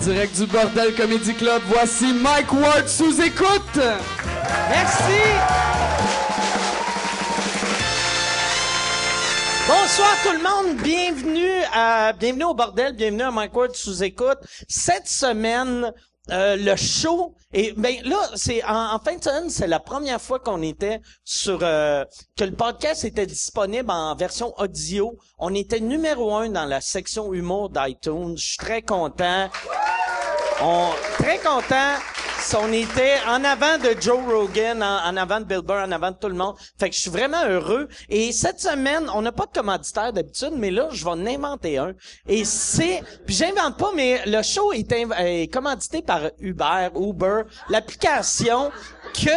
Direct du Bordel Comedy Club, voici Mike Ward sous écoute. Merci. Bonsoir tout le monde, bienvenue à bienvenue au bordel, bienvenue à Mike Ward sous écoute. Cette semaine, euh, le show et ben là c'est en, fin de semaine c'est la première fois qu'on était sur euh, que le podcast était disponible en version audio. On était numéro un dans la section humour d'iTunes. Je suis très content. On très content. On était en avant de Joe Rogan, en, avant de Bill Burr, en avant de tout le monde. Fait que je suis vraiment heureux. Et cette semaine, on n'a pas de commanditaire d'habitude, mais là, je vais en inventer un. Et c'est, puis j'invente pas, mais le show est, est commandité par Uber, Uber, l'application que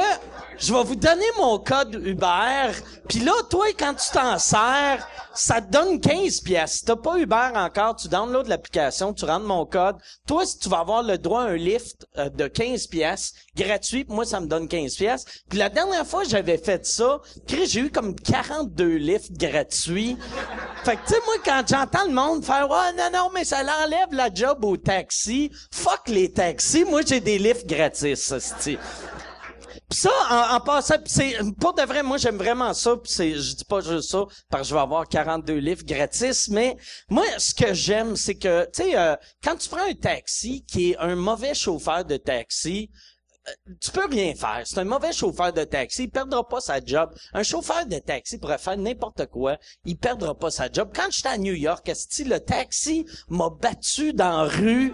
je vais vous donner mon code Uber. Puis là, toi, quand tu t'en sers, ça te donne 15 pièces. Si t'as pas Uber encore, tu downloads l'application, tu rentres mon code. Toi, si tu vas avoir le droit à un lift euh, de 15 pièces gratuit, moi, ça me donne 15 pièces. Puis la dernière fois, j'avais fait ça. J'ai eu comme 42 lifts gratuits. Fait que, tu sais, moi, quand j'entends le monde faire « Ouais, non, non, mais ça l'enlève la job au taxi. » Fuck les taxis. Moi, j'ai des lifts gratis, hostie. Ça, en, en passant, c'est pour de vrai, moi j'aime vraiment ça. Pis c'est, je dis pas juste ça parce que je vais avoir 42 livres gratis, mais moi ce que j'aime, c'est que tu sais, euh, quand tu prends un taxi qui est un mauvais chauffeur de taxi, tu peux rien faire. C'est un mauvais chauffeur de taxi. Il perdra pas sa job. Un chauffeur de taxi pourrait faire n'importe quoi. Il perdra pas sa job. Quand j'étais à New York, esti, le taxi m'a battu dans la rue.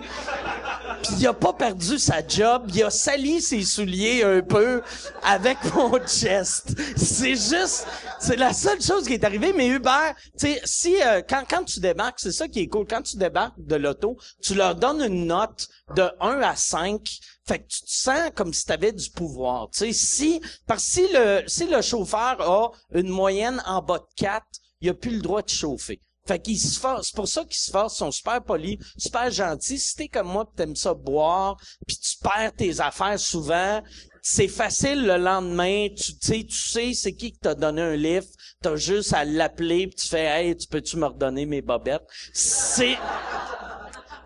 Puis il a pas perdu sa job. Il a sali ses souliers un peu avec mon chest. C'est juste, c'est la seule chose qui est arrivée. Mais Uber, tu sais, si euh, quand quand tu débarques, c'est ça qui est cool. Quand tu débarques de l'auto, tu leur donnes une note de 1 à 5. Fait que tu te sens comme si tu avais du pouvoir. Tu sais, si parce que si le si le chauffeur a une moyenne en bas de 4, il a plus le droit de chauffer. Fait qu'ils se forcent, c'est pour ça qu'ils se forcent, ils sont super polis, super gentils. Si t'es comme moi pis t'aimes ça boire, puis tu perds tes affaires souvent, c'est facile le lendemain, tu sais, tu sais c'est qui qui t'a donné un lift, t'as juste à l'appeler puis tu fais Hey, tu peux-tu me redonner mes bobettes? C'est.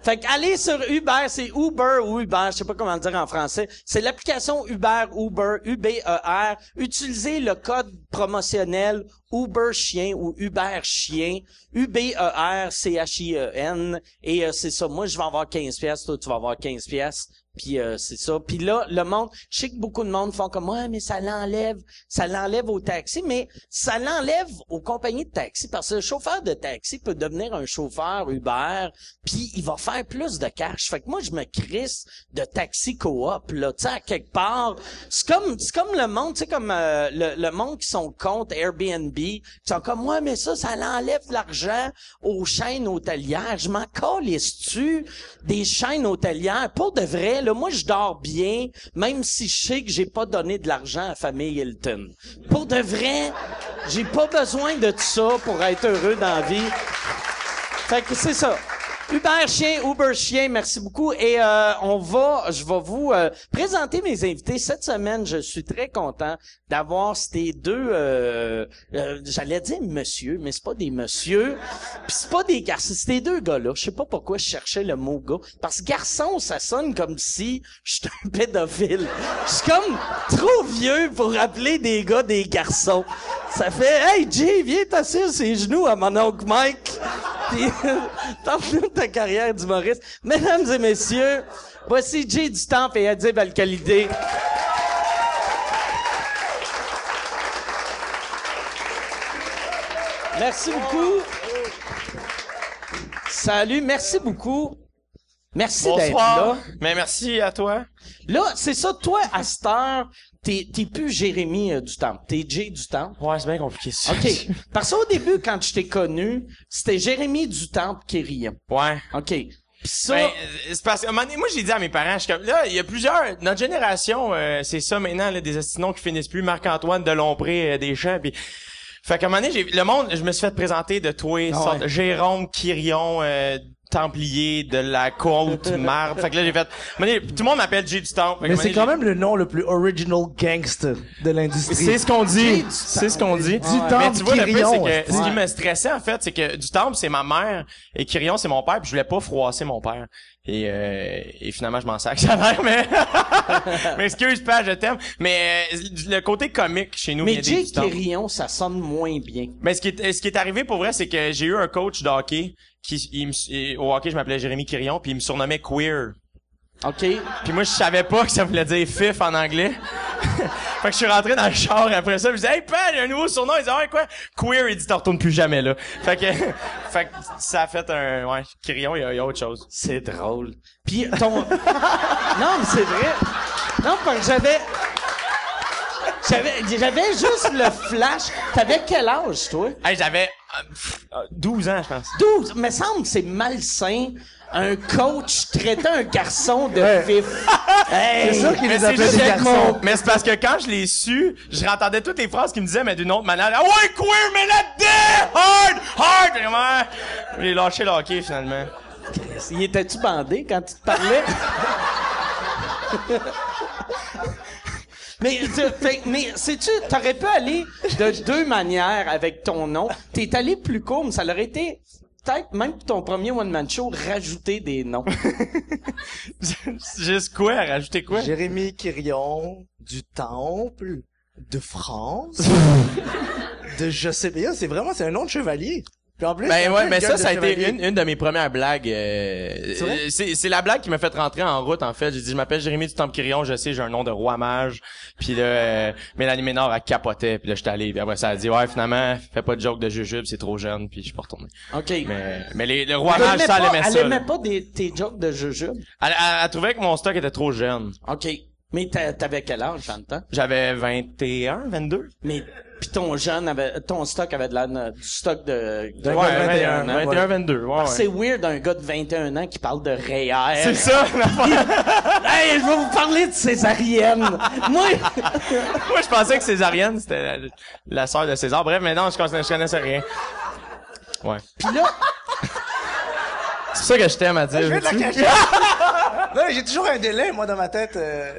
Fait que allez sur Uber, c'est Uber ou Uber, je sais pas comment le dire en français. C'est l'application Uber, Uber, U-B-E-R. Utilisez le code promotionnel Uber Chien ou Uber Chien. U-B-E-R-C-H-I-E-N. Et euh, c'est ça. Moi, je vais avoir 15 pièces. Toi, tu vas avoir 15 pièces. Puis euh, c'est ça. Puis là, le monde, je sais que beaucoup de monde font comme ouais, mais ça l'enlève, ça l'enlève au taxi, mais ça l'enlève aux compagnies de taxi parce que le chauffeur de taxi peut devenir un chauffeur Uber, puis il va faire plus de cash. Fait que moi, je me crisse de taxi coop là, tu à quelque part. C'est comme, c'est comme le monde, tu sais, comme euh, le, le monde qui sont contre Airbnb, qui sont comme ouais, mais ça, ça l'enlève de l'argent aux chaînes hôtelières. Je m'en calisse-tu des chaînes hôtelières? Pour de vrai moi je dors bien, même si je sais que j'ai pas donné de l'argent à la famille Hilton. Pour de vrai, j'ai pas besoin de tout ça pour être heureux dans la vie. Fait que c'est ça. Uber chien, Uber chien, merci beaucoup. Et euh, on va, je vais vous euh, présenter mes invités cette semaine. Je suis très content d'avoir ces deux, euh, euh, j'allais dire monsieur, mais c'est pas des monsieur, puis c'est pas des garçons, c'est des deux gars-là. Je sais pas pourquoi je cherchais le mot gars, parce que garçon, ça sonne comme si j'étais un pédophile. Je suis comme trop vieux pour appeler des gars des garçons. Ça fait, hey Jay, viens t'asseoir ses genoux à mon oncle Mike. Puis, ta carrière d'humoriste. Mesdames et messieurs, voici Jay du Temple et Adib Al-Khalidé. Merci beaucoup. Salut, merci beaucoup. Merci d'être là. Mais merci à toi. Là, c'est ça, toi, à cette heure, t'es, t'es plus Jérémy euh, du Temple. T'es Jay du Temple. Ouais, c'est bien compliqué ça. OK. Parce qu'au début, quand je t'ai connu, c'était Jérémy du Temple qui riait. Ouais. OK. Puis ça, Ben, euh, c'est parce que, à un moment donné, moi, j'ai dit à mes parents, je suis comme, là, il y a plusieurs, notre génération, euh, c'est ça maintenant, là, des estinons qui finissent plus, Marc-Antoine de Lompré, euh, des champs, puis fait qu'à un moment donné, j'ai, le monde, je me suis fait présenter de toi, Ah sorte- ouais. Jérôme Quirion, euh, Templier de la côte marde. fait que là, j'ai fait, tout le monde m'appelle J du Temple. Mais c'est quand même le nom le plus original gangster de l'industrie. C'est ce qu'on Jay dit. C'est ce qu'on dit. Du Mais temple tu vois, le c'est que ce qui me stressait, en fait, c'est que du temple, c'est ma mère et Quirion, c'est mon père, puis je voulais pas froisser mon père. Et, euh, et finalement, je m'en sers ça l'air, mais... mais excuse pas, je t'aime. Mais euh, le côté comique chez nous Mais distances. Quirion, ça sonne moins bien. Mais ce qui est, ce qui est arrivé pour vrai, c'est que j'ai eu un coach de hockey qui, il me- il- au hockey, je m'appelais Jérémy Quirion, puis il me surnommait queer. OK? Puis moi, je savais pas que ça voulait dire fif en anglais. fait que je suis rentré dans le char après ça, je disais, hey, Pat, j'ai un nouveau surnom. Il dit, ouais, quoi? Queer, il dit, t'en retournes plus jamais, là. Fait que, fait que ça a fait un, ouais, Quirion, il y a, il y a autre chose. C'est drôle. Puis ton... non, mais c'est vrai. Non, parce que j'avais... J'avais, j'avais juste le flash. T'avais quel âge, toi? Hey, j'avais euh, pff, euh, 12 ans, je pense. 12. Me semble que c'est malsain. Un coach traitait un garçon de Ouais. vif. Hey, C'est ça qu'il les juste des garçons. Mais c'est parce que quand je l'ai su, je rentendais toutes les phrases qu'il me disait, mais d'une autre manière. Ah ouais, queer, mais là-dedans! Hard! Hard! Vraiment! J'ai lâché le hockey, finalement. Il était-tu bandé quand tu te parlais? mais, tu- fait- mais sais-tu, t'aurais pu aller de deux manières avec ton nom. T'es allé plus court, mais ça aurait été peut-être même pour ton premier one-man show, rajouter des noms. Juste quoi? Rajouter quoi? Jérémy Quirion, du Temple, de France, de je sais pas, c'est vraiment, c'est un nom de chevalier. Puis en plus, c'est Ben ouais, mais ça, ça a été une, une de mes premières blagues. euh, C'est euh, c'est la blague qui m'a fait rentrer en route, en fait. J'ai dit, je m'appelle Jérémy du Temple Quirion, je sais, j'ai un nom de roi mage. Puis là, euh, Mélanie Ménard, a capoté. Puis là, j'étais allé. Puis après, ça a dit, ouais, finalement, fais pas de joke de jujube, c'est trop jeune. Puis je suis pas retourné. OK. Mais, mais les, le roi Elle mage, aimait ça, elle aimait elle ça. aimait là. pas des, tes jokes de jujube? Elle, elle- elle trouvait que mon stock était trop jeune. OK. Mais t'a- t'avais quel âge dans le temps? J'avais 21, 22. Mais, pis ton jeune avait, ton stock avait de la, du stock de, Ouais, gars de 21, 21 ans, 21, 22. Ouais, ouais. C'est weird un gars de 21 ans qui parle de REER. C'est ça. Hey, je vais vous parler de césarienne. Moi, Moi, je pensais que Césarienne, c'était la, la sœur de César. Bref, mais non, je connaissais, je connaissais rien. Ouais. pis là, C'est ça que je t'aime à dire. Je de la cacher. non, j'ai toujours un délai, moi, dans ma tête. euh.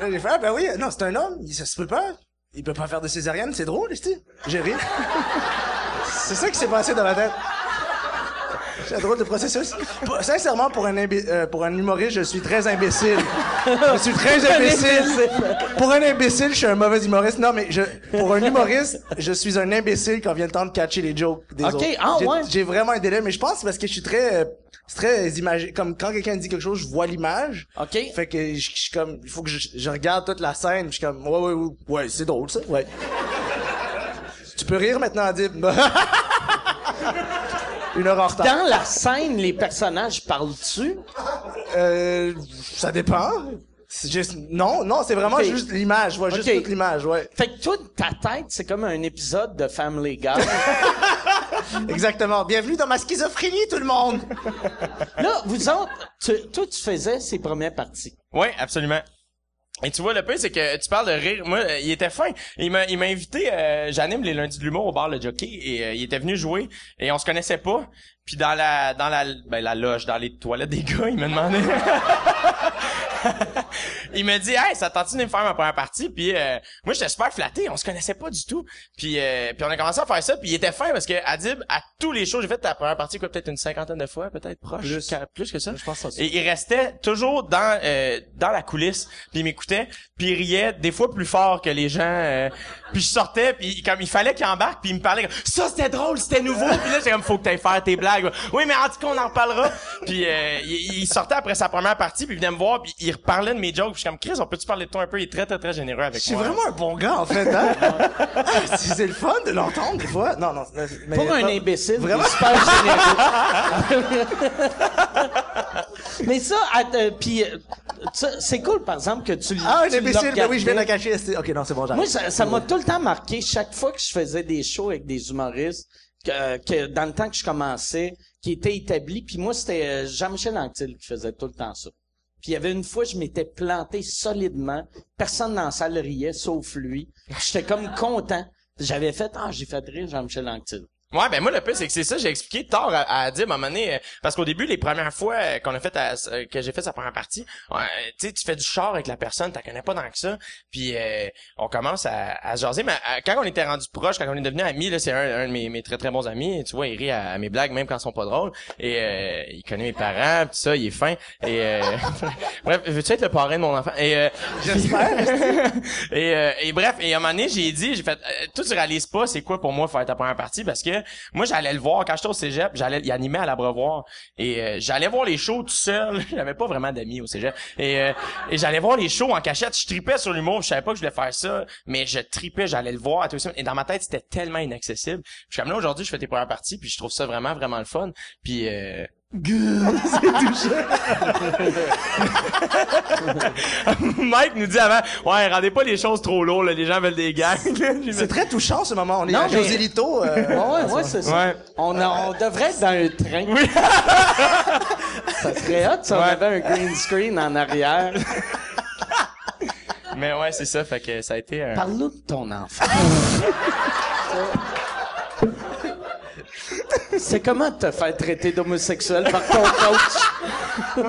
Là, j'ai fait, ah, ben oui, non, c'est un homme, il, se peut pas. Il peut pas faire de césarienne, c'est drôle, J'ai ri. c'est ça qui s'est passé dans ma tête. C'est un drôle de processus. Sincèrement, pour un, euh, pour un humoriste, je suis très imbécile. Je suis très imbécile. Pour un imbécile, je suis un mauvais humoriste. Non, mais je, pour un humoriste, je suis un imbécile quand vient le temps de catcher les jokes des Ok, autres. ah, J'ai- ouais. J'ai vraiment un délai, mais je pense que c'est parce que je suis très, euh, c'est très imagé. Comme quand quelqu'un dit quelque chose, je vois l'image. OK. Fait que je suis comme, il faut que je, je regarde toute la scène, je suis comme, ouais, ouais, ouais, ouais, c'est drôle ça, ouais. tu peux rire maintenant, Adib. Une heure en retard. dans la scène, les personnages parlent-tu? Euh, ça dépend. C'est juste, non, non, c'est vraiment juste l'image, vois juste Ok. toute l'image, ouais. Fait que toi, ta tête, c'est comme un épisode de Family Guy. Exactement. Bienvenue dans ma schizophrénie, tout le monde. là, vous autres, tu- toi, tu faisais ces premières parties. Oui, absolument. Et tu vois, le pire, c'est que tu parles de rire. Moi, euh, il était fin. Il m'a, il m'a invité, euh, j'anime les lundis de l'humour au bar Le Jockey, et euh, il était venu jouer, et on se connaissait pas. Puis dans la, dans la, ben, la loge, dans les toilettes des gars, il m'a demandé... il m'a dit, hey, ça tente de me faire ma première partie? Puis euh, moi, j'étais super flatté, on se connaissait pas du tout. Puis, euh, puis on a commencé à faire ça, puis il était fin parce que Adib, à tous les shows, j'ai fait ta première partie, quoi, peut-être une cinquantaine de fois, peut-être proche, Plus. plus que ça. Je pense que ça. Et il restait toujours dans euh, dans la coulisse, puis il m'écoutait, puis il riait des fois plus fort que les gens. Puis je sortais, puis comme il fallait qu'il embarque, puis il me parlait comme, ça c'était drôle, c'était nouveau. puis là j'étais comme faut que t'ailles faire tes blagues. Oui, mais en tout cas on en reparlera. puis euh, il, il sortait après sa première partie, puis il venait me voir, puis il reparlait de mes jokes. Puis je suis comme Chris, on peut-tu parler de toi un peu Il est très très très généreux avec Je suis moi. vraiment un bon gars, en fait, hein? Ah, c'est c'est le fun de l'entendre, des fois. Non, non. mais- Pour un non. imbécile, Vraiment? super généreux. Mais ça, euh, puis euh, c'est cool, par exemple, que tu Ah, un imbécile, ben oui, je viens de la cacher. Ok, non, c'est bon, j'arrête. Moi, ça ça m'a tout le temps marqué, chaque fois que je faisais des shows avec des humoristes, que, que dans le temps que je commençais, qui étaient établis, puis moi, c'était euh, Jean-Michel Anctil qui faisait tout le temps ça. Puis il y avait une fois, je m'étais planté solidement. Personne dans la salle riait, sauf lui. J'étais comme content. J'avais fait, ah, j'ai fait rire Jean-Michel Anctil. Ouais, ben moi le plus c'est que c'est ça, j'ai expliqué tard à, à dire à un moment donné, euh, parce qu'au début les premières fois euh, qu'on a fait à- euh, que j'ai fait sa première partie, ouais, tu sais tu fais du char avec la personne, t'en connais pas tant que ça, puis euh, on commence à, à se jaser, mais quand on était rendu proche, quand on est devenu amis, là c'est un, un de mes, mes très très bons amis, tu vois il rit à, à mes blagues même quand elles sont pas drôles, et euh, il connaît mes parents, tout ça, il est fin, et euh, bref, veux-tu être le parrain de mon enfant? Et euh, J'espère. et, euh, et bref, et à un moment donné, j'ai dit, j'ai fait, euh, toi tu réalises pas c'est quoi pour moi faire ta première partie parce que moi j'allais le voir quand j'étais au cégep, j'allais, il animait à l'abreuvoir et euh, j'allais voir les shows tout seul. J'avais pas vraiment d'amis au cégep et, euh, et j'allais voir les shows en cachette. Je tripais sur l'humour, je savais pas que je voulais faire ça, mais je tripais, j'allais le voir à semaines. et dans ma tête c'était tellement inaccessible. Je suis comme là aujourd'hui, je fais tes premières parties puis je trouve ça vraiment vraiment le fun. Puis euh, Mike nous dit avant, ouais, rendez pas les choses trop lourdes, les gens veulent des gags. C'est très touchant ce moment. On est Non, à mais- José Lito. euh, Ouais, ouais, ouais, c'est ça. Ouais. On, a- on devrait être dans un train. Oui. Ça serait hot si on avait un green screen en arrière. Mais ouais, c'est ça, fait que ça a été un... Parle-nous de ton enfant. C'est comment te faire traiter d'homosexuel par ton coach?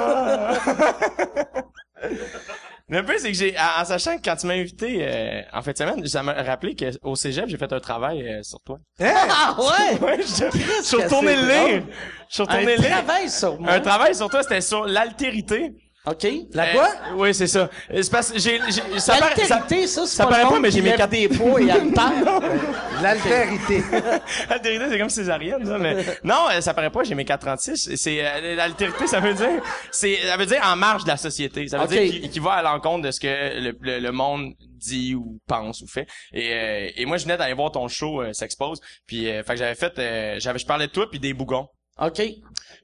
Le peu, c'est que j'ai, en, en sachant que quand tu m'as invité euh, en fin de semaine, ça m'a rappelé qu'au cégep, j'ai fait un travail euh, sur toi. hein? Ah ouais? Ouais, je je suis retourné le lire. Je suis Un retourné le lire. travail sur moi. Un travail sur toi, c'était sur l'altérité. OK? La quoi? Euh, oui, c'est ça. Euh, C'est parce que j'ai, j'ai, ça paraît- ça- L'altérité, ça, c'est ça pas paraît pas, mais j'ai mes quatre- des poids et altère. L'altérité. L'altérité, c'est comme césarienne, ça, mais non, euh, ça paraît pas, j'ai mes 436. C'est euh, l'altérité, ça veut dire, c'est, ça veut dire en marge de la société. Ça veut dire qu'il qu'il va à l'encontre de ce que le, le, le monde dit ou pense ou fait. Et, euh, et moi, je venais d'aller voir ton show euh, s'expose, puis euh, fait que j'avais fait, euh, j'avais, je parlais de toi puis des bougons. OK.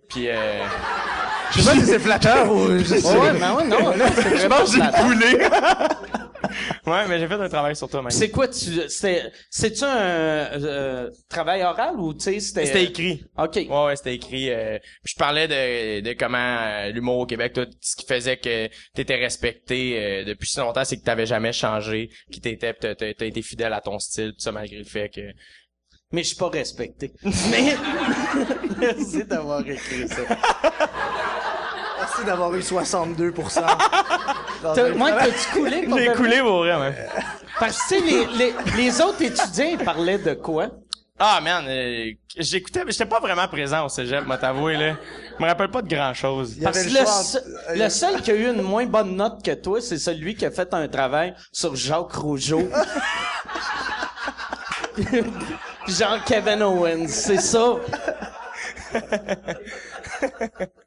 Puis euh, Je sais pas si c'est flatteur ou juste. Ouais, mais ouais, non, non, c'est je vraiment pense que j'ai coulé. ouais, mais j'ai fait un travail sur toi, même. C'est quoi tu c'est c'est-tu un euh, travail oral ou tu sais c'était C'était écrit. OK. Ouais, ouais, c'était écrit. euh, je parlais de, de comment euh, l'humour au Québec, tout ce qui faisait que t'étais respecté euh, depuis si longtemps, c'est que t'avais jamais changé, qui t'étais, t'as, t'as- t'as été fidèle à ton style, tout ça malgré le fait que. Mais je suis pas respecté. Mais merci d'avoir écrit ça. Merci d'avoir eu 62 T'as- Moi, t'as-tu coulé pour J'ai coulé pour vrai. Parce que tu sais les, les les autres étudiants ils parlaient de quoi? Ah man, euh, j'écoutais, mais j'étais pas vraiment présent au cégep, moi t'avouer là. Je me rappelle pas de grand chose. y Parce que le se- euh, le seul qui a eu une moins bonne note que toi, c'est celui qui a fait un travail sur Jacques Rougeau. Genre Kevin Owens, c'est ça.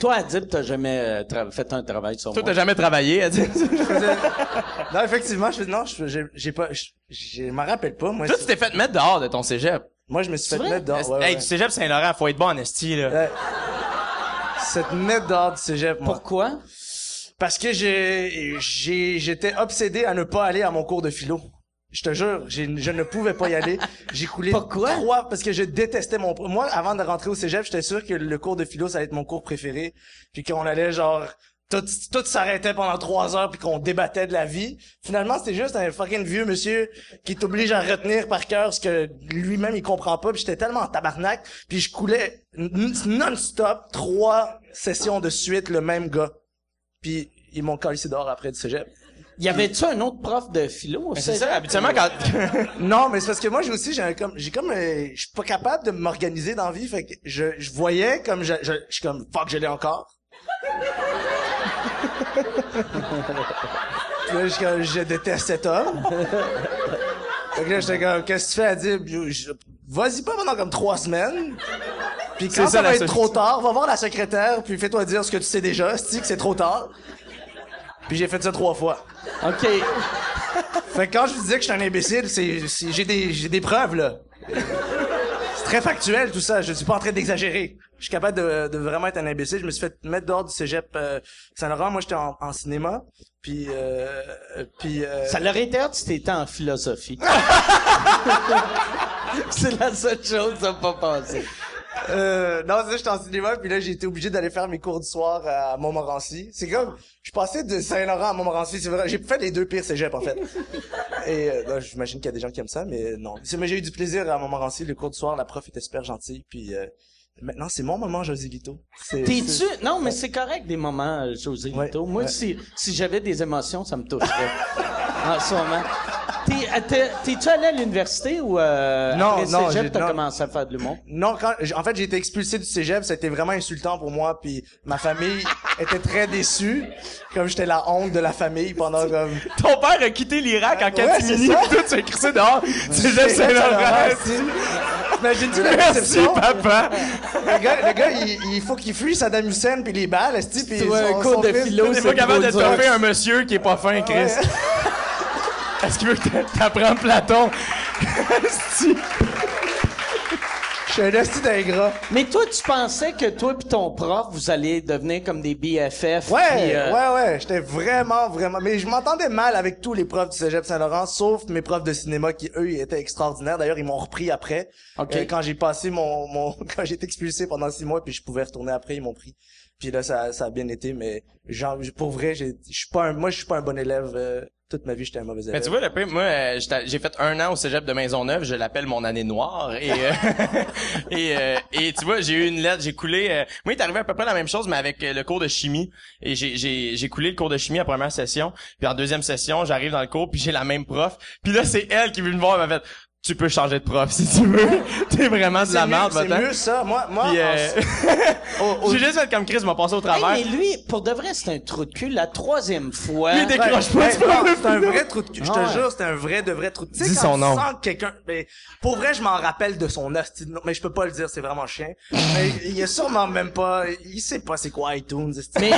Toi, Adib, t'as jamais euh, tra- fait un travail sur Toi moi? t'as jamais travaillé, dit. Non, effectivement, je, non, je, j'ai, j'ai pas, je, je m'en rappelle pas, moi. Toi tu t'es fait mettre dehors de ton cégep. Moi, je me suis fait vrai? mettre dehors. Ouais, hey, ouais. du cégep Saint-Laurent, faut être bon en esti là. Ouais. Cette mettre dehors du cégep, moi. Pourquoi? Parce que j'ai, j'ai, j'étais obsédé à ne pas aller à mon cours de philo. Je te jure, je ne pouvais pas y aller. J'ai coulé Pourquoi? trois parce que je détestais mon. Moi, avant de rentrer au cégep, j'étais sûr que le cours de philo ça allait être mon cours préféré, puis qu'on allait genre tout, tout s'arrêtait pendant trois heures puis qu'on débattait de la vie. Finalement, c'était juste un fucking vieux monsieur qui t'oblige à retenir par cœur ce que lui-même il comprend pas. Puis j'étais tellement en tabarnak, puis je coulais non-stop trois sessions de suite le même gars. Puis ils m'ont collé dehors après du cégep. Y avait-tu un autre prof de philo? au C'est ça, habituellement quand. Non, mais c'est parce que moi j'ai aussi j'ai un comme j'ai comme euh, je suis pas capable de m'organiser dans la vie, fait que je je voyais comme je je je suis comme fuck, je l'ai encore. Puis là, je, suis comme, je déteste cet homme. Fait que là, j'étais comme, qu'est-ce que tu fais? À dire? Vas-y pas pendant comme trois semaines. Puis quand ça, va être solution. trop tard, va voir la secrétaire, puis fais-toi dire ce que tu sais déjà, si que c'est trop tard? Puis j'ai fait ça trois fois. OK. Fait que quand je vous disais que j'étais un imbécile, c'est, c'est- j'ai des, j'ai des preuves, là. C'est très factuel, tout ça. Je suis pas en train d'exagérer. Je suis capable de, de vraiment être un imbécile. Je me suis fait mettre dehors du cégep euh, Saint-Laurent. Moi, j'étais en, en cinéma. Puis, euh, puis, euh, Ça l'aurait été si t'étais en philosophie. c'est la seule chose à pas passer. Euh, non, c'est j'étais en cinéma, puis là, j'ai été obligé d'aller faire mes cours du soir à Montmorency. C'est comme, je passais de Saint-Laurent à Montmorency, c'est vrai, j'ai fait les deux pires cégeps, en fait. Et, euh, j'imagine qu'il y a des gens qui aiment ça, mais non. C'est- Mais j'ai eu du plaisir à Montmorency, le cours du soir, la prof était super gentille, puis euh, maintenant, c'est mon moment, José Lito. T'es-tu? Non, mais c'est correct des moments, euh, José Ouais, Lito. Moi, ouais. si, si j'avais des émotions, ça me toucherait. en ce moment. T'es, t'es- T'es-tu allé à l'université ou euh, Non, après non, cégep, t'as commencé à faire de l'humour? Non, quand, en fait, j'ai été expulsé du cégep, ça a été vraiment insultant pour moi, puis ma famille était très déçue, comme j'étais la honte de la famille pendant comme... Ton père a quitté l'Irak en Ouais, catimini, pis tout, tu as écrit ça dehors. C'est Jeff Saint-Laurent. Imagine-tu la Merci, réception? papa. Le gars, le gars il, il faut qu'il fuit Saddam Hussein puis les balles, esti, puis Ouais, un son, cours son de fils- philo, c'est pas capable de toffer un monsieur qui est pas fin, Chris. Est-ce qu'il veut que Platon? Je suis un esti d'ingrat. Mais toi, tu pensais que toi et ton prof, vous alliez devenir comme des BFF. Ouais, euh, ouais, ouais, j'étais vraiment, vraiment... Mais je m'entendais mal avec tous les profs du cégep Saint-Laurent, sauf mes profs de cinéma qui, eux, ils étaient extraordinaires. D'ailleurs, ils m'ont repris après. OK. Euh, quand j'ai passé mon... mon quand j'ai été expulsé pendant six mois, puis je pouvais retourner après, ils m'ont pris. Puis là, ça, ça a bien été, mais genre, pour vrai, j'ai- je suis pas un... Moi, je suis pas un bon élève. euh, toute ma vie, j'étais un mauvais élève. Mais tu vois, le pire, moi, euh, j'ai fait un an au cégep de Maisonneuve, je l'appelle mon année noire. Et, euh, et, euh, et tu vois, j'ai eu une lettre, j'ai coulé... euh, moi, il est arrivé à peu près la même chose, mais avec euh, le cours de chimie. Et j'ai coulé le cours de chimie à première session. Puis en deuxième session, j'arrive dans le cours, puis j'ai la même prof. Puis là, c'est elle qui veut me voir, elle m'a fait... Tu peux changer de prof si tu veux. T'es vraiment de la merde, C'est mieux ça. Moi, moi, euh, au- j'ai juste fait comme Chris m'a passé au Hey, travers. mais lui, pour de vrai, c'est un trou de cul. La troisième fois. Lui, il décroche pas, Ouais, tu ouais, c'est un vrai trou de cul. Je te Ah ouais. jure, c'est un vrai de vrai trou de cul. Dis quand son tu nom. sens que quelqu'un, mais, pour vrai, je m'en rappelle de son hostie mais je peux pas le dire, c'est vraiment chien. mais il est sûrement même pas, il sait pas c'est quoi iTunes. Mais, ouais.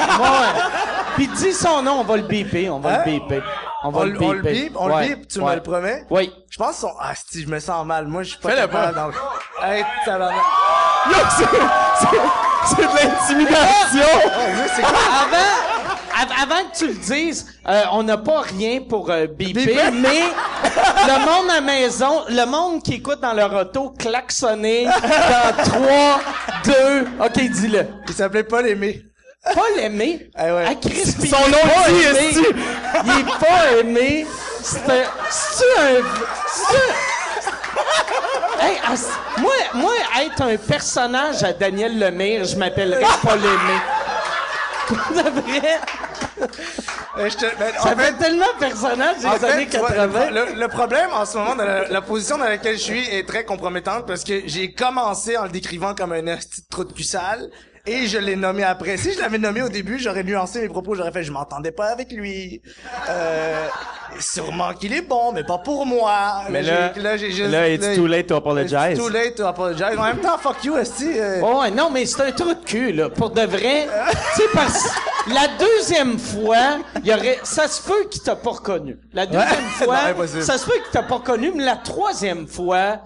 Puis dis son nom, on va le biper, on va Hein? le biper. On va on, le on le bip, on Ouais, le bip, tu ouais. me le promets? Oui. Je pense son, ah, si, je me sens mal. Moi, je suis pas Fais-le capable pas. dans- Hey, tabarnak. Yo, c'est, c'est, c'est de l'intimidation! Oh, Dieu, c'est quoi? Avant, av- avant que tu le dises, euh, on n'a pas rien pour euh, biper, Biper? mais le monde à la maison, le monde qui écoute dans leur auto, klaxonner dans 3, 2, ok, dis-le. Il s'appelait Paul Aimé. Paul aimé. Ah ouais. Ah, Chris, puis Son nom pas dit, aimé. Il est pas aimé. C'est un, c'est un, c'est un- Hey, moi, moi, être un personnage à Daniel Lemire, je m'appellerais Paul aimé. De vrai, Euh, je te- ben, en ça fait, fait tellement personnage des En fait, années vois, 80. le, le problème en ce moment, dans la, la position dans laquelle je suis est très compromettante parce que j'ai commencé en le décrivant comme un de trou de cul sale et je l'ai nommé après. Si je l'avais nommé au début, j'aurais nuancé mes propos, j'aurais fait je m'entendais pas avec lui. Euh, sûrement qu'il est bon, mais pas pour moi. Mais j'ai- là, j'ai juste- là, it's too late to apologize. It's too late to apologize. En même temps, fuck you, esti. euh, Oh, ouais, non, mais c'est un trou de cul, là. Pour de vrai. tu sais, parce la deuxième fois, il y aurait, ça se peut qu'il t'a pas reconnu. La deuxième Ouais. fois, Non, ça se peut qu'il t'a pas reconnu, mais la troisième fois,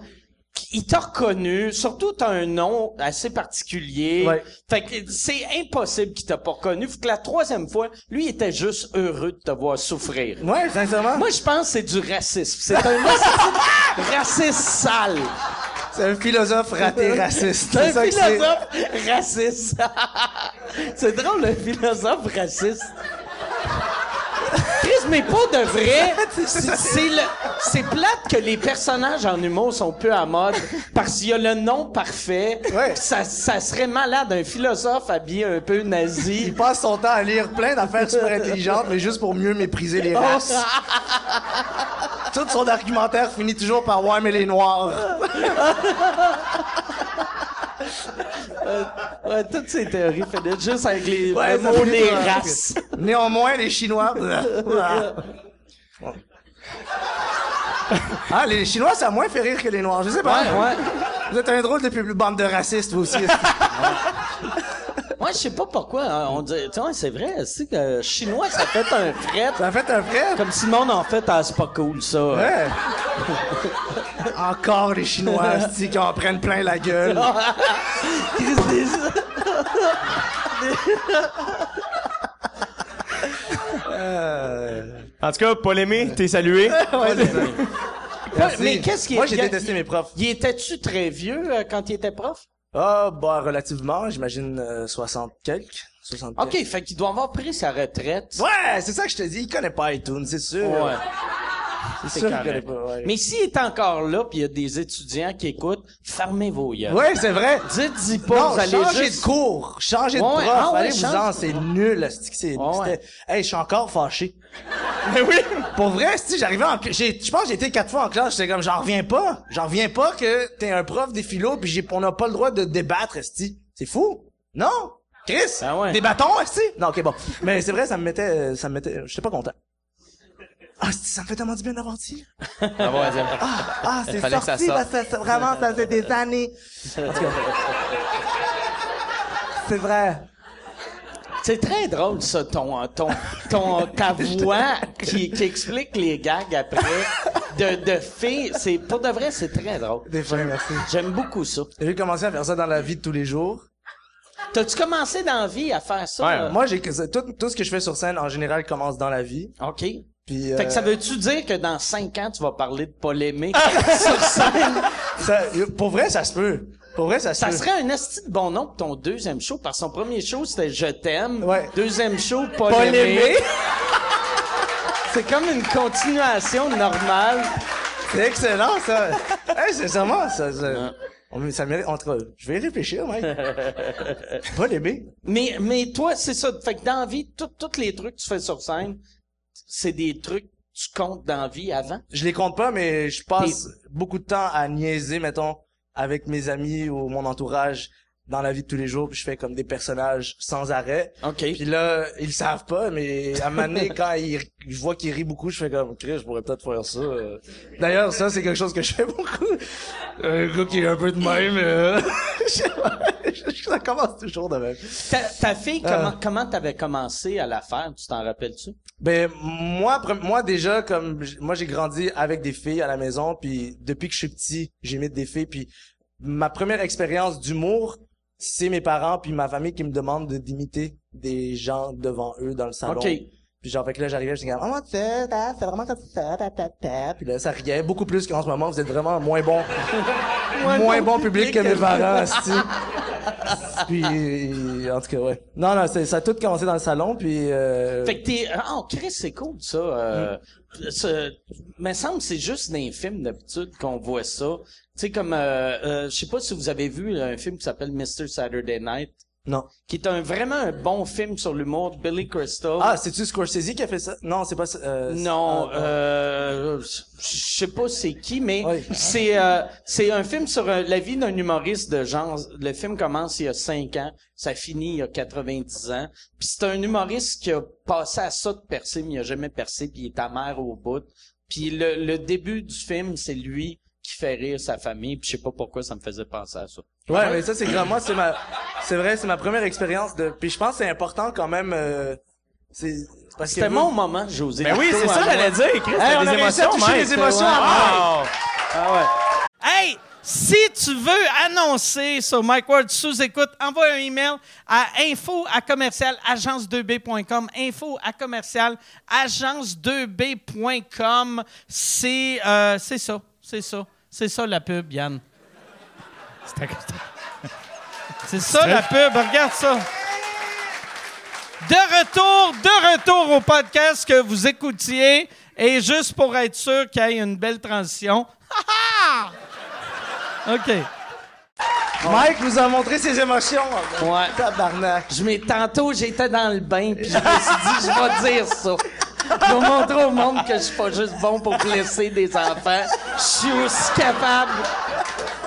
il t'a reconnu. Surtout, t'as un nom assez particulier. Ouais. Fait que c'est impossible qu'il t'a pas reconnu. Faut que la troisième fois, lui, il était juste heureux de te voir souffrir. Ouais, sincèrement. Moi, je pense que c'est du racisme. C'est un racisme sale. c'est un philosophe raté raciste. C'est un philosophe raciste. c'est drôle, un philosophe raciste. Chris, mais pas de vrai. C'est c'est le, c'est plate que les personnages en humour sont peu à mode parce qu'il y a le nom parfait. Ouais. Ça, ça serait malade, un philosophe habillé un peu nazi. Il passe son temps à lire plein d'affaires super intelligentes, mais juste pour mieux mépriser les races. Tout son argumentaire finit toujours par ouais, mais les noirs. Ouais, toutes ces théories finissent juste avec les Ouais, le ça mot finit les par- races. Néanmoins, les Chinois. ah, les Chinois, ça a moins fait rire que les Noirs. Je sais pas. Ouais, ouais. Vous êtes un drôle de public bande de racistes, vous aussi. Moi, je sais pas pourquoi. hein, on dit, tu vois, c'est vrai, c'est que chinois, ça fait un fret. Ça fait un frère. Comme si le monde en fait, ah, c'est pas cool, ça. Ouais. Encore les Chinois, esti, qui en prennent plein la gueule. En tout cas, Paul Aimé, t'es salué. Ouais, c'est ça. Merci. Mais qu'est-ce qu'il Moi, j'ai détesté mes profs. Il était-tu très vieux euh, quand il était prof? Ah, bah, relativement, j'imagine euh, 60 quelques. 60 OK, quelques. fait qu'il doit avoir pris sa retraite. Ouais, c'est ça que je te dis, il connaît pas iTunes, c'est sûr. Ouais. C'est sûr qu'il correct. connaît pas, ouais. Mais s'il est encore là, puis il y a des étudiants qui écoutent, fermez vos yeux. Ouais, c'est vrai. Dites-y pas, Non, vous allez changez juste... de cours, changez de Ouais, prof, ah ouais, change- c'est nul, c'est, Ouais, hey, je suis encore fâché. Mais oui. Pour vrai, si j'arrivais en, j'ai, je pense que j'ai été quatre fois en classe, j'étais comme, j'en reviens pas, j'en reviens pas que t'es un prof des philo pis j'ai, on n'a pas le droit de débattre, esti. C'est fou. Non? Chris? Ah ouais. Débattons, esti? Non, ok, bon. Mais c'est vrai, ça me mettait, ça me mettait, j'étais pas content. Ah, ça me fait tellement du bien d'avoir dit. Bravo, Adèle. Ah, c'est ça sorti, sorte. parce que ça- vraiment, ça fait des années. En tout cas. C'est vrai. C'est très drôle, ça, ton, ton, ton, ta voix qui, qui explique les gags après de, de filles. C'est, pour de vrai, c'est très drôle. Des fois, merci. J'aime beaucoup ça. J'ai commencé à faire ça dans la vie de tous les jours. T'as-tu commencé dans la vie à faire ça? Ouais? Moi, j'ai tout, tout ce que je fais sur scène, en général, commence dans la vie. OK. Puis, Fait que ça euh, veut-tu dire que dans cinq ans, tu vas parler de polémique sur scène? ça- pour vrai, ça se peut. Pour vrai, ça se Ça peut. serait un esti de bon nom pour ton deuxième show, parce que son premier show, c'était Je t'aime. Ouais. Deuxième show, polémique. Polémique. C'est comme une continuation normale. C'est excellent, ça. hey, sincèrement, ça, ça, on- ça mérite, en tout cas, je vais réfléchir, mec. Pas l'aimer. Mais, mais toi, c'est ça. Fait que dans la vie, tous les trucs que tu fais sur scène, c'est des trucs que tu comptes dans la vie avant? Je les compte pas, mais je passe beaucoup de temps à niaiser, mettons, avec mes amis ou mon entourage dans la vie de tous les jours, puis je fais comme des personnages sans arrêt. OK. Puis là, ils savent pas, mais à un moment donné, quand ils, je vois qu'ils rient beaucoup, je fais comme, Chris, je pourrais peut-être faire ça. D'ailleurs, ça, c'est quelque chose que je fais beaucoup. Un gars qui est un peu de même, euh, ça commence toujours de même. Ta, ta fille, Ah. comment, comment t'avais commencé à la faire? Tu t'en rappelles-tu? Ben moi moi déjà comme moi j'ai grandi avec des filles à la maison puis depuis que je suis petit, j'imite des filles puis ma première expérience d'humour, c'est mes parents puis ma famille qui me demandent de d'imiter des gens devant eux dans le salon. OK. Puis genre fait que là j'arrivais, j'étais comme oh mon dieu, ah, c'est vraiment comme ça, ta, ta, ta. Puis là ça riait beaucoup plus qu'en ce moment, vous êtes vraiment moins bon moins bon public que mes parents. Puis en tout cas ouais. Non non, c'est ça a tout commencé dans le salon puis euh, Fait que t'es... Oh, Chris, c'est cool, ça. Euh, Mm. ce- Mais me semble que c'est juste dans les films d'habitude qu'on voit ça. Tu sais, comme... Euh, euh, je sais pas si vous avez vu un film qui s'appelle Mr. Saturday Night, non. qui est un vraiment un bon film sur l'humour de Billy Crystal. Ah, c'est-tu Scorsese qui a fait ça? Non, c'est pas ça. euh, Non, ah, euh, je sais pas c'est qui, mais Oui. c'est euh, c'est un film sur euh, la vie d'un humoriste de genre. Le film commence il y a 5 ans, ça finit il y a 90 ans. Puis c'est un humoriste qui a passé à ça de percer, mais il a jamais percé, puis il est amer au bout. Puis le, le début du film, c'est lui qui fait rire sa famille. Puis je sais pas pourquoi ça me faisait penser à ça. Ouais, mais ça, c'est grand. Moi, c'est ma, c'est vrai, c'est ma première expérience de, puis je pense que c'est important quand même, euh, c'est, parce que C'était vous- mon moment, José. Ben oui, c'est ça, j'allais dire, Chris. Hey, on des a réussi à émotions, toucher les émotions Ah ouais. Hey, si tu veux annoncer sur Mike Ward sous écoute, envoie un email à info à commercial agence2b.com. Info à commercial agence2b.com. C'est euh, c'est ça, c'est ça, c'est ça la pub, Yann. C'est ça la pub, regarde ça. De retour, de retour au podcast que vous écoutiez. Et juste pour être sûr qu'il y ait une belle transition. Ha, ha! OK. Mike nous a montré ses émotions. Ouais. Tabarnak. Je m'ai, tantôt, j'étais dans le bain, puis je me suis dit, je vais dire ça. Je vais montrer au monde que je suis pas juste bon pour blesser des enfants. Je suis aussi capable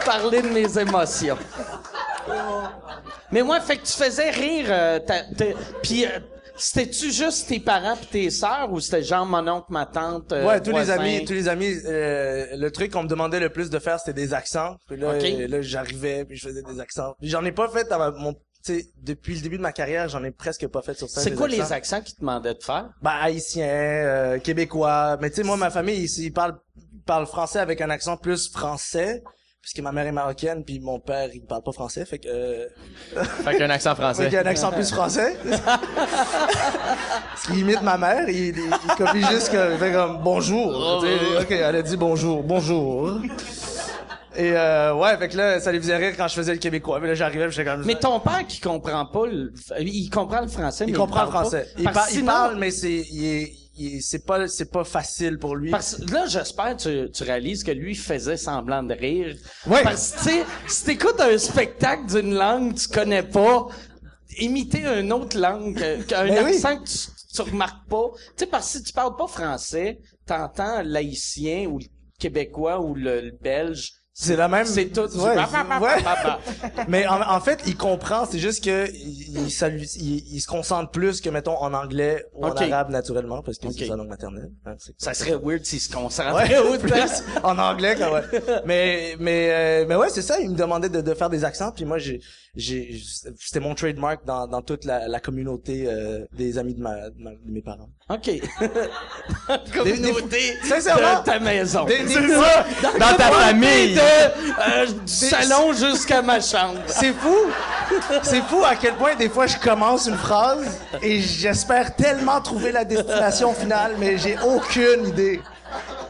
de parler de mes émotions. Mais moi, fait que tu faisais rire, euh, puis euh, c'était-tu juste tes parents puis tes sœurs, ou c'était genre mon oncle, ma tante, euh, Ouais, tous les amis, tous les amis, euh, le truc qu'on me demandait le plus de faire, c'était des accents. Puis là, là, j'arrivais, puis je faisais des accents. Puis j'en ai pas fait ma- mon, sais, depuis le début de ma carrière, j'en ai presque pas fait sur scène. C'est quoi accents. les accents qu'ils te demandaient de faire? Ben, haïtien, euh, québécois. Mais tu sais, moi, ma famille, ils, ils parlent, ils parlent français avec un accent plus français. Puisque ma mère est marocaine, puis mon père, il parle pas français, fait que... Euh, Fait qu'un accent fait français. qu'il y a un accent plus français. Parce qu'il imite ma mère, il, il, il copie juste que, il fait comme bonjour. Tu sais, ok, elle a dit bonjour, bonjour. Et euh, ouais, fait que là, ça les faisait rire quand je faisais le québécois. Mais là, j'arrivais, j'étais comme Mais ton père qui comprend pas le, il comprend le français, mais il comprend le parle pas. français. Il, par- que il sinon- parle, mais c'est, il est, il est- c'est pas, c'est pas facile pour lui. Parce que là, j'espère que tu, tu réalises que lui faisait semblant de rire. Ouais. Parce que, si t'écoutes un spectacle d'une langue que tu connais pas, imiter une autre langue, qu'un Ben oui. accent que tu, tu remarques pas. Tu sais, parce que si tu parles pas français, t'entends l'haïtien ou le québécois ou le, le belge. C'est la même. C'est tout. Ouais, ouais. Mais en, en fait, il comprend, c'est juste que il, il, il- il se concentre plus que mettons en anglais ou Ok. en arabe naturellement parce que c'est sa langue maternelle. hein, Ça serait weird s'il se concentrait Ouais, plus en anglais quand ouais. Mais mais euh, mais ouais, c'est ça, il me demandait de, de faire des accents puis moi j'ai j'ai c'était mon trademark dans dans toute la, la communauté euh, des amis de ma, de ma- de mes parents. OK. Communauté Sincèrement, de ta maison. des- des- C'est ça! Dans ta famille! De, euh, du salon jusqu'à ma chambre. C'est fou. C'est fou à quel point des fois je commence une phrase et j'espère tellement trouver la destination finale, mais j'ai aucune idée.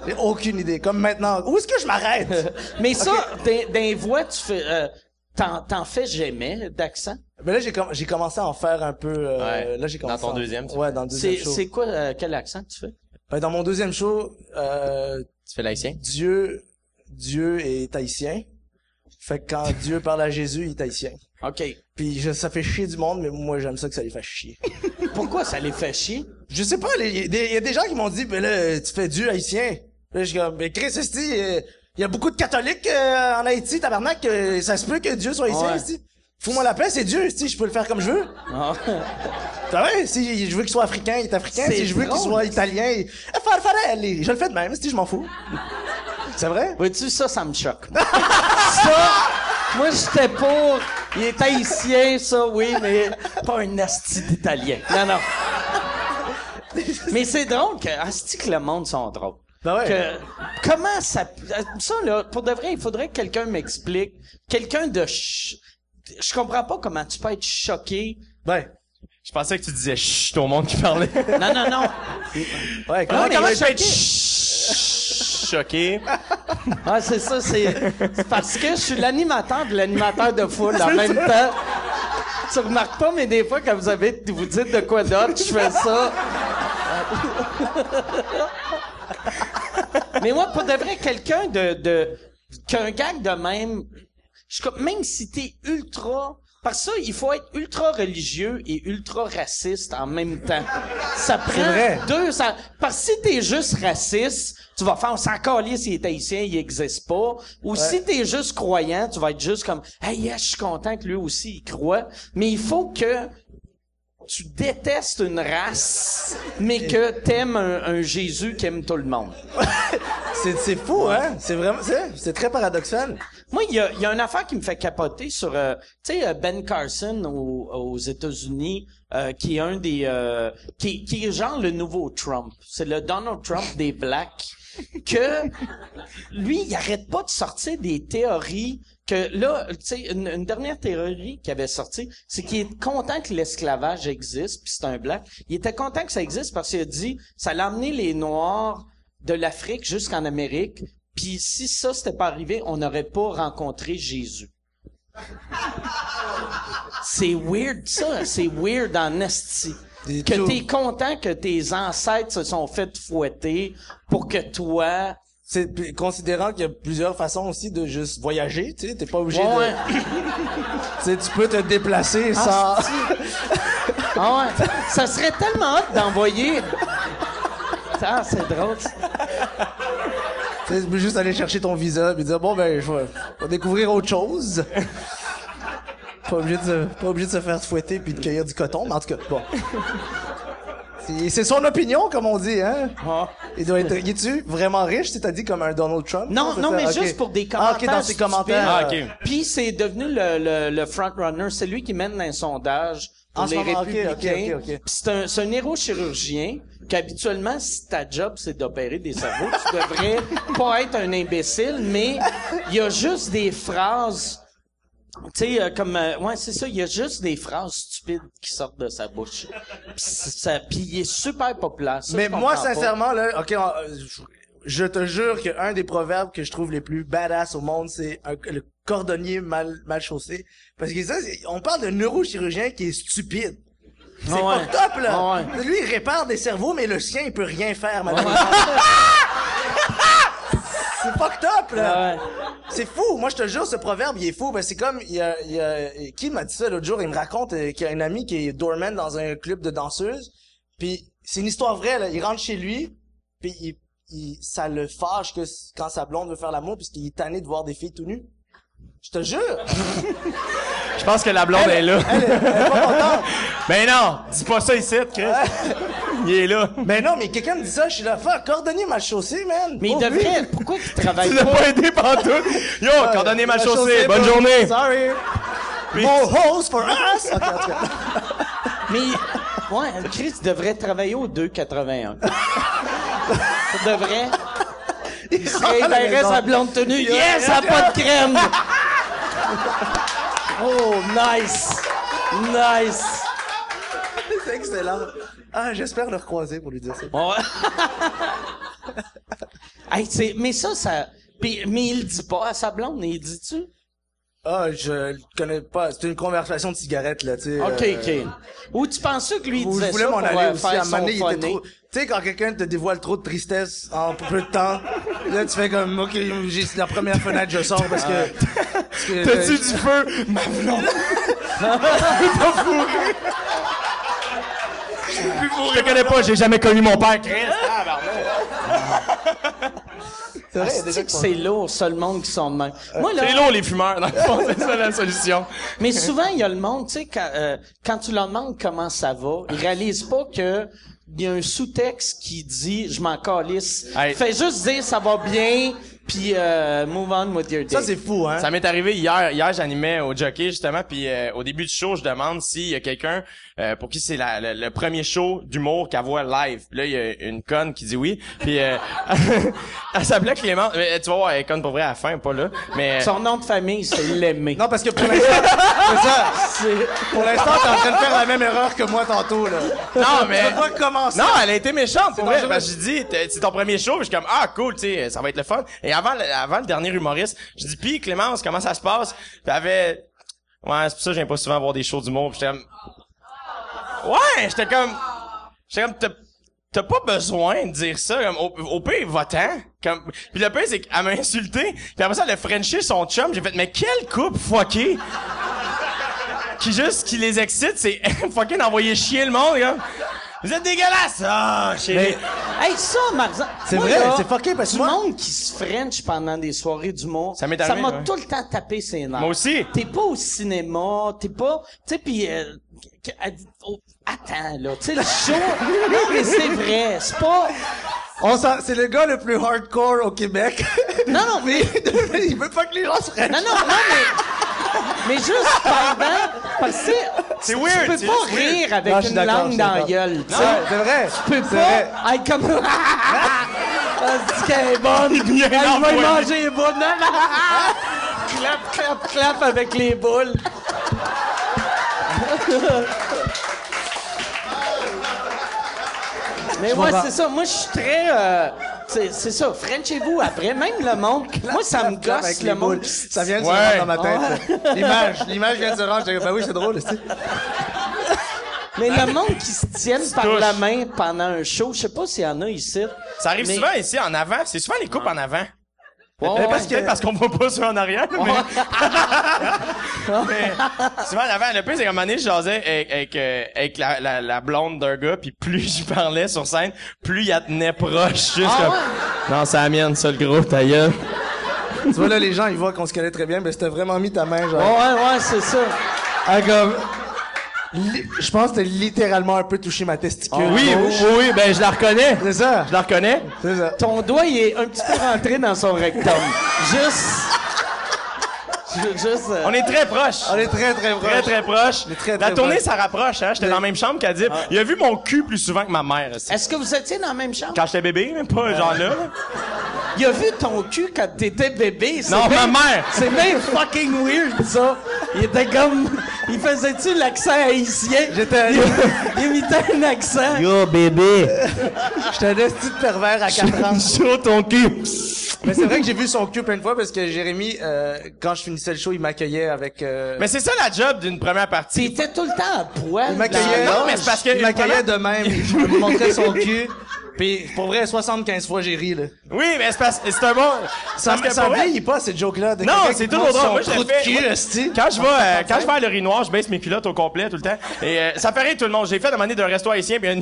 J'ai aucune idée. Comme maintenant, où est-ce que je m'arrête? Mais ça, d'un d'un voix, tu fais... Euh, T'en, t'en fais jamais d'accent? Mais là j'ai com- j'ai commencé à en faire un peu. euh, Ouais. Là j'ai Dans commencé. ton à en- deuxième, tu Ouais, dans le deuxième C'est, show. c'est quoi, euh, quel accent tu fais? Ben, dans mon deuxième show, euh, Tu fais l'haïtien? Dieu, Dieu est haïtien. Fait que quand Dieu parle à Jésus, il est haïtien. OK. Puis je- ça fait chier du monde, mais moi j'aime ça que ça les fasse chier. Pourquoi ça les fait chier? Je sais pas, il y, a des- y a des gens qui m'ont dit, ben là, tu fais Dieu haïtien. Là, je suis comme, ben Chris, il y a beaucoup de catholiques euh, en Haïti, tabarnak, euh, ça se peut que Dieu soit haïtien, Ouais. esti. Fous-moi la paix, c'est Dieu, esti, je peux le faire comme je veux. Ah. T'as vrai, si je veux qu'il soit africain, il est africain, C'est si je veux qu'il drôle. soit italien, il... Eh, allez, je le fais de même, esti, je m'en fous. C'est vrai? Vois-tu, ça, ça me choque. ça, moi, j'étais pour... Il est haïtien, ça, oui, mais pas un asti d'italien. Non, non. mais c'est drôle que... Asti que le monde sont drôles. Ben ouais. Que, comment ça... Ça, là, pour de vrai, il faudrait que quelqu'un m'explique. Quelqu'un de... ch- Je comprends pas comment tu peux être choqué. Ben, Je pensais que tu disais chut au monde qui parlait. Non, non, non. ouais, Comment, je peux être choqué. Ah, c'est ça, c'est parce que je suis l'animateur de l'animateur de foule en même temps. Tu remarques pas, mais des fois, quand vous avez, vous dites de quoi d'autre, je fais ça. Mais moi, pour de vrai, quelqu'un de, de, qu'un gag de même, je, même si t'es ultra, parce que ça, il faut être ultra religieux et ultra raciste en même temps. Ça prend vrai. deux, ça, parce que si t'es juste raciste, tu vas faire, on s'en calisse s'il est haïtien, il existe pas. Ou si t'es juste croyant, tu vas être juste comme, hey, yes, je suis content que lui aussi, il croit. Mais il faut que tu détestes une race, mais que t'aimes un, un Jésus qui aime tout le monde. c'est, fou, hein? C'est vraiment, c'est, très paradoxal. Moi, il y a, y a une affaire qui me fait capoter sur, euh, tu sais, euh, Ben Carson aux, aux États-Unis, euh, qui est un des, euh, qui, qui est genre le nouveau Trump. C'est le Donald Trump des blacks. Que lui, il arrête pas de sortir des théories que là, tu sais, une, dernière théorie qui avait sorti, c'est qu'il est content que l'esclavage existe, puis c'est un black. Il était content que ça existe parce qu'il a dit, ça l'a amené les Noirs de l'Afrique jusqu'en Amérique, puis si ça c'était pas arrivé, on n'aurait pas rencontré Jésus. C'est weird ça, c'est weird en. Que t'es content que tes ancêtres se sont fait fouetter pour que toi... C'est, considérant qu'il y a plusieurs façons aussi de juste voyager, tu sais, t'es pas obligé Ouais, de, tu peux te déplacer sans, Ah ouais. Ça serait tellement hot d'envoyer... Ah, c'est drôle. tu peux juste aller chercher ton visa et dire, bon, ben, je vais découvrir autre chose. Pas obligé de, se- pas obligé de se faire fouetter puis de cueillir du coton, mais en tout cas, bon. C'est, c'est son opinion, comme on dit, hein? Ah. Il doit être, il est-tu vraiment riche, dit comme un Donald Trump? Non, non, mais juste pour des Ah, commentaires. ok, dans ses stupides. commentaires. Ah, euh, ok. Puis c'est devenu le, le, le front-runner. C'est lui qui mène un sondage pour En les moment, républicains. ok, ok, ok. Puis c'est un, c'est un neurochirurgien qu'habituellement, si ta job, c'est d'opérer des cerveaux, tu devrais pas être un imbécile, mais il y a juste des phrases... Tu sais, euh, comme... euh, ouais, c'est ça, il y a juste des phrases stupides qui sortent de sa bouche. Puis ça, puis il est super populaire. Ça, Mais moi, pas. sincèrement, là, ok, on- euh, je- je te jure que un des proverbes que je trouve les plus badass au monde, c'est le cordonnier mal, mal chaussé. Parce que ça, on parle de neurochirurgien qui est stupide. C'est ouais. pas top, là. Ouais. Lui, il répare des cerveaux, mais le sien, il peut rien faire, malheureusement. c'est fucked up, là. Ah ouais. C'est fou. Moi, je te jure, ce proverbe, il est fou. Ben, c'est comme, il y a, il y a- qui m'a dit ça l'autre jour? Il me raconte euh, qu'il y a un ami qui est doorman dans un club de danseuses. Puis, c'est une histoire vraie, là. Il rentre chez lui, puis il, il- ça le fâche que quand sa blonde veut faire l'amour, puisqu'il est tanné de voir des filles tout nues. Je te jure. Je pense que la blonde est là. Elle, est- elle est pas contente. Ben non, dis pas ça ici, Chris. Il est là. Mais non, mais quelqu'un me dit ça, je suis là, fuck, cordonnier mal chaussé, man. Mais il devrait, oui. pourquoi qu'il travaille Tu l'as pas? pas aidé pantoute. Yo, coordonnez ma chaussée. Bonne journée. Sorry. More hoes for us. Ok, en tout cas. Mais, ouais, Chris devrait travailler au 2,81. Ça devrait. Il se réveillerait sa blonde tenue. Yes, ça a pas de crème! Oh, nice! Nice! C'est excellent. Ah, j'espère le recroiser pour lui dire ça. Ouais. hey, c'est- mais ça, ça. Puis, mais il le dit pas à sa blonde, il dit-tu? Ah, je le connais pas. C'était une conversation de cigarette, là, tu sais. Ok, euh, ok. Ou tu pensais que lui il Où disait je voulais ça m'en pour aller euh, aussi. À faire un moment donné, son il était funny? trop... Tu sais, quand quelqu'un te dévoile trop de tristesse en peu de temps, là, tu fais comme, OK, j'ai la première fenêtre, je sors parce que... parce que- T'as-tu du feu? Ma blonde. Je te connais pas, j'ai jamais connu mon père, Chris. C'est vrai, il y a des gens C'est c'est lourd, ça, le monde qui sont de même. Moi, là, C'est lourd, les fumeurs. Dans le fond, c'est ça la solution. Mais souvent, il y a le monde, tu sais, quand, euh, quand tu leur demandes comment ça va, ils réalisent pas que il y a un sous-texte qui dit « je m'en calisse Hey. Fais juste dire « ça va bien », puis euh, « move on with your day ». Ça, c'est fou, hein? Ça m'est arrivé hier. Hier, j'animais au jockey, justement, puis euh, au début du show, je demande s'il y a quelqu'un euh, pour qui c'est la- le, le premier show d'humour qu'elle voit live. Là, il y a une conne qui dit oui. Puis euh, elle s'appelait Clément. Mais, tu vas voir, elle est conne pour vrai à la fin, pas là. Mais Son nom de famille, c'est l'aimer. Non, parce que pour l'instant, c'est ça. Pour l'instant, t'es en train de faire la même erreur que moi tantôt, là. non, mais pas commencer. non, elle a été méchante pour vrai. Parce que j'ai dit, c'est ton premier show. Puis je suis comme ah cool, tu sais, ça va être le fun. Et avant, avant le dernier humoriste, je dis puis Clémence, comment ça se passe? Puis elle ouais, c'est pour ça que j'aime pas souvent voir des shows d'humour. Puis j'étais comme ouais, j'étais comme j'étais comme t'as- pas besoin de dire ça. Comme, au, au pire, va-t'en. Puis le pire, c'est qu'elle m'a insulté. Puis après ça, elle a frenché son chum. J'ai fait, mais quelle coupe fuckée! qui juste, qui les excite, c'est fucking envoyer chier le monde, comme. Vous êtes dégueulasse! Ah, chérie. Mais- Hey, ça, Marzan... C'est vrai, c'est fucké, parce que Du moi- monde qui se french pendant des soirées d'humour, Ça m'est ça m'a ouais. tout le temps tapé ses nerfs. Moi aussi. T'es pas au cinéma, t'es pas... Tu sais, pis... euh, oh, attends, là, tu sais, le show... non, mais c'est vrai, c'est pas... On c'est le gars le plus hardcore au Québec. Non, non, mais... il veut pas que les gens se Non, non, non, mais... Mais juste pendant... Parce que C'est tu weird, peux c'est pas rire avec Non, une langue dans la gueule, tu sais. Ouais, c'est vrai. Tu peux C'est vrai. pas être comme... Ah, c'est qu'elle est bonne. Il vient Ah, je vais y manger les boules. Non, non. clap, clap, clap avec les boules. Mais moi, c'est ça. Moi, je suis très... euh, c'est c'est ça. Frenchez-vous après. Même le monde... moi, ça me gosse, le monde... Ça vient de se Ouais. rendre dans ma tête. L'image, l'image vient de se rendre. Ben oui, c'est drôle, tu sais. Mais le monde qui se tienne par la main pendant un show, je sais pas s'il y en a ici. Ça arrive Mais- souvent ici en avant. C'est souvent les coupes en avant. Ouais, ouais. parce, que, parce qu'on voit pas ceux en arrière, mais... mais souvent en avant. Le pire, c'est qu'à un moment donné, je jasais avec, avec, euh, avec la, la, la blonde d'un gars, puis plus j'y parlais sur scène, plus il la tenait proche. Juste Ah comme... ouais? Non, c'est la mienne, ça, le gros, ta gueule. Tu vois, là, les gens, ils voient qu'on se connaît très bien, mais c'était vraiment mis ta main, genre. Ouais, ouais, c'est ça. Ah, comme. Je pense que t'as littéralement un peu touché ma testicule. Oui, oui, oui, ben je la reconnais. C'est ça. Je la reconnais. C'est ça. Ton doigt, il est un petit peu rentré dans son rectum. Juste. Juste. euh, On est très proches. On est très, très proches. Très, très proches. très, la tournée, proches. ça rapproche, hein. J'étais dans la même chambre qu'elle dit. Il a vu mon cul plus souvent que ma mère, aussi. Est-ce que vous étiez dans la même chambre? Quand j'étais bébé, même pas genre là. là. Il a vu ton cul quand t'étais bébé. c'est Non, bien- ma mère. C'est bien fucking weird, ça. Il était comme. Il faisait-tu l'accent haïtien? J'étais, Il, il imitait un accent. Yo, bébé. j'étais un esti de pervers à 4 ans. Chaud ton cul. Mais c'est vrai que j'ai vu son cul plein de fois parce que Jérémy, euh, quand je finissais le show, il m'accueillait avec... Euh... Mais c'est ça la job d'une première partie. T'étais tout le temps à poil. Il m'accueillait. Non, mais c'est parce que- Il m'accueillait de même. Il me montrait son cul. Puis pour vrai, 75 fois j'ai ri là. Oui, mais c'est parce c'est un bon. Ça, parce ça vieillit pas cette joke là. Non, c'est toujours drôle. Moi, je le fais. Cul, Moi, esti. Quand je vais, euh, quand je vais à l'urinoir, je baisse mes culottes au complet tout le temps. Et euh, ça fait rire tout le monde. J'ai fait demander d'un resto haïtien puis un,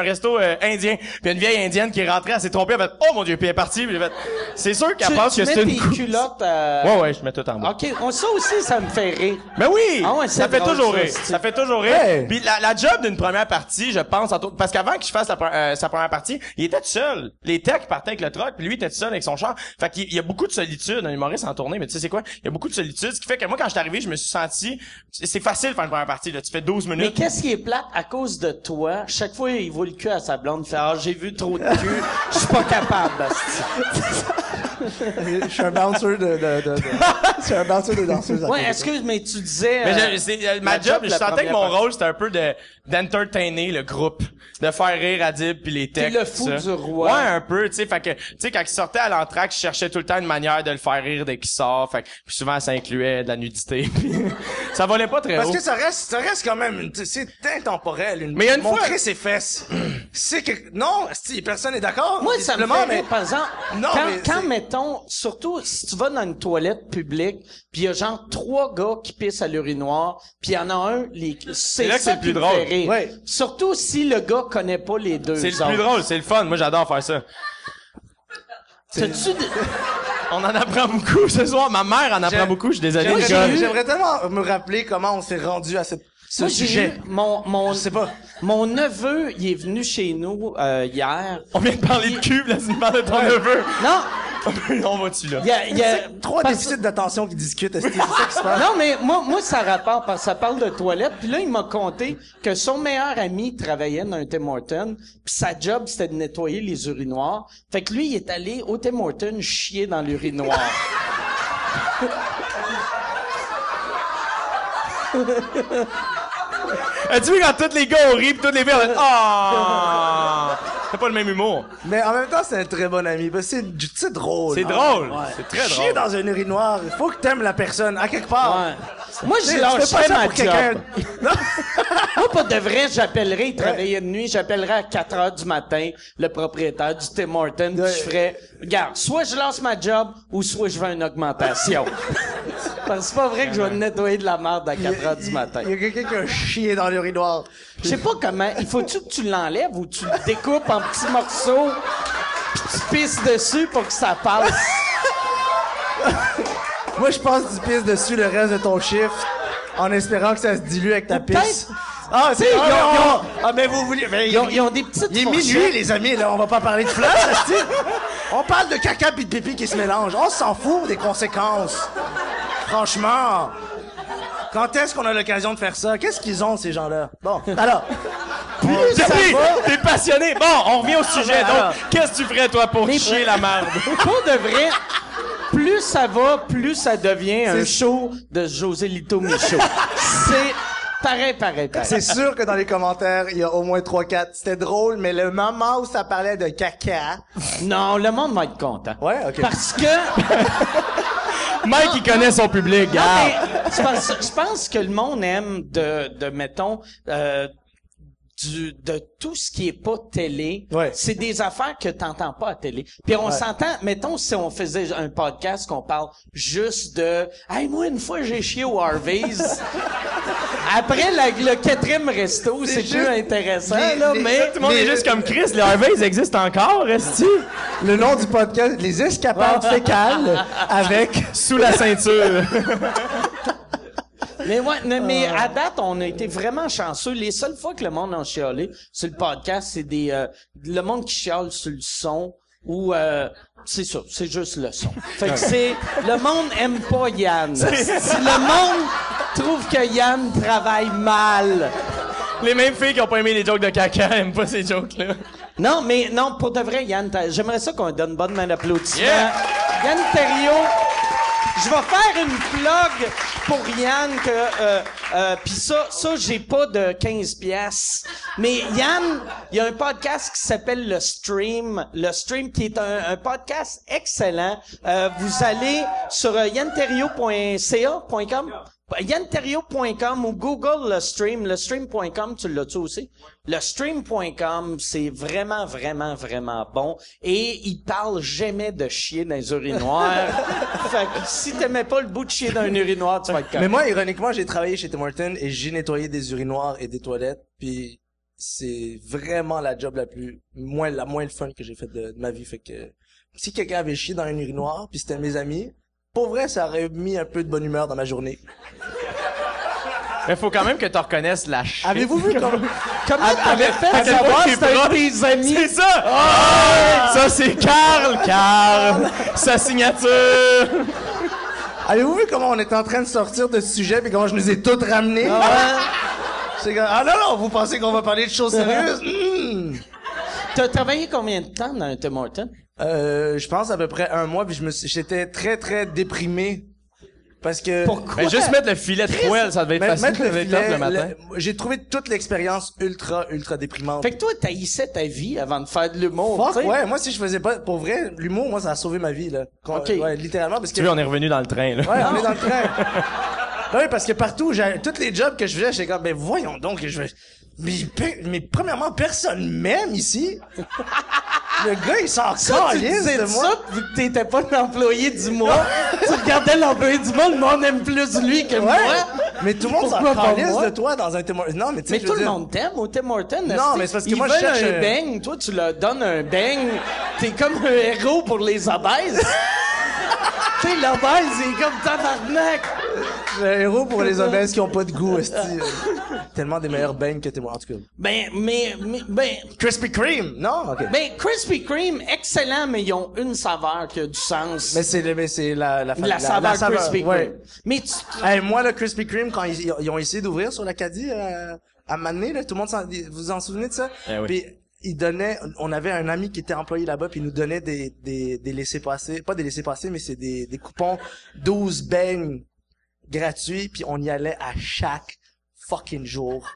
un resto euh, indien. Puis une vieille indienne qui est rentrée, elle s'est trompée, elle a fait « Oh mon Dieu! » Puis elle est partie. Puis fait « C'est sûr qu'elle pense tu que c'est une couche. culottes. euh, Ouais, ouais, je mets tout en bas. OK, on, ça aussi, ça me fait rire. Mais oui! Ah ouais, ça fait drôle, toujours ça, rire. Ça fait toujours rire. Puis la, la job d'une première partie, je pense, parce qu'avant que je fasse la euh, sa première partie, il était seul. Les techs partaient avec le truck, puis lui était seul avec son char. Fait qu'il il y a beaucoup de solitude, un humoriste en tournée, mais tu sais c'est quoi? Il y a beaucoup de solitude, ce qui fait que moi, quand je suis arrivé, je me suis senti... C'est facile de faire une première partie, là. Tu fais 12 Mais minutes. qu'est-ce qui est plate à cause de toi? Chaque fois, il voit le cul à sa blonde, il fait, ah, j'ai vu trop de cul, je suis pas capable. Je suis un bouncer de, de, de, de- je suis un bouncer de danseuse. Ouais, excuse, mais tu disais... Mais euh, je- c'est, euh, ma la job, job, je sentais que mon rôle, c'était un peu de d'entertainer le groupe, de faire rire Adib puis les techs. le fou ça. du roi. Ouais, un peu, tu sais, fait que tu sais quand il sortait à l'entraque, je cherchais tout le temps une manière de le faire rire dès qu'il sort, fait que puis souvent ça incluait de la nudité. puis ça volait pas très Parce haut. que ça reste, ça reste quand même, une- c'est intemporel. Une, Mais il y a une montrer fois- ses fesses. c'est que, non, si personne n'est d'accord. Moi, ça me fait mais par exemple, Non, quand, mais quand mettons, surtout si tu vas dans une toilette publique, puis il y a genre trois gars qui pissent à l'urinoir, puis il y en a un, les, c'est là que ça c'est le qui plus me drôle. fait rire. Ouais. Surtout si le gars connaît pas les deux C'est le plus drôle, c'est le fun. Moi, j'adore faire ça. T'as-tu On en apprend beaucoup ce soir. Ma mère en apprend beaucoup. Je suis désolé, J'aimerais- j'ai tellement me rappeler comment on s'est rendu à cette, ce Moi, sujet. eu mon, mon, Je sais pas. mon neveu, il est venu chez nous, euh, hier. On vient de parler de cube, là, tu me parles de ton neveu. Non! On va-tu, là? Il y a, il y a, Trois parce- déficits d'attention qui discutent, c'est ça qui se passe? Non, mais moi, moi, ça rapporte parce que ça parle de toilette. Puis là, il m'a conté que son meilleur ami travaillait dans un Tim Horton. Puis sa job, c'était de nettoyer les urinoirs. Fait que lui, il est allé au Tim Horton chier dans l'urinoir. As-tu vu quand tous les gars ont ri pis tous les filles ont fait Ah! C'est pas le même humour. Mais en même temps, c'est un très bon ami, parce que c'est, c'est drôle. C'est drôle. ouais. C'est très Chier drôle. dans un urinoir, il faut que t'aimes la personne, à quelque part. Ouais. Moi, je lâcherais ma job. Non. Moi, pas de vrai, j'appellerais, il travaillait de nuit, j'appellerais à 4 heures du matin le propriétaire du Tim Horton, puis je ferais, regarde, soit je lance ma job, ou soit je veux une augmentation. Parce que c'est pas vrai que je vais nettoyer de la merde à 4 heures du matin. Il y a quelqu'un qui a chié dans l'urinoir. Je sais pas comment. Il faut-tu que tu l'enlèves ou tu le découpes en petits morceaux pis tu pisses dessus pour que ça passe? Moi, je pense que tu pisses dessus le reste de ton chiffre en espérant que ça se dilue avec ta pisse. Ah, c'est T'sais, ah, ils ont- ils. Ah, mais vous voulez. mais Ils ont, ils ont des petites Il est minuit, les amis, là. On va pas parler de flash. On parle de caca pis de pipi qui se mélangent. On s'en fout des conséquences. Franchement. Quand est-ce qu'on a l'occasion de faire ça? Qu'est-ce qu'ils ont, ces gens-là? Bon, alors. Plus ça va. t'es passionné. Bon, on revient au sujet. ben, alors. Donc, qu'est-ce que tu ferais, toi, pour Mais- chier la merde? Pas de vrai. Plus ça va, plus ça devient un show de José Lito Michaud. C'est pareil, pareil, pareil. C'est sûr que dans les commentaires, il y a au moins 3-4. C'était drôle, mais le moment où ça parlait de caca. Non, le monde va être content. Ouais, ok. Parce que... Mike, il connaît son public, Non, gars. mais que je pense que le monde aime de, de mettons, euh, du, de tout ce qui est pas télé. Ouais. C'est des affaires que t'entends pas à télé. Puis on s'entend, mettons, si on faisait un podcast qu'on parle juste de, hey, moi, une fois, j'ai chié au Harvey's. Après la- le quatrième resto, c'est plus intéressant, les- là, les- mais... Tout le monde est juste comme Chris. Les Harveys existent encore, resti Le nom du podcast, les escapades fécales avec Sous la ceinture. Mais ouais, mais, mais Euh. à date, on a été vraiment chanceux. Les seules fois que le monde a chialé sur le podcast, c'est des euh, le monde qui chiale sur le son ou euh, c'est ça, c'est juste le son. Fait que c'est le monde aime pas Yann. Si le monde trouve que Yann travaille mal. les mêmes filles qui ont pas aimé les jokes de caca aiment pas ces jokes-là. Non, mais non, pour de vrai, Yann, j'aimerais ça qu'on donne une bonne main d'applaudissement. Yeah! Yann Terriot, je vais faire une plug pour Yann que euh, euh, puis ça ça j'ai pas de 15 pièces. Mais Yann, il y a un podcast qui s'appelle le Stream, le Stream qui est un, podcast excellent. Euh, vous allez sur euh, yanterio.com ou Google le stream, le stream.com, tu l'as-tu aussi? Le stream.com, c'est vraiment, vraiment, vraiment bon. Et il parle jamais de chier dans les urinoirs. fait que si t'aimais pas le bout de chier dans un urinoir, tu vas être Mais moi, ironiquement, j'ai travaillé chez Tim Hortons et j'ai nettoyé des urinoirs et des toilettes, puis c'est vraiment la job la plus moins la moins le fun que j'ai fait de, de ma vie. Fait que si quelqu'un avait chié dans un urinoir, puis c'était mes amis, pour vrai, ça aurait mis un peu de bonne humeur dans ma journée. Mais faut quand même que tu reconnaisses la shit. Avez-vous vu comme Comment t'avais fait savoir t'es si tes amis? C'est ça! Ah! Ça, c'est Carl! Carl! Sa signature! Avez-vous vu comment on était en train de sortir de ce sujet puis comment je nous ai toutes ramenés? C'est comme, ah non, non, vous pensez qu'on va parler de choses sérieuses? Hmm. T'as travaillé combien de temps dans un Tim Hortons? Euh, je pense à peu près un mois puis je me suis- j'étais très très déprimé parce que Pourquoi? Ben, juste mettre le filet de poêle, ça devait être Mettre- facile mettre le le filet, le matin. le- j'ai trouvé toute l'expérience ultra ultra déprimante. Fait que toi, t'haïssais ta vie avant de faire de l'humour, Fuck, tu sais. ouais, moi si je faisais pas pour vrai, l'humour moi ça a sauvé ma vie là. Quand- Ok. Ouais, littéralement parce que Tu vois, on est revenu dans le train, là. Ouais, on est dans le train. Ben oui, parce que partout, j'ai, tous les jobs que je faisais, j'étais comme, ben voyons donc, je vais, mais, premièrement, personne m'aime ici. Le gars, il s'en Ça, tu calisse de ça, vu que t'étais pas l'employé du mois. tu regardais l'employé du mois, le monde aime plus lui que Ouais. moi. Mais tout le monde s'en calisse moi? de toi dans un témoin. Non, mais tu sais, Mais tout le dire- monde t'aime au Tim Hortons. Non, mais c'est parce que Ils moi, je cherche un beigne. Toi, tu leur donnes un beigne. T'es comme un héros pour les obèses. tu sais, l'obèse, il est comme tabarnak. Un héros pour les obèses qui ont pas de goût, esti. Tellement des meilleurs beignes que témoins, en tout cas. Ben, mais, mais ben, Krispy Kreme! Non? Ok. ben, Krispy Kreme, excellent, mais ils ont une saveur qui a du sens. Mais c'est, le- mais c'est la, la, la, saveur Krispy Kreme. ouais. Mais tu, Hey, moi, le Krispy Kreme, quand ils, ils ont essayé d'ouvrir sur l'Acadie, euh, à Mané, là, tout le monde s'en, vous vous en souvenez de ça? Eh oui. Puis, ils donnaient, on avait un ami qui était employé là-bas, puis il nous donnait des, des, des laissés-passer, pas des laissés-passer, mais c'est des, des coupons 12 beignes gratuits, puis on y allait à chaque fucking jour.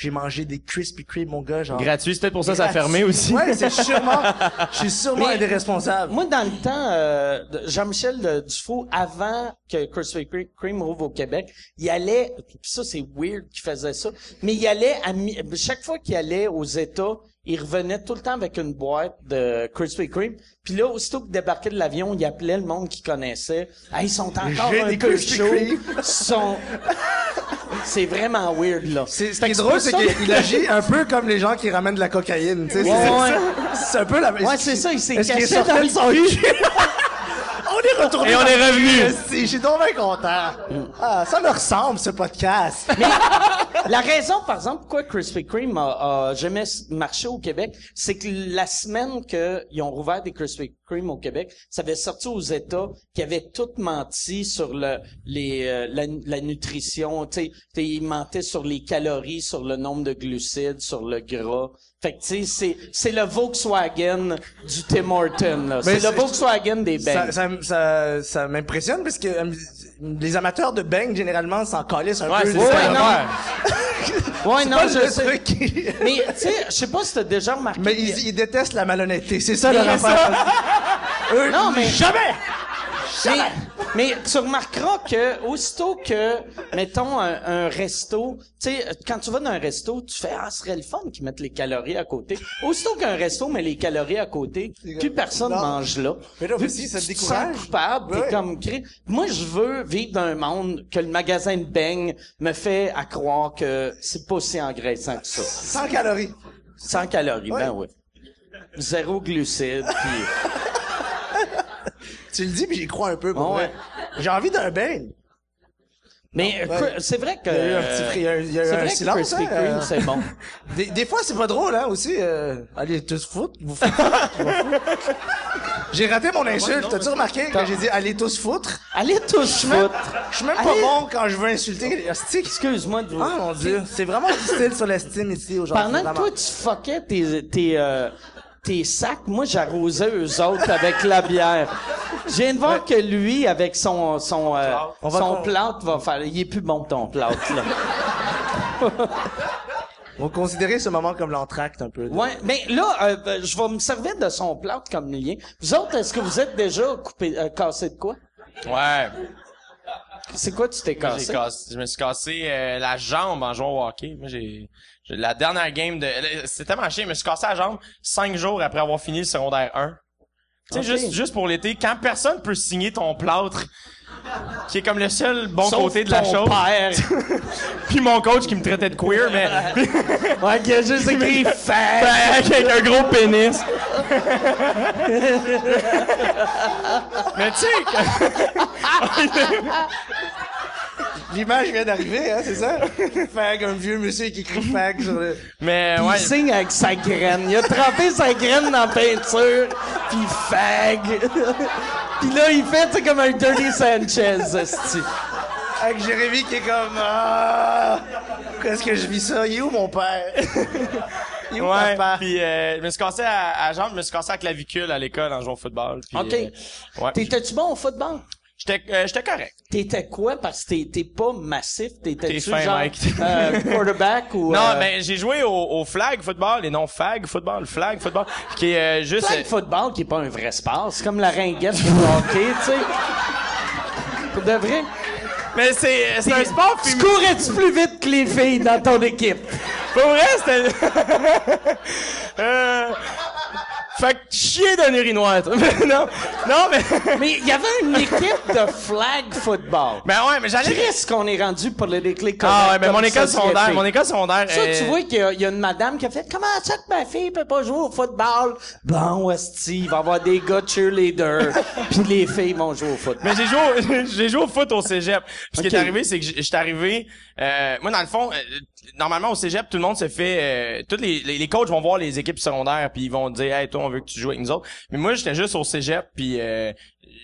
J'ai mangé des Krispy Kreme, mon gars, genre. Gratuit, c'est peut-être pour ça que ça a Gratuit. fermé aussi. Ouais, c'est sûrement, je suis sûrement Mais- un des responsables. Moi, dans le temps, euh, de- Jean-Michel Dufault, avant que Krispy Kre- Kreme rouvre au Québec, il allait, pis ça c'est weird qu'il faisait ça, mais il allait à mi- chaque fois qu'il allait aux États, il revenait tout le temps avec une boîte de Krispy Kreme. Puis là, aussitôt qu'il débarquait de l'avion, il appelait le monde qu'il connaissait. Hey, ils sont encore un des peu Krispy chauds. Kreme. Ils sont... c'est vraiment weird, là. C'est, ce qui est drôle, c'est qu'il agit un peu comme les gens qui ramènent de la cocaïne, tu sais. Ouais, c'est, ouais. c'est un peu la Ouais, c'est ça, il s'est Est-ce qu'il est caché dans le son est retourné. Et on est revenu. Si, Je suis donc bien content. Ah, ça me ressemble, ce podcast. La raison, par exemple, pourquoi Krispy Kreme a, a jamais marché au Québec, c'est que la semaine qu'ils ont rouvert des Krispy Kreme au Québec, ça avait sorti aux États qui avaient tout menti sur le les euh, la, la nutrition, tu sais, tu sais, ils mentaient sur les calories, sur le nombre de glucides, sur le gras. Fait que tu sais, c'est c'est le Volkswagen du Tim Horton là. C'est le Volkswagen des Ça, beignes. ça, ça, ça m'impressionne parce que les amateurs de bang, généralement, s'en calissent un Ouais, peu. c'est. Ouais, ça. non. Ouais, non, pas je le sais. truc qui- Mais tu sais, je sais pas si t'as déjà remarqué. Mais ils, ils détestent la malhonnêteté. C'est ça Mais leur affaire. Eux, Non, mais- jamais! Mais, mais tu remarqueras que aussitôt que, mettons, un, un resto, tu sais, quand tu vas dans un resto, tu fais, ah, ce serait le fun qu'ils mettent les calories à côté. Aussitôt qu'un resto met les calories à côté, plus personne Non. mange là. Mais là, aussi, ça te tu te décourage. sens coupable, t'es comme, cri- moi, je veux vivre dans un monde que le magasin de beignes me fait à croire que c'est pas si engraissant que ça. 100 calories. 100 calories, ben oui. Zéro glucides, puis... Tu le dis, puis j'y crois un peu. Pour Ouais. vrai. J'ai envie d'un bang. Mais ouais. euh, c'est vrai que... Il y a eu un petit fri- il y a eu- un vrai que silence, hein, euh. c'est bon. Des, des fois, c'est pas drôle, hein, aussi. Euh, allez tous foutre. Vous foutre. J'ai raté mon insulte. T'as-tu remarqué que j'ai dit allez tous foutre? Allez tous foutre. Je suis même pas Allez. bon quand je veux insulter. Excuse-moi de vous... Ah mon dieu, c'est vraiment difficile sur l'estime ici aujourd'hui. Pendant que toi, tu fuckais tes, tes, euh, tes sacs, moi, j'arrosais eux autres avec la bière. Je viens de voir que lui, avec son son euh, On va son con- plâtre, va faire. Il est plus bon ton plâtre là. On va considérer ce moment comme l'entracte un peu. de- Ouais, mais là, euh, ben, je vais me servir de son plâtre comme lien. Vous autres, est-ce que vous êtes déjà coupé, euh, cassé de quoi? Ouais. C'est quoi tu t'es Moi, cassé j'ai cassé- je me suis cassé euh, la jambe en jouant au hockey. Moi, j'ai, j'ai- la dernière game de, c'était tellement chiant, je me suis cassé la jambe cinq jours après avoir fini le secondaire 1. Tu sais, juste, juste pour l'été, quand personne peut signer ton plâtre, qui est comme le seul bon Sauf côté de la chose. père. Puis mon coach qui me traitait de queer, mais ouais, qui a juste écrit fait. avec un gros pénis. mais tu sais, L'image vient d'arriver, hein, c'est ça? Fag, un vieux monsieur qui écrit fag sur le... mais Puis ouais. il signe avec sa graine. Il a trempé sa graine dans la peinture, puis fag. puis là, il fait, c'est comme un Dirty Sanchez, esti. Avec Jérémy qui est comme... Ah! Qu'est-ce que je vis ça? Il est où mon père? Il est où Ouais, papa? puis euh, je me suis cassé à, à la jambe, je me suis cassé à la clavicule à l'école en jouant au football. OK. euh, ouais. T'étais-tu bon au football? J'étais euh, j'étais correct. T'étais quoi? Parce que t'es- t'es pas massif. T'étais-tu T'es fin, genre Mike. euh, quarterback ou... Non, euh, mais j'ai joué au, au flag football et non fag football, flag football, qui est euh, juste Flag euh, football qui est pas un vrai sport. C'est comme la ringuette du hockey, tu sais. Pour de vrai. mais c'est c'est un sport Tu courais-tu plus vite que les filles dans ton équipe? Pour vrai, c'était euh, fait que chier d'un urinoir. non, non mais Mais il y avait une équipe de flag football. ben ouais, mais j'allais Chris qu'on est rendu politically correct. Ah ouais, mais mon école secondaire, mon école secondaire Ça, tu vois qu'il y, a- il y a une madame qui a fait « Comment ça que ma fille peut pas jouer au football? » Bon, esti, il va y avoir des gars cheerleaders, puis les filles vont jouer au football. Mais j'ai joué, j'ai joué au foot au cégep. Puis Ce qui est arrivé, c'est que j'étais arrivé. Euh, moi, dans le fond, euh, normalement au cégep, tout le monde se fait. Euh, tous les, les, les coachs vont voir les équipes secondaires, puis ils vont dire, hey, toi, on veut que tu joues avec nous autres. Mais moi, j'étais juste au cégep, puis euh,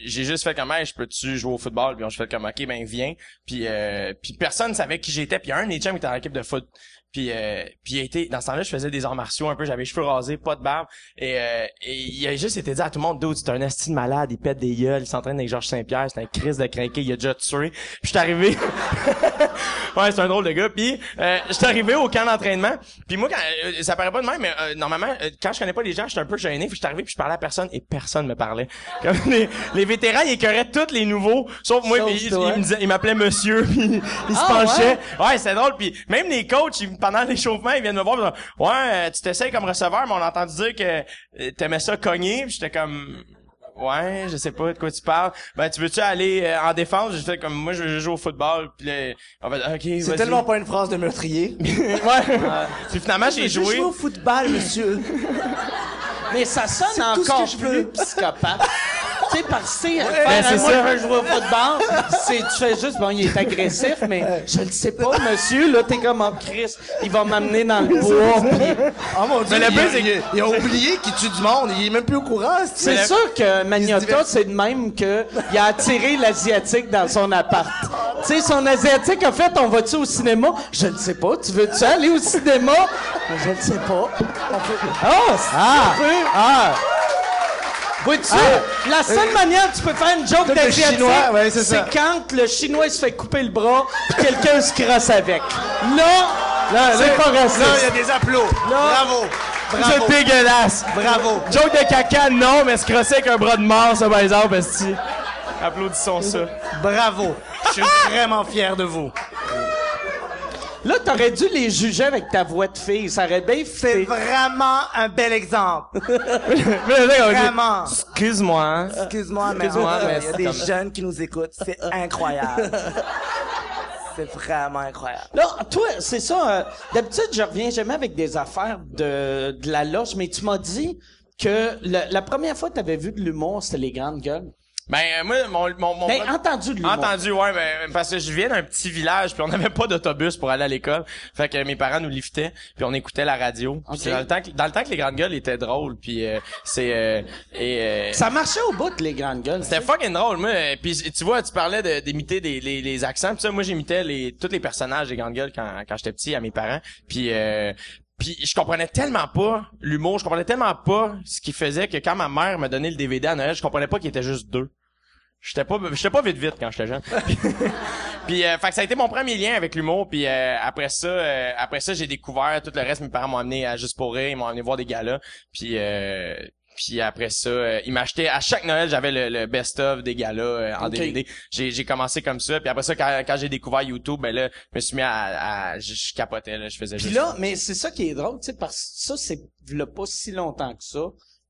j'ai juste fait comme, hey, je peux-tu jouer au football? Puis on fait comme, ok, ben viens. Puis euh, puis personne savait qui j'étais. Puis un des chums était dans l'équipe de foot. Puis, euh, puis il a été, dans ce temps-là, je faisais des arts martiaux un peu, j'avais les cheveux rasés, pas de barbe. Et, euh, et il a juste été dit à tout le monde, dude, c'est un esti de malade, il pète des gueules, il s'entraîne avec Georges Saint-Pierre, c'est un crise de craqué, il a déjà tué. Puis je suis arrivé, ouais, c'est un drôle de gars. Puis euh, je suis arrivé au camp d'entraînement. Puis moi, quand, euh, ça paraît pas de même, mais euh, normalement, euh, quand je connais pas les gens, j'étais un peu gêné. Puis je suis arrivé, puis je parlais à personne et personne me parlait. Comme les, les vétérans, ils écœuraient tous les nouveaux, sauf moi. Sauf puis ils, ils m'appelaient monsieur, puis ils se Ah, penchaient. Ouais, c'est drôle. Puis même les coachs, ils- pendant l'échauffement, ils viennent me voir. Ils disent, ouais, tu t'essayes comme receveur, mais on a entendu dire que euh, t'aimais ça cogner. J'étais comme, ouais, je sais pas de quoi tu parles. Ben, tu veux-tu aller euh, en défense? J'ai fait comme, moi, je veux jouer au football. Puis là, on va dire, ok, C'est tellement pas une phrase de meurtrier. ouais. Puis finalement, j'ai Je joué. joue au football, monsieur. Mais ça sonne C'est tout ce encore que je plus psychopathe. Tu sais, parce que, faire, Ben, c'est moi, ça. je veux jouer au football, c'est, tu fais juste, bon, il est agressif, mais je le sais pas, monsieur, là, t'es comme en Christ, il va m'amener dans le bois, pis- Oh mon dieu, Mais le il, pire, a- c'est il a- il a oublié qu'il tue du monde. Il est même plus au courant. c'est- C'est le- sûr que Magnota, c'est de même que il a attiré l'Asiatique dans son appart. Tu sais, son Asiatique a fait, on va-tu au cinéma? Je ne sais pas. Tu veux-tu aller au cinéma? Je ne sais pas. Oh, c'est Ah! Ah! Vois-tu? La seule manière que tu peux faire une joke d'Asiatique, Chinois, ouais, c'est quand le Chinois se fait couper le bras pis quelqu'un se crosse avec. Là, c'est pas raciste. Là, il y a des applaudissements. Bravo. Bravo. C'est dégueulasse. Bravo. Joke de caca, non, mais se crosser avec un bras de mort, ça, par exemple. Applaudissons ça. Bravo. Je suis vraiment fier de vous. Là, t'aurais dû les juger avec ta voix de fille. Ça aurait bien C'est fait. vraiment un bel exemple. Vraiment. Excuse-moi. Excuse-moi, mais Excuse-moi, mais il y a c'est des comme- jeunes qui nous écoutent. C'est incroyable. C'est vraiment incroyable. Là, toi, c'est ça. euh, D'habitude, je reviens jamais avec des affaires de, de la loge, mais tu m'as dit que le- la première fois que t'avais vu de l'humour, c'était les grandes gueules. Ben, euh, moi, mon, mon, mon Ben, entendu de l'humour. Entendu, ouais, ben, parce que je viens d'un petit village, puis on n'avait pas d'autobus pour aller à l'école. Fait que mes parents nous liftaient, puis on écoutait la radio. Puis Ok. c'est dans le temps que dans le temps que les grandes gueules étaient drôles, puis euh, c'est euh, et euh, Ça marchait au bout, les grandes gueules. c'était fucking drôle, moi. euh, Puis tu vois, tu parlais de- d'imiter des les, les accents, puis ça, moi j'imitais les tous les personnages des grandes gueules quand quand j'étais petit à mes parents. Puis euh, puis je comprenais tellement pas l'humour, je comprenais tellement pas ce qui faisait que quand ma mère me donnait le DVD à Noël, je comprenais pas qu'il était juste deux. J'étais pas, j'étais pas vite vite quand j'étais jeune. puis, euh, fait que ça a été mon premier lien avec l'humour. Puis euh, après ça, euh, après ça, j'ai découvert tout le reste. Mes parents m'ont amené à Juste pour rire, ils m'ont amené voir des galas. Puis euh, puis après ça, euh, ils m'achetaient à chaque Noël, j'avais le, le best-of des galas euh, en. DVD. J'ai, j'ai commencé comme ça. Puis après ça, quand, quand j'ai découvert YouTube, ben là, je me suis mis à, à je, je capotais là, je faisais Puis juste. là, mais c'est ça qui est drôle, tu sais, parce que ça, c'est là pas si longtemps que ça.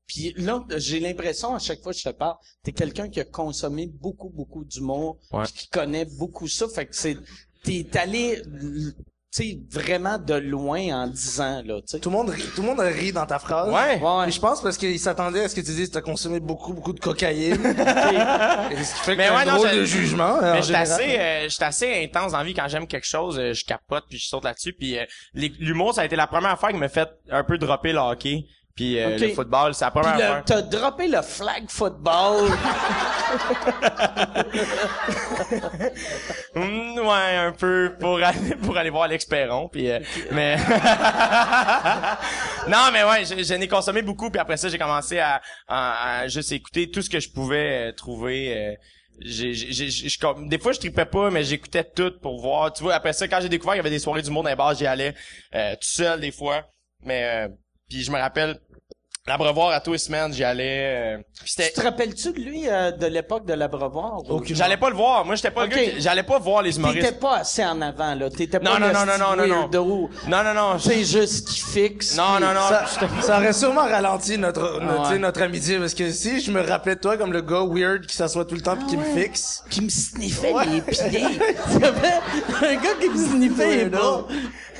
Puis là, j'ai l'impression, à chaque fois que je te parle, t'es quelqu'un qui a consommé beaucoup, beaucoup d'humour, Ouais. qui connaît beaucoup ça. Fait que c'est, t'es allé, sais, vraiment de loin en 10 ans, là, tu sais. Tout le monde rit, tout le monde rit dans ta phrase. Ouais. Ouais. Mais je pense parce qu'il s'attendait à ce que tu dises que t'as consommé beaucoup, beaucoup de cocaïne. Et ce qui fait que Mais t'as ouais, un non, drôle je- de jugement. en Mais j'étais général. assez, euh, j'étais assez intense dans la vie quand j'aime quelque chose, euh, je capote puis je saute là-dessus. Puis euh, l'humour, ça a été la première affaire qui m'a fait un peu dropper le hockey. Puis euh, le football, c'est la première affaire. t'as droppé le flag football. Hmm, ouais, un peu pour aller pour aller voir l'expéron puis euh, mais Non, mais ouais, je- j'en ai consommé beaucoup puis après ça, j'ai commencé à, à, à juste écouter tout ce que je pouvais euh, trouver euh, j'ai, j'ai, j'ai- je- comme- des fois je tripais pas mais j'écoutais tout pour voir tu vois après ça quand j'ai découvert qu'il y avait des soirées du monde dans les bars j'y allais euh, tout seul des fois mais euh, puis je me rappelle l'abreuvoir à tous les semaines j'y allais euh, tu te rappelles-tu de lui, euh, de l'époque de l'abreuvoir? j'allais pas le voir moi j'étais pas Ok. le gars qui- j'allais pas voir les humoristes T'étais pas assez en avant, là. T'étais Non, pas non, le non, non, non, non, non. non non non je- C'est juste qui fixe. Non, non, non. Ça, ça aurait sûrement ralenti notre, notre, Ah tu sais, ouais. notre amitié parce que si je me rappelais de toi comme le gars weird qui s'assoit tout le temps puis qui me fixe. Qui me sniffait les pieds. Un gars qui me sniffait les bras.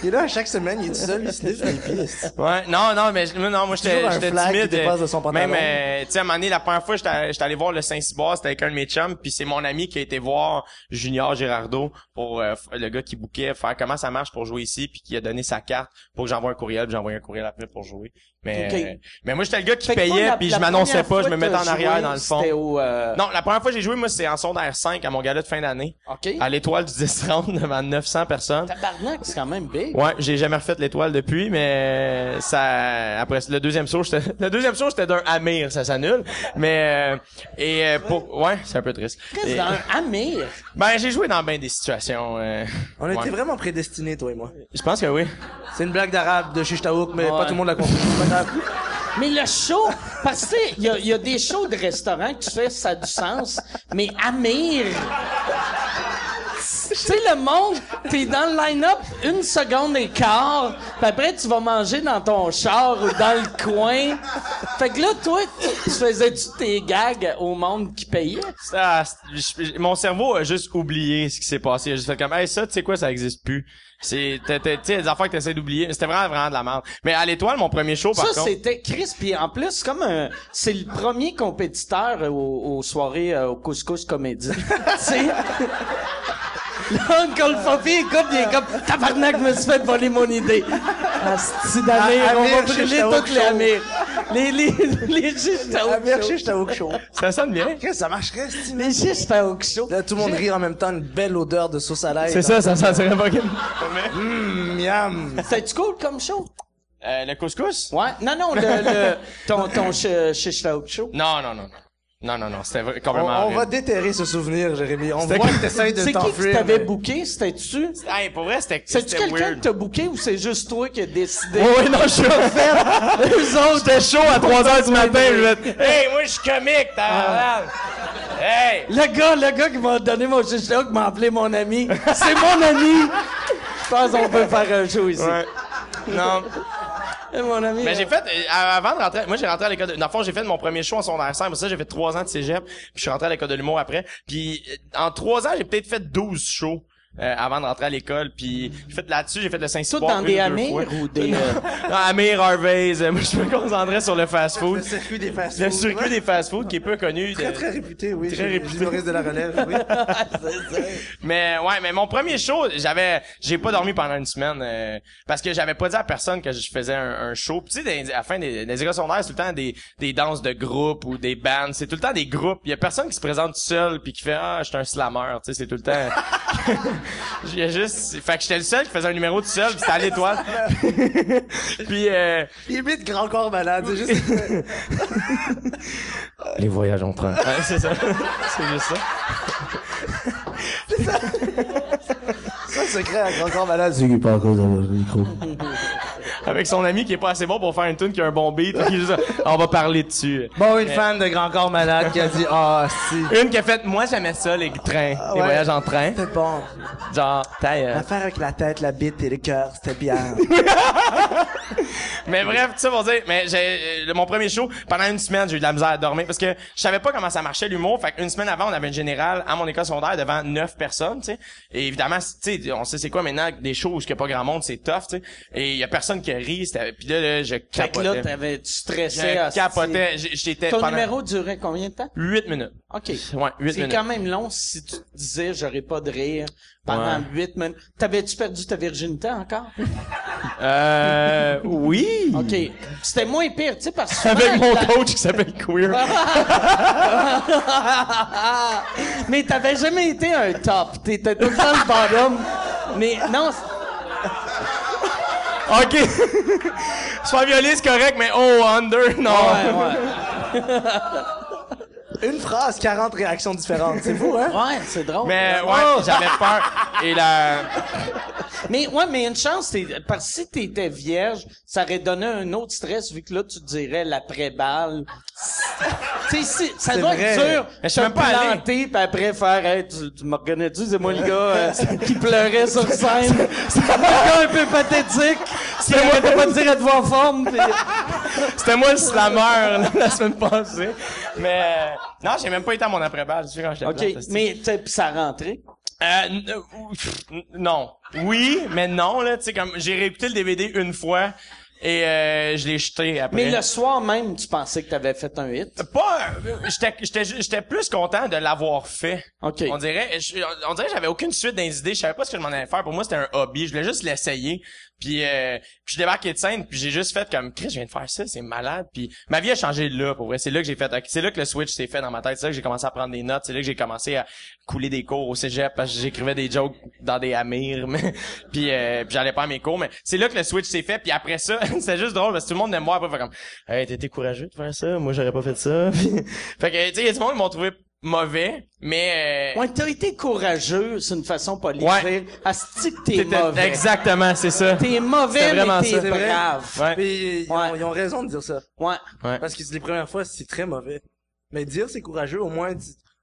Est là à chaque semaine, il est tout seul, il sniffe les pieds. Ouais, non, non, mais non, moi j'étais j'étais timide. qui de son pantalon. Même, euh, tu sais, à un moment donné, la première fois, j'étais j'étais allé voir le Saint-Cyboire, c'était avec un de mes chums, puis c'est mon ami qui a été voir Junior Girardeau pour euh, le gars qui bouquait, faire comment ça marche pour jouer ici, puis qui a donné sa carte pour que j'envoie un courriel, puis j'ai envoyé un courriel après pour jouer. Mais, mais moi j'étais le gars qui Fait payait, puis je m'annonçais pas, je me mettais en arrière joué, dans le fond. Au, euh, Non, la première fois que j'ai joué, moi, c'est en secondaire 5 à mon gala de fin d'année, OK. à l'étoile du 10-30 devant 900 personnes. Tabarnak, c'est quand même big. Ouais, j'ai jamais refait l'étoile depuis, mais ça après le deuxième show, j'étais le deuxième show c'était d'un Amir, ça s'annule. Mais euh, et euh, pour ouais, c'est un peu triste. Qu'est-ce Amir? ben j'ai joué dans bien des situations. euh, On était ouais. vraiment prédestinés, toi et moi. Je pense que oui. C'est une blague d'arabe de Chichtaouk, mais Ouais. pas tout le monde l'a compris. Mais le show, parce que il y a des shows de restaurants que tu fais, ça a du sens, mais Amir... Tu sais, le monde, t'es dans le line-up une seconde et quart, puis après, tu vas manger dans ton char ou dans le coin. Fait que là, toi, tu faisais-tu tes gags au monde qui payait? Ça, je- mon cerveau a juste oublié ce qui s'est passé. Il a juste fait comme hey ça, tu sais quoi, ça existe plus. C'est tu sais des affaires que t'essaies d'oublier. C'était vraiment vraiment de la merde. Mais à l'étoile, mon premier show par Ça, contre. c'était Chris, puis en plus, comme un... C'est le premier compétiteur aux, aux soirées euh, au Couscous Comédie. tu sais... Là, Uncle Fofi, écoute, il est comme, tabarnak, je me suis fait voler mon idée. Asti d'Amir, Ah, on va brûler toutes les Show. Amir. Les, les, les Chichtaouk Amir Show. Chichtaouk Show. Ça sonne bien. Qu'est-ce que ça marcherait, ce Les Chichtaouk Show. Là, tout le monde rit en même temps, une belle odeur de sauce à l'ail. C'est ça, ça sentirait pas. Mmh, miam. C'était-tu cool comme show? Euh, le couscous? Ouais. Non, non, le, le, ton, ton chi- Chichtaouk Show. Non, non, non, non. Non, non, non, c'était vra- On, complètement on va déterrer ce souvenir, Jérémy. On voit que- t'essayes de C'est qui qui t'avait mais- booké? C'était-tu? Hey, pour vrai, c'était C'est-tu quelqu'un qui t'a booké ou c'est juste toi qui as décidé? Oh, oui, non, je suis fait. Eux autres, j'étais chaud à 3 heures du matin. Je hey, moi, je suis comique, t'as Hey! Le gars, le gars qui m'a donné mon chichta, qui m'a appelé mon ami. C'est mon ami! Je pense qu'on peut faire un show ici. Ouais. Non. C'est mon ami. Mais euh, j'ai fait, euh, avant de rentrer, moi j'ai rentré à l'école de, dans le fond j'ai fait mon premier show en secondaire 5, pour ça j'ai fait trois ans de cégep, puis je suis rentré à l'école de l'humour après, puis euh, en trois ans j'ai peut-être fait 12 shows. Euh, avant de rentrer à l'école, puis j'ai fait là-dessus, j'ai fait le Tout Saint-Cyboire dans des Amir ou des... euh, Non, Amir, Harvey's, euh, moi je me concentrais sur le fast-food. Le circuit des fast Le circuit des fast-food qui est peu connu. Très, de- très réputé, oui. Très réputé. De la relève, oui. Mais ouais, mais mon premier show, j'avais, j'ai pas dormi pendant une semaine euh, parce que j'avais pas dit à personne que je faisais un, un show. Puis tu sais, à la fin des, des écoles secondaires, c'est tout le temps des, des danses de groupe ou des bands. C'est tout le temps des groupes. Il y a personne qui se présente seul puis qui fait ah, je suis un slammer. Tu sais, c'est tout le temps. J'ai juste, fait que j'étais le seul qui faisait un numéro tout seul, puis c'était à l'étoile. puis euh, Limite grand corps malade. C'est juste... les voyages en train. Ouais, c'est ça. c'est juste ça. ça, le secret à grand corps malade. C'est qu'il parle encore dans le micro. Avec son ami qui est pas assez bon pour faire une tune qui a un bon beat, qui juste, on va parler dessus. Bon, une fan de grand corps malade qui a dit, ah, si. Une qui a fait, moi j'aimais ça, les trains, les ouais. voyages en train. C'était bon. Genre, taille. L'affaire avec la tête, la bite et le cœur, c'était bien. Mais bref, tout ça pour dire, mais j'ai, euh, mon premier show, pendant une semaine, j'ai eu de la misère à dormir parce que je savais pas comment ça marchait l'humour. Fait qu'une semaine avant, on avait une générale à mon école secondaire devant neuf personnes, tu sais. Et évidemment, tu sais, on sait c'est quoi maintenant, des shows où il y a pas grand monde, c'est tough, tu sais. Et il y a personne qui c'était, puis là, là, je Fait que capotais. là, t'avais, tu stressais. je capotais, j'étais Ton pendant numéro durait combien de temps? 8 minutes. OK. Ouais, 8 C'est minutes. quand même long si tu te disais j'aurais pas de rire pendant Ouais. huit minutes. T'avais-tu perdu ta virginité encore? Euh, oui. OK. C'était moins pire, tu sais, parce que... Avec mon coach qui s'appelle Queer. Mais t'avais jamais été un top. T'étais tout le temps le bottom. Mais non, OK. Faire violer, c'est correct, mais oh, under, non. ouais, ouais. Une phrase, 40 réactions différentes. C'est fou, hein? Ouais, c'est drôle. Mais ouais, Oh! j'avais peur. Et la... Mais ouais, mais une chance, t'es- parce que si t'étais vierge, ça aurait donné un autre stress vu que là, tu dirais l'après-balle. tu sais, si, ça C'est doit vrai. être dur. Mais je suis même pas allé. planter, puis après faire, hey, tu, tu me reconnais-tu, c'est moi le gars euh, qui pleurait sur scène. C'est un gars un peu pathétique. C'est moi de pas te dire être en forme. C'était moi le slammer là, la semaine passée. Mais euh, non, j'ai même pas été à mon après-balle. Tu sais, quand j'étais OK, plate, mais t'sais, puis ça rentrait? Euh, euh, non. Oui, mais non, là, tu sais, comme, j'ai réécouté le DVD une fois, et euh, je l'ai jeté après. Mais le soir même, tu pensais que t'avais fait un hit? Pas, euh, j'étais, plus content de l'avoir fait. OK. On dirait, on dirait que j'avais aucune suite dans les idées. Je savais pas ce que je m'en allais faire. Pour moi, c'était un hobby. Je voulais juste l'essayer. Puis, euh, puis je débarqué de scène, puis j'ai juste fait comme, Chris, je viens de faire ça, c'est malade. Puis ma vie a changé là, pour vrai. C'est là que j'ai fait, c'est là que le switch s'est fait dans ma tête. C'est là que j'ai commencé à prendre des notes. C'est là que j'ai commencé à couler des cours au cégep parce que j'écrivais des jokes dans des amirs. Puis, euh, puis j'allais pas à mes cours. Mais c'est là que le switch s'est fait. Puis après ça, c'était juste drôle parce que tout le monde me voir après, fait comme, hey, t'étais courageux de faire ça? Moi, j'aurais pas fait ça. fait que, tu sais, a du monde m'ont trouvé mauvais, mais euh, Ouais, t'as été courageux, c'est une façon polie de Ouais. dire. Asti que t'es mauvais. Exactement, c'est ça. T'es mauvais, mais t'es. C'est brave. Ouais. Puis ils, ont, Ouais. ils ont raison de dire ça. Ouais. Ouais. Parce que les premières fois, c'est très mauvais. Mais dire c'est courageux, au moins,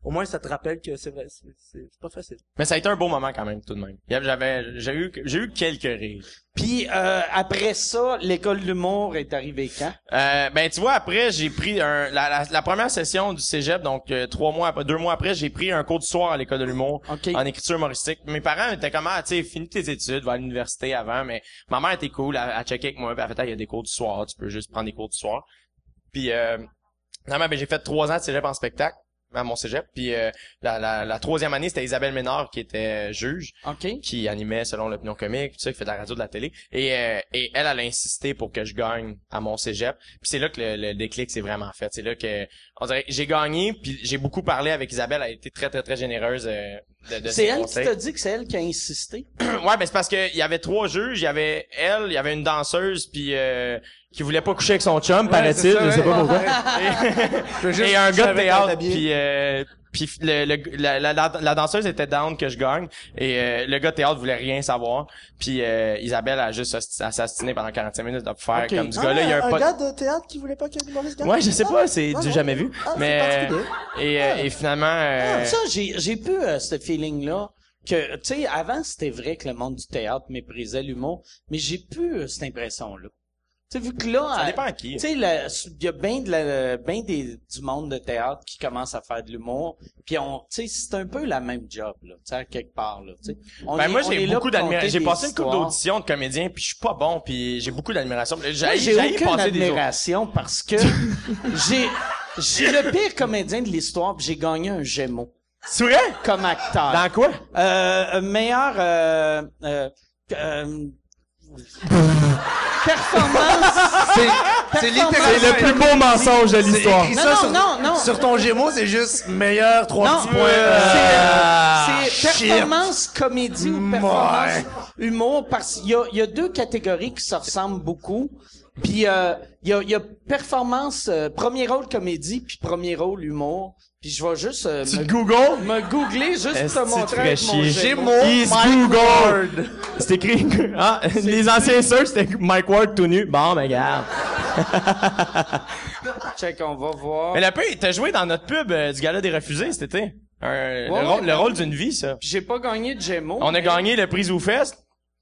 au moins ça te rappelle que c'est vrai. C'est pas facile. Mais ça a été un beau moment quand même, tout de même. J'avais, j'ai eu, j'ai eu quelques rires. Puis euh, après ça, l'école de l'humour est arrivée quand? Euh, ben tu vois après j'ai pris un la, la, la première session du cégep donc euh, trois mois après deux mois après j'ai pris un cours du soir à l'école de l'humour OK. en écriture humoristique mes parents étaient comme ah tu sais finis tes études va à l'université avant mais ma mère était cool elle, elle checkait avec moi puis elle fait Ah, il y a des cours du soir tu peux juste prendre des cours du soir puis euh, finalement ben j'ai fait trois ans de cégep en spectacle à mon cégep puis euh, la, la, la troisième année c'était Isabelle Ménard qui était euh, juge OK. qui animait selon l'opinion comique, tout ça, qui fait de la radio, de la télé. Et, euh, et elle, elle a insisté pour que je gagne à mon cégep. Puis c'est là que le, le déclic s'est vraiment fait. C'est là que, on dirait, j'ai gagné, puis j'ai beaucoup parlé avec Isabelle. Elle a été très, très, très généreuse euh, de, de C'est elle qui t'a dit que c'est elle qui a insisté? Ouais, ben c'est parce que il y avait trois juges. Il y avait elle, il y avait une danseuse, puis euh, qui voulait pas coucher avec son chum, paraît-il. Je sais pas pourquoi. Et un gars de théâtre, puis euh, puis le, le- la, la, la, danseuse était down que je gagne et euh, le gars de théâtre voulait rien savoir puis euh, Isabelle a juste assassiné pendant 45 minutes de faire comme du gars là il y a un, pote de théâtre qui voulait pas qu'il y ait gagne? ouais je sais pas Ah, c'est ah, du non. jamais vu Ah, c'est mais particulier. et, euh, et finalement euh, Ça, j'ai, j'ai pu euh, ce feeling-là que, tu sais, avant, c'était vrai que le monde du théâtre méprisait l'humour, mais j'ai plus euh, cette impression-là. Tu sais, vu que là... ça euh, dépend à qui. Tu sais, il y a bien de la, ben des, du monde de théâtre qui commence à faire de l'humour, puis on, tu sais, c'est un peu la même job, là, tu sais, quelque part, là, tu sais. Ben moi j'ai beaucoup d'admiration j'ai passé une couple d'auditions de comédien puis je suis pas bon puis j'ai beaucoup d'admiration. J'ai j'ai aucune des admiration parce que j'ai, j'ai le pire comédien de l'histoire, puis j'ai gagné un Gémeaux. C'est vrai? Comme acteur. dans quoi? Euh, meilleur, euh, euh, euh, performance. C'est, le plus beau mensonge de l'histoire. Non, non, sur, non, non. sur ton Gémeaux, c'est juste meilleur, trois Non, petits points. euh, euh, c'est shit. performance comédie ou performance humour parce qu'il y a, il y a deux catégories qui se ressemblent beaucoup. Puis euh, il y a, il y a performance euh, premier rôle comédie puis premier rôle humour. Puis je vais juste euh, Tu me, te googles? me googler juste pour te montrer avec mon. Gémeaux, He's Mike Google. Ward. C'est écrit. Ah, les anciens search, c'était Mike Ward tout nu. Bon, ben, regarde. Check, on va voir. Mais la peu, t'as joué dans notre pub euh, du Gala des refusés cet été. Un- le, Ouais, rôle, ouais. le rôle d'une vie, ça. J'ai pas gagné de Gémeaux. On a gagné le prix ZooFest,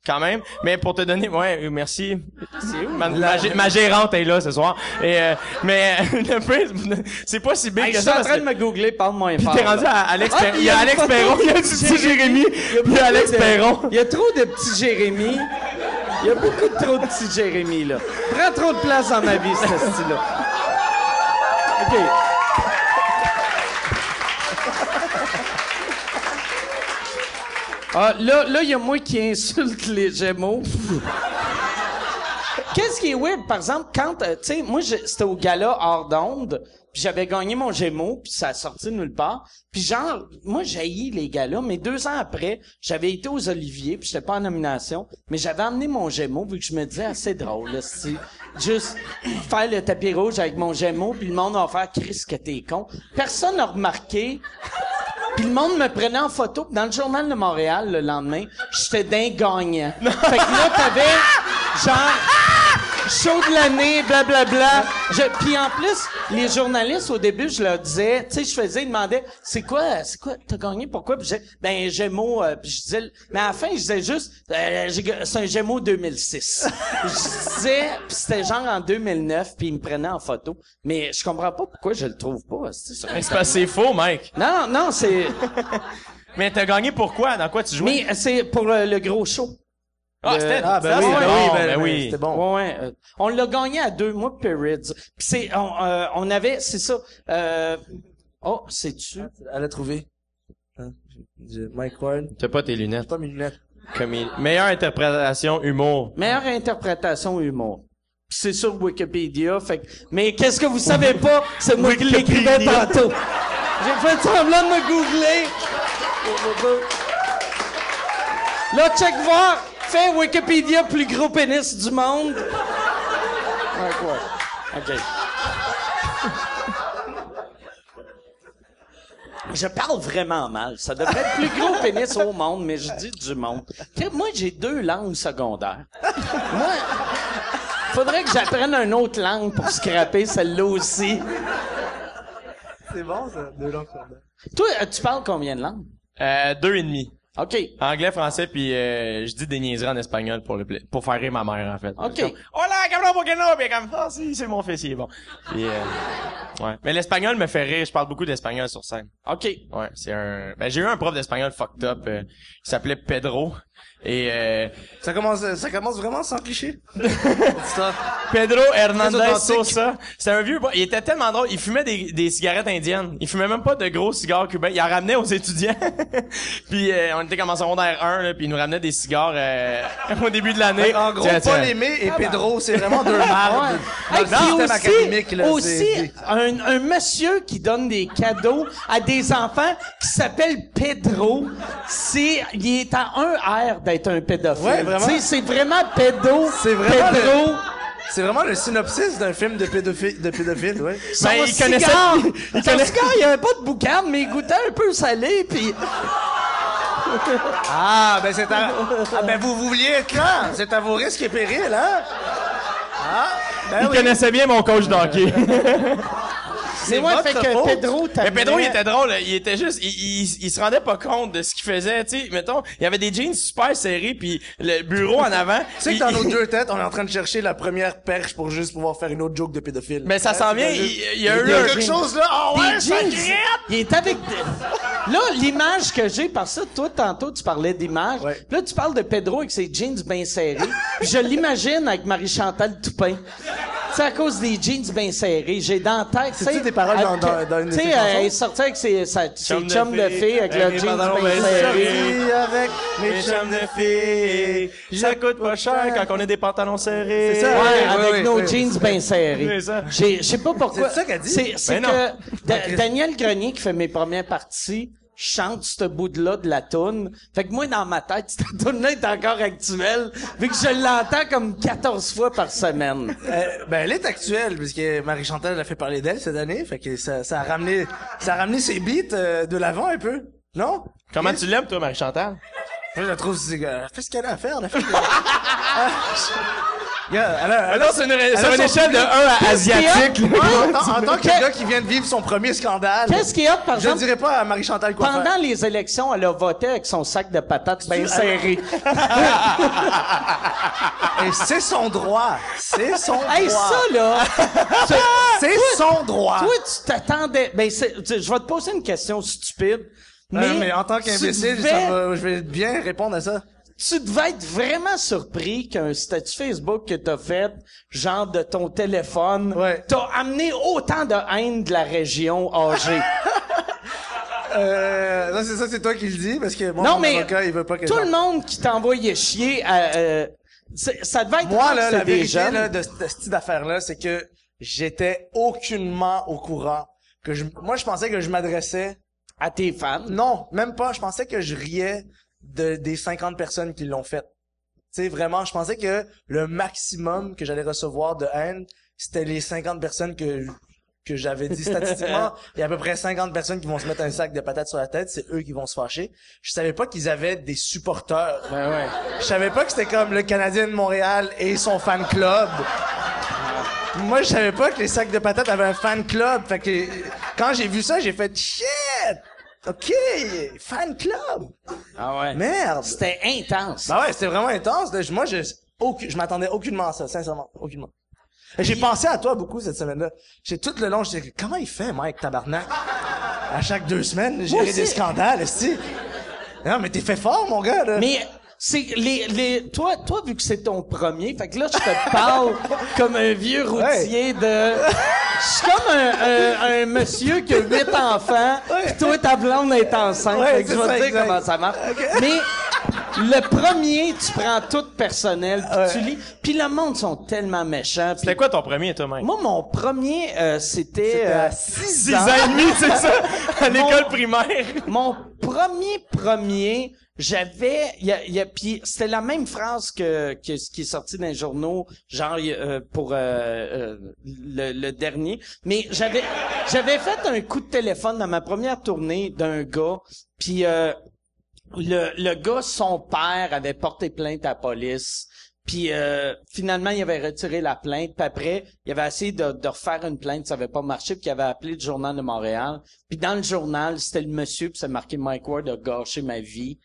quand même. Mais pour te donner, ouais, euh, merci. Où? Ma, ma gé- ma gérante est là ce soir. Et, euh, mais euh, le c'est pas si big Hey, que je suis ça. en parce train que- de me googler, parle-moi Puis fort. t'es rendu à Alex Ah, Perron. Il y a Alex Perron, il y a du petit Jérémy, Il y a Alex Perron. Il y a trop de petits Jérémy. Il y a beaucoup de trop de petits Jérémy, là. Prends trop de place dans ma vie, ce style-là. OK. Ah, là, là, il y a moi qui insulte les Gémeaux. Qu'est-ce qui est weird, par exemple, quand, euh, tu sais, moi, c'était au gala hors d'onde, puis j'avais gagné mon Gémeaux, puis ça a sorti de nulle part. Puis genre, moi, j'ai les galas, mais deux ans après, j'avais été aux Oliviers, puis j'étais pas en nomination, mais j'avais amené mon Gémeaux, vu que je me disais, ah, c'est drôle, là, c'est juste faire le tapis rouge avec mon Gémeaux, puis le monde va faire, Chris, que t'es con. Personne n'a remarqué. Puis le monde me prenait en photo. Dans le journal de Montréal, le lendemain, j'étais d'un gagnant. fait que là, t'avais genre show de l'année, blablabla. Je, puis en plus, les journalistes, au début, je leur disais, tu sais, je faisais, ils demandaient, c'est quoi, c'est quoi, t'as gagné, pourquoi? Puis disais, ben, Gémeaux, euh, puis je disais, mais à la fin, je disais juste, euh, j'ai c'est un Gémeaux 2006. je disais, puis c'était genre en 2009, puis ils me prenaient en photo. Mais je comprends pas pourquoi je le trouve pas, c'est Mais c'est faux, Mike. non, non, c'est. Mais t'as gagné pourquoi? Dans quoi tu jouais? Mais c'est pour le, le gros show. Ah, le- c'était, Ah, ben oui, ben oui, ben, ben ben, oui. c'était bon. Ouais, ouais. euh, on l'a gagné à deux mois de Periods. Puis c'est, on, euh, on avait, c'est ça. Euh, oh, c'est tu. Elle a trouvé. Hein? Mike Ward. T'as pas tes lunettes. Pas mes lunettes. Comé- Meilleure interprétation, humour. Meilleure interprétation humour. Puis c'est sur Wikipédia. Fait que, mais qu'est-ce que vous savez pas? C'est moi qui l'écrivais tantôt. J'ai fait semblant de me googler. Là, check voir. Fais Wikipédia plus gros pénis du monde. Ouais, quoi. OK. Je parle vraiment mal. Ça devrait être plus gros pénis au monde, mais je dis du monde. Moi, j'ai deux langues secondaires. Moi, faudrait que j'apprenne une autre langue pour scraper celle-là aussi. C'est bon, ça. Deux langues deux. Toi, tu parles combien de langues? Euh, deux et demi. OK. Anglais, français, puis euh, je dis des niaiseries en espagnol pour le pla- pour faire rire ma mère en fait. Ok. Comme, Hola, cabrón, ¿por qué no? Puis comme ah si, c'est mon fils, il est bon. Puis euh, ouais, mais l'espagnol me fait rire, je parle beaucoup d'espagnol sur scène. OK. Ouais, c'est un ben j'ai eu un prof d'espagnol fucked up euh, qui s'appelait Pedro et euh, Ça commence, ça commence vraiment sans cliché. Pedro Hernandez. Sosa, c'est un vieux, il était tellement drôle, il fumait des, des cigarettes indiennes. Il fumait même pas de gros cigares cubains, il en ramenait aux étudiants. puis euh, on était comme en secondaire 1 là, puis il nous ramenait des cigares euh, au début de l'année. En gros, Tiens, tiens. Paul Aimé et Pedro, c'est vraiment deux mardes. Dans Hey, aussi, académique, là. aussi un, un monsieur qui donne des cadeaux à des enfants qui s'appelle Pedro, c'est, il est à un R d'être un pédophile. Ouais, vraiment. Tu sais, C'est vraiment pédo. C'est vraiment Pedro. C'est vraiment le synopsis d'un film de pédophile, de pédophile, ouais. Son Ben, il connaissait- il son connaissait- il y avait pas de boucan, mais il goûtait un peu salé, puis Ah, ben c'est à... Ah, ben vous, vous vouliez être là. C'est à vos risques et périls, hein? Ah, ben Il oui. connaissait bien mon coach d'hockey. c'est moi votre fait que faute. Pedro Mais Pedro, il était drôle. Il était juste, il, il, il se rendait pas compte de ce qu'il faisait. Tu sais, mettons, il y avait des jeans super serrés, puis le bureau en avant. Tu sais que il- dans nos deux têtes, on est en train de chercher la première perche pour juste pouvoir faire une autre joke de pédophile. Mais ça s'en vient. Il, y a eu Il y a un- quelque chose là. Ah ouais, des ça! Il est avec des... Là, l'image que j'ai, parce que toi, tantôt, tu parlais d'image. Ouais. Là, tu parles de Pedro avec ses jeans bien serrés. Je l'imagine avec Marie-Chantal Toupin. C'est à cause des jeans bien serrés. J'ai dans la tête. C'est-tu des paroles dans- dans- dans une Tu sais, chansons? elle est sortie avec ses, sa- ses Chum de chums de filles, avec leurs mes jeans bien serrés. avec mes Les chums de filles, ça coûte pas cher quand on a des pantalons serrés. C'est ça. Ouais, avec nos jeans bien serrés. C'est ça. J'ai, je sais pas pourquoi. C'est ça qu'elle dit? C'est, c'est Ben que Da- Daniel Grenier qui fait mes premières parties chante ce bout-là de la toune. Fait que moi, dans ma tête, cette toune-là est encore actuelle, vu que je l'entends comme 14 fois par semaine. Euh, ben, elle est actuelle, puisque Marie-Chantal a fait parler d'elle cette année, fait que ça, ça a ramené, ça a ramené ses beats euh, de l'avant un peu. Non? Comment tu l'aimes, toi, Marie-Chantal? Moi, je la trouve, c'est, euh, elle fait ce qu'elle a à faire, elle a- a- Alors, c'est une, sur échelle de 1 à asiatique. en, tant- en tant que gars qui vient de vivre son premier scandale, Qu'est-ce qu'il y a, par je ne exemple, dirais pas à Marie-Chantal quoi pendant faire. les élections, elle a voté avec son sac de patates bien serré. Et c'est son droit. C'est son droit. hey, ça, là! C'est son droit. Toi, tu t'attendais. Ben, je vais te poser une question stupide. Mais, Euh, mais en tant qu'imbécile, je vais bien répondre à ça. Tu devais être vraiment surpris qu'un statut Facebook que t'as fait, genre de ton téléphone, Ouais. t'a amené autant de haine de la région âgée. Euh, non, c'est ça, c'est toi qui le dis, parce que moi, non, mon mais avocat, il veut pas que tout le monde qui t'envoyait chier, à, euh, ça devait être Moi, là, la vérité, jeunes. là, de, de ce type d'affaire-là, c'est que j'étais aucunement au courant que je, moi, je pensais que je m'adressais, À tes fans. non, même pas, je pensais que je riais de, des 50 personnes qui l'ont fait. Tu sais, vraiment, je pensais que le maximum que j'allais recevoir de haine, c'était les 50 personnes que, que j'avais dit statistiquement. Il y a à peu près 50 personnes qui vont se mettre un sac de patates sur la tête, c'est eux qui vont se fâcher. Je savais pas qu'ils avaient des supporters. Ben ouais. Je savais pas que c'était comme le Canadien de Montréal et son fan club. Moi, je savais pas que les sacs de patates avaient un fan club. Fait que quand j'ai vu ça, j'ai fait shit. OK, fan club. Ah ouais. Merde. C'était intense. Bah ouais, c'était vraiment intense. Là, Moi, je je m'attendais aucunement à ça, sincèrement, aucunement. J'ai pensé à toi beaucoup cette semaine-là. J'ai tout le long, j'étais comment il fait Mike Tabarnak? À chaque deux semaines, j'ai aussi. des scandales, esti. Non, mais t'es fait fort, mon gars. Là. Mais c'est les les toi toi vu que c'est ton premier, fait que là je te parle comme un vieux routier de je suis comme un, un, un monsieur qui a huit enfants, pis toi ta blonde est enceinte, Ouais, fait que je vais te dire exact. comment ça marche. Mais le premier, tu prends tout personnel, puis Ouais. tu lis, puis le monde sont tellement méchants. puis- C'était quoi ton premier, toi, Mike? Moi mon premier euh, c'était euh, six 6 ans et demi, c'est ça? À l'école primaire. Mon premier premier, j'avais, y a, y a- puis c'était la même phrase que, que ce qui est sorti dans les journaux, genre euh, pour euh, euh, le, le dernier. Mais j'avais, j'avais fait un coup de téléphone dans ma première tournée d'un gars, puis euh, le, le gars, son père avait porté plainte à la police. Puis euh, finalement, il avait retiré la plainte. Puis après, il avait essayé de, de refaire une plainte, ça avait pas marché. Puis il avait appelé le journal de Montréal. Puis dans le journal, c'était le monsieur, puis c'est marqué Mike Ward a gâché ma vie.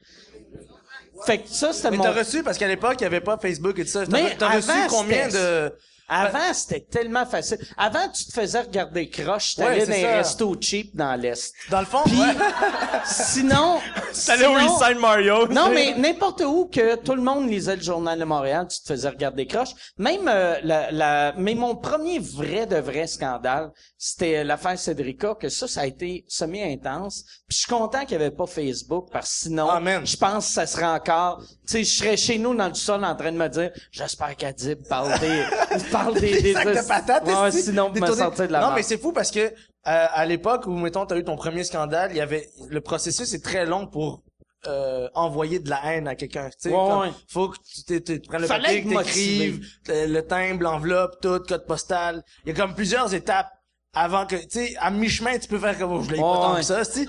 Fait que ça, c'était Mais mon... t'as reçu, parce qu'à l'époque, il y avait pas Facebook et tout ça. T'as Mais t'as reçu avant, combien de... Avant, c'était tellement facile. Avant, tu te faisais regarder croche, t'allais Ouais, dans les restos cheap dans l'Est. Dans le fond, Puis, ouais. sinon... T'allais au East Side Mario. Non, mais n'importe où que tout le monde lisait le journal de Montréal, tu te faisais regarder croche. Même euh, la, la, mais mon premier vrai de vrai scandale, c'était l'affaire Cédrica, que ça, ça a été semi-intense. Puis je suis content qu'il n'y avait pas Facebook, parce que sinon, Amen. je pense que ça serait encore... Tu sais, je serais chez nous dans le sol en train de me dire, j'espère qu'Adib parle des... parle des... des sacs de patates. Ouais, sinon, me détournés. sortir de la Non, mais c'est fou parce que euh, à l'époque où mettons t'as eu ton premier scandale, il y avait le processus est très long pour euh, envoyer de la haine à quelqu'un. Tu sais, Ouais, faut que tu, tu prennes le Fallait papier, que t'écrives, le, le timbre, l'enveloppe, tout, code postal. Il y a comme plusieurs étapes avant que, tu sais, à mi-chemin, tu peux faire comme, oh, je l'ai pas tant ouais. que ça, tu.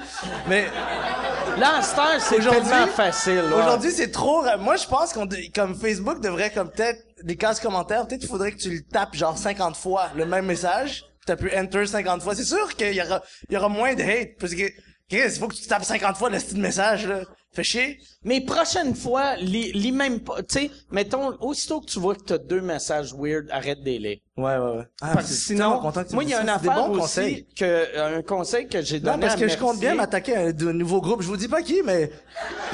Mais Là, c'est tellement facile. ouais. Aujourd'hui, c'est trop. Moi, je pense qu'on comme Facebook devrait comme peut-être des cases commentaires. Peut-être qu'il faudrait que tu le tapes genre 50 fois le même message. T'as pu enter 50 fois. C'est sûr qu'il y aura, il y aura moins de hate parce que Chris, il faut que tu tapes 50 fois le style message là. Fais chier. Mais prochaine fois, lis, lis même pas. Tu sais, mettons, aussitôt que tu vois que t'as deux messages weird, arrête de les lire. Ouais, ouais, ouais. Ah, Parce que c'est sinon, tellement content que tu moi, il y a une des affaire aussi conseils. que, un conseil que j'ai donné Non, parce à que je compte bien m'attaquer à de nouveaux groupes. Je vous dis pas qui, mais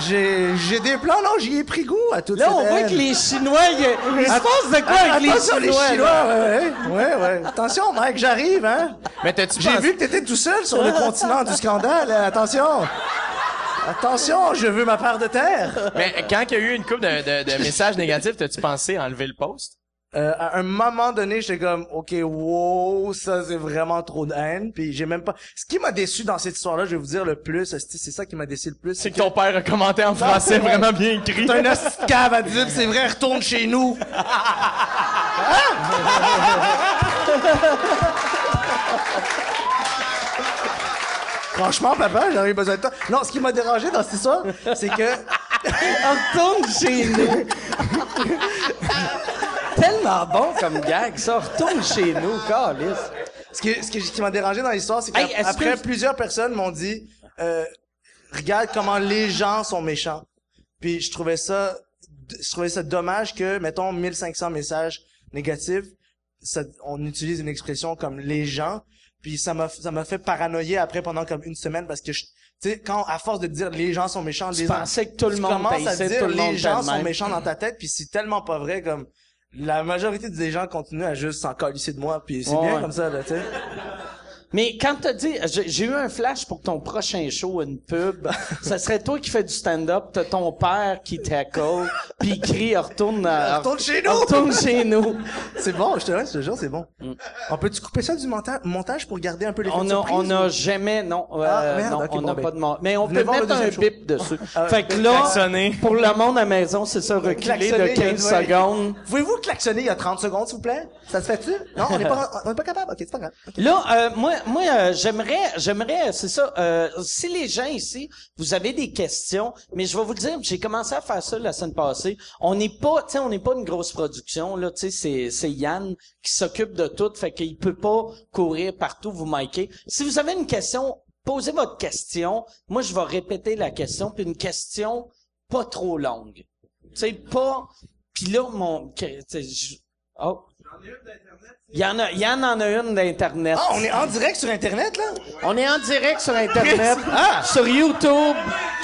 j'ai, j'ai des plans. Non, j'y ai pris goût à tout Là, on voit que les Chinois, il, il se passe de quoi avec les Attention, Chinois? les Chinois, ouais, ouais, ouais, ouais. Attention, Mike, j'arrive, hein. Mais t'as-tu J'ai vu que t'étais tout seul sur le continent du scandale. euh, Attention. Attention, je veux ma part de terre. Mais quand il y a eu une couple de, de, de messages négatifs, t'as-tu pensé enlever le post? Euh, à un moment donné, j'étais comme, OK, wow, ça, c'est vraiment trop de haine. Puis j'ai même pas... Ce qui m'a déçu dans cette histoire-là, je vais vous dire le plus, c'est ça qui m'a déçu le plus. C'est que ton père a commenté en français vraiment bien écrit. C'est un cave à dire, c'est vrai, retourne chez nous. Franchement, papa, j'aurais besoin de toi. Non, ce qui m'a dérangé dans cette histoire, c'est que On retourne chez nous. Tellement bon comme gag, ça. Retourne chez nous, calice. ce qui, ce qui, ce qui m'a dérangé dans l'histoire, c'est Hey, qu'après que- plusieurs personnes m'ont dit, euh, regarde comment les gens sont méchants. Puis je trouvais ça, je trouvais ça dommage que, mettons, 1500 messages négatifs, ça- on utilise une expression comme les gens. Puis ça m'a, ça m'a fait paranoïer après pendant comme une semaine parce que je, tu sais, quand, à force de dire les gens sont méchants, Tu les pensais que tout le tu monde commences à dire le les gens sont méchants dans ta tête puis c'est tellement pas vrai comme la majorité des gens continuent à juste s'en calisser de moi puis c'est bien ouais. comme ça là tu sais Mais quand t'as dit, j'ai j'ai eu un flash pour ton prochain show, une pub, ça serait toi qui fais du stand-up, t'as ton père qui tackle, puis il crie, retourne, à- Retourne chez nous! retourne chez nous. c'est bon je te laisse je te jure c'est bon on peut tu couper ça du monta- montage pour garder un peu les Mm. On a, on a jamais, non, euh, Ah, merde, non, on bon, n'a ben, pas de mort. Mais on peut mettre un show. bip dessus. Ah, fait que là, klaxonner. pour le monde à la maison, c'est ça, reculer de il y a- 15 ouais. secondes. Pouvez-vous klaxonner il y a 30 secondes s'il vous plaît? Ça se fait-tu? Non on n'est pas on est pas capable ok c'est pas grave. Là, euh, moi, moi, euh, j'aimerais, j'aimerais, c'est ça. euh, si les gens ici, vous avez des questions, mais je vais vous le dire, j'ai commencé à faire ça la semaine passée. On n'est pas, tu sais, on n'est pas une grosse production là. Tu sais, c'est Yann qui s'occupe de tout, fait qu'il peut pas courir partout vous micer. Si vous avez une question, posez votre question. Moi, je vais répéter la question, puis une question pas trop longue. Tu sais, pas. Puis là, mon, oh. Il y en a, Yann en a une d'internet. ah on est en direct sur internet là? On est en direct sur Internet, Ah! sur YouTube.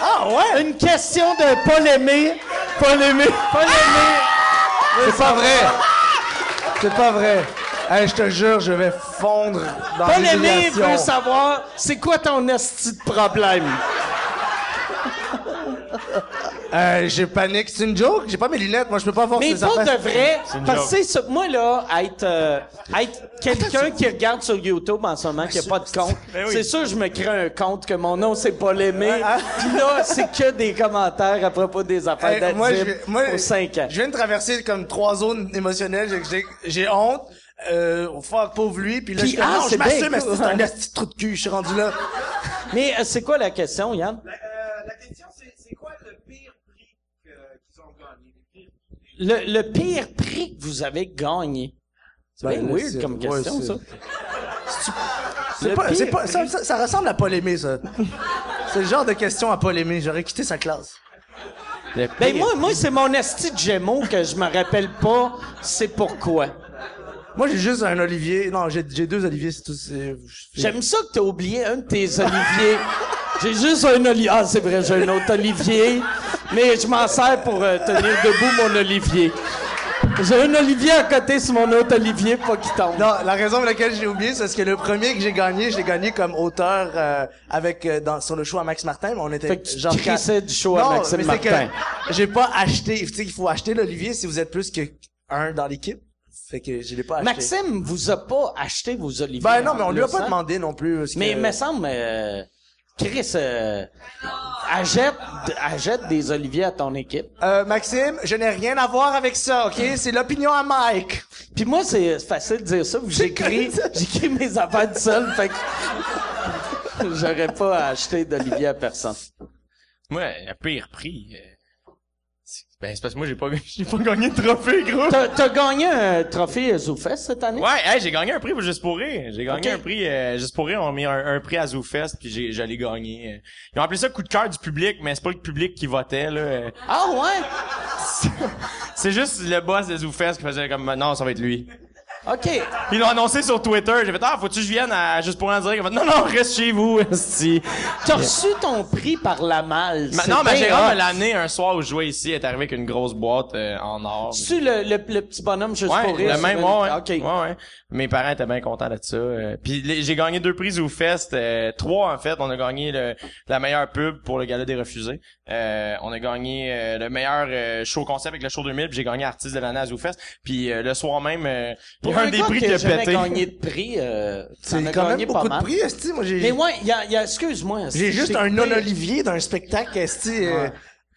ah ouais Une question de Paul Aimé. Paul Aimé. Paul Aimé. c'est pas vrai c'est pas vrai hey, je te jure je vais fondre dans Paul Aimé veut savoir, c'est quoi ton esti de problème? Euh, j'ai panique. C'est une joke? J'ai pas mes lunettes. Moi, je peux pas voir Mais ces affaires. de vrai, parce que joke. c'est ça, moi là, être, euh, être quelqu'un qui regarde sur YouTube en ce moment, qui a pas de compte, Ben oui. c'est sûr je me crée un compte que mon nom c'est Paul Aimé, Ah, ah. pis là, c'est que des commentaires à propos des affaires Hey, moi, je, d'Adib vais- moi, pour 5 ans. je viens de traverser comme trois zones émotionnelles. J'ai- J'ai, j'ai honte. Euh, fuck, pauvre lui. Puis là, Puis, je suis comme, ah, non, c'est je m'assume, bien esti, c'est un esti de trou de cul. Je suis rendu là. Mais euh, c'est quoi la question, Yann? la question, c'est c'est quoi le pire prix que- qu'ils ont gagné? Le pire Le, pire prix que vous avez gagné. C'est Ben, bien weird comme question, ça. C'est pas, pas, ça, ça, ça ressemble à Paul Aimé, ça. c'est le genre de question à Paul Aimé. J'aurais quitté sa classe. Ben moi, moi c'est mon esti de Gémeaux que je me rappelle pas c'est pourquoi. Moi, j'ai juste un Olivier. Non, j'ai, deux Olivier, c'est tout. J'aime ça que t'as oublié un de tes oliviers. J'ai juste un olivier. Ah, c'est vrai, j'ai un autre olivier. Mais je m'en sers pour euh, tenir debout mon olivier. J'ai un olivier à côté sur mon autre olivier, pas qu'il tombe. Non, la raison pour laquelle j'ai oublié, c'est parce que le premier que j'ai gagné, je l'ai gagné comme auteur euh, avec euh, dans, sur le show à Max Martin, mais on était Fait que tu genre du show à Non, Maxime mais c'est que Martin. J'ai pas acheté, tu sais il faut acheter l'Olivier si vous êtes plus que un dans l'équipe. Fait que je l'ai pas acheté. Maxime vous a pas acheté vos oliviers. Ben non, mais on lui a pas demandé non plus. ce Mais que- il me semble, euh, Chris, euh, achète, achète des oliviers à ton équipe. Euh, Maxime, je n'ai rien à voir avec ça, ok? C'est l'opinion à Mike. Puis moi, c'est facile de dire ça. que J'écris, j'écris mes affaires tout seul, fait que j'aurais pas acheté d'olivier à personne. Ouais, le pire prix. Ben, c'est parce que moi, j'ai pas, j'ai pas gagné de trophée, gros. T'as, t'as gagné un trophée ZooFest cette année? Ouais, hey, j'ai gagné un prix pour Juste pour rire. J'ai gagné un prix, euh, Juste pour rire, on a mis un, un prix à ZooFest, puis j'ai, j'allais gagner. Ils ont appelé ça coup de cœur du public, mais c'est pas le public qui votait, là. Ah ouais? C'est juste le boss de ZooFest qui faisait comme, non, ça va être lui. OK. Ils l'ont annoncé sur Twitter. J'ai fait, ah, faut-tu que je vienne à Juste pour en dire? Ils fait, non, non, reste chez vous, esti. T'as reçu ton prix par la malle. Ma- non, ma bien gérante hot. me l'a amené un soir où je jouais ici. Elle est arrivée avec une grosse boîte euh, en or. C'est-tu le, le, le petit bonhomme juste Ouais, pour rire? le même, ouais, ouais. OK. ouais, ouais. Mes parents étaient bien contents de ça. euh, Puis j'ai gagné deux prix au Fest, euh, trois en fait. On a gagné le, la meilleure pub pour le Gala des refusés. Euh, on a gagné euh, le meilleur euh, show concept avec le show 2000. Puis j'ai gagné artiste de l'année à ZooFest. Puis euh, le soir même, euh, Pour un des prix qui a pété. gagné de prix, euh, C'est quand gagné même pas beaucoup de prix, esti. Moi, j'ai, Mais ouais, il y a, il y a, excuse-moi. j'ai juste un non non-Olivier d'un spectacle, esti.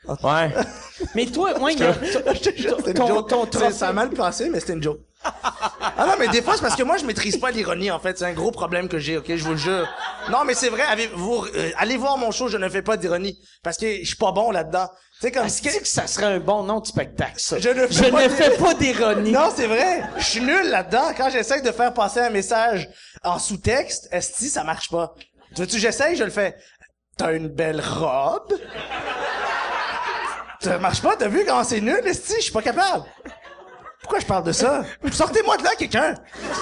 Ouais. Mais toi, moi, il y a, Je ton, ton trophée. Ça a mal passé, mais c'était une joke. Ah non, mais des fois, c'est parce que moi, je maîtrise pas l'ironie, en fait. C'est un gros problème que j'ai, ok? Je vous le jure. Non, mais c'est vrai, avez, vous, euh, allez voir mon show, je ne fais pas d'ironie. Parce que je suis pas bon là-dedans. Tu sais, comme... Est-ce que ça serait un bon nom de spectacle, ça? Je ne fais pas ne fais pas d'ironie. Non, c'est vrai. Je suis nul là-dedans. Quand j'essaie de faire passer un message en sous-texte, esti, ça marche pas. Tu veux-tu, j'essaye, je le fais. T'as une belle robe. Ça marche pas, t'as vu comment c'est nul, esti? Je suis pas capable. Pourquoi je parle de ça? Sortez-moi de là, quelqu'un!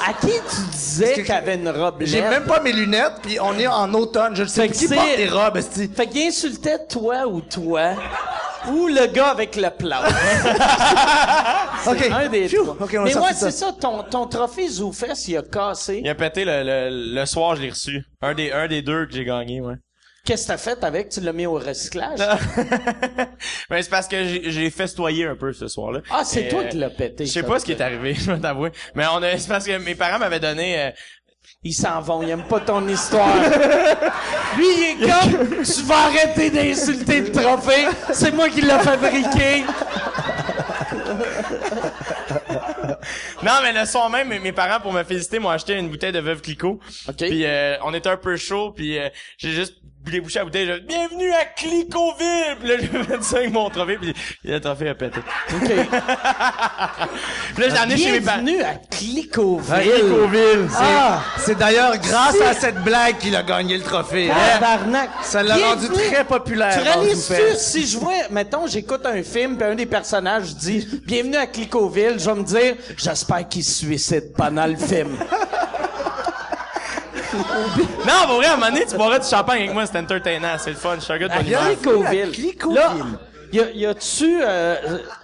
À qui tu disais que t'avais une robe J'ai laide? même pas mes lunettes, puis on est en automne. Je le sais. Fait Qui c'est- porte des robes, esti? Fait qu'il insultait toi ou toi, ou le gars avec le plat. OK. Un des Phew. trois. OK, on a Mais sorti ouais, c'est ça, ton, ton trophée ZooFest, il a cassé. Il a pété le, le, le soir, je l'ai reçu. Un des, un des deux que j'ai gagné, ouais. Qu'est-ce que t'as fait avec? Tu l'as mis au recyclage? ben, c'est parce que j'ai festoyé un peu ce soir-là. Ah, c'est toi euh, qui l'as pété. Je sais pas ce qui est arrivé, je vais t'avouer. Mais on a, c'est parce que mes parents m'avaient donné, euh, Ils s'en vont, ils aiment pas ton histoire. Lui, il est comme, tu vas arrêter d'insulter le trophée, c'est moi qui l'ai fabriqué. Non, mais le soir même, mes, parents, pour me féliciter, m'ont acheté une bouteille de Veuve Clicquot. OK. Puis euh, on était un peu chaud, puis euh, j'ai juste débouché la bouteille. J'ai dit, Bienvenue à Clicquoville! Puis là, j'ai fait ça avec mon trophée, puis le trophée a pété. OK. Puis là, j'ai amené chez mes parents. Bienvenue à Clicquoville. Clicquoville, Ah, C'est d'ailleurs grâce à cette blague qu'il a gagné le trophée. hein? tabarnak. Ça l'a rendu très populaire. Tu réalises-tu, si je vois, mettons, j'écoute un film, puis un des personnages dit « Bienvenue à Clicquoville », je vais me dire « J'espère qu'il se suicide pendant le film. Non, pour vrai, à un moment donné, tu boiras du champagne avec moi, c'est entertainant, c'est le fun, je suis un gars de bonne humeur. Clicquoville. Clicquoville. Là, y, a, y a-tu... Euh,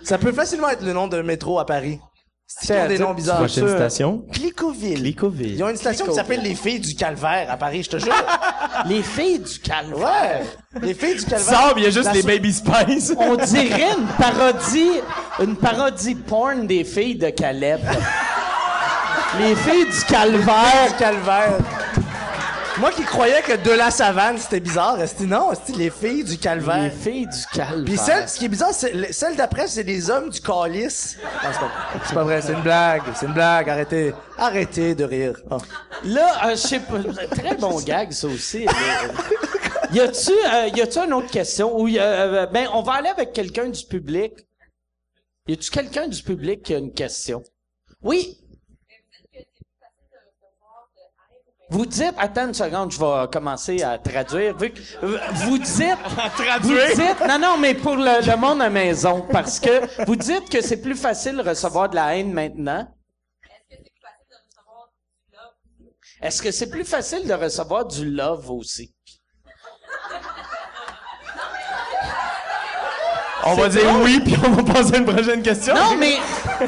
Ça peut facilement être le nom d'un métro à Paris. C'est des noms bizarres. Prochaine station. Clicquoville. Clicquoville. Ils ont une station qui s'appelle les Filles du Calvaire à Paris, je te jure. les filles du calvaire. Ouais. Les Filles du Calvaire. Sors, il y a juste La les so- Baby Spice. On dirait une parodie, une parodie porn des filles de Caleb. les filles du calvaire. du Calvaire. Moi qui croyais que de la savane c'était bizarre, c'était non, c'était les filles du Les calvaire. filles du calvaire. Puis celle, ce qui est bizarre, c'est le- celle d'après, c'est les hommes du calice. Non, c'est pas, c'est pas vrai, c'est une blague, c'est une blague. Arrêtez, arrêtez de rire. Ah. Là, euh, je sais pas, très bon gag ça aussi. Y a-tu, euh, y a-tu une autre question? Ou y a, euh, ben on va aller avec quelqu'un du public. Y a-tu quelqu'un du public qui a une question? Oui. Vous dites, attends une seconde, je vais commencer à traduire. Vu que, vous dites, vous traduire? dites, non, non, mais pour le, le monde à maison, parce que vous dites que c'est plus facile de recevoir de la haine maintenant. Est-ce que c'est plus facile de recevoir du love aussi? On va dire oui, puis on va passer à une prochaine question. Non, mais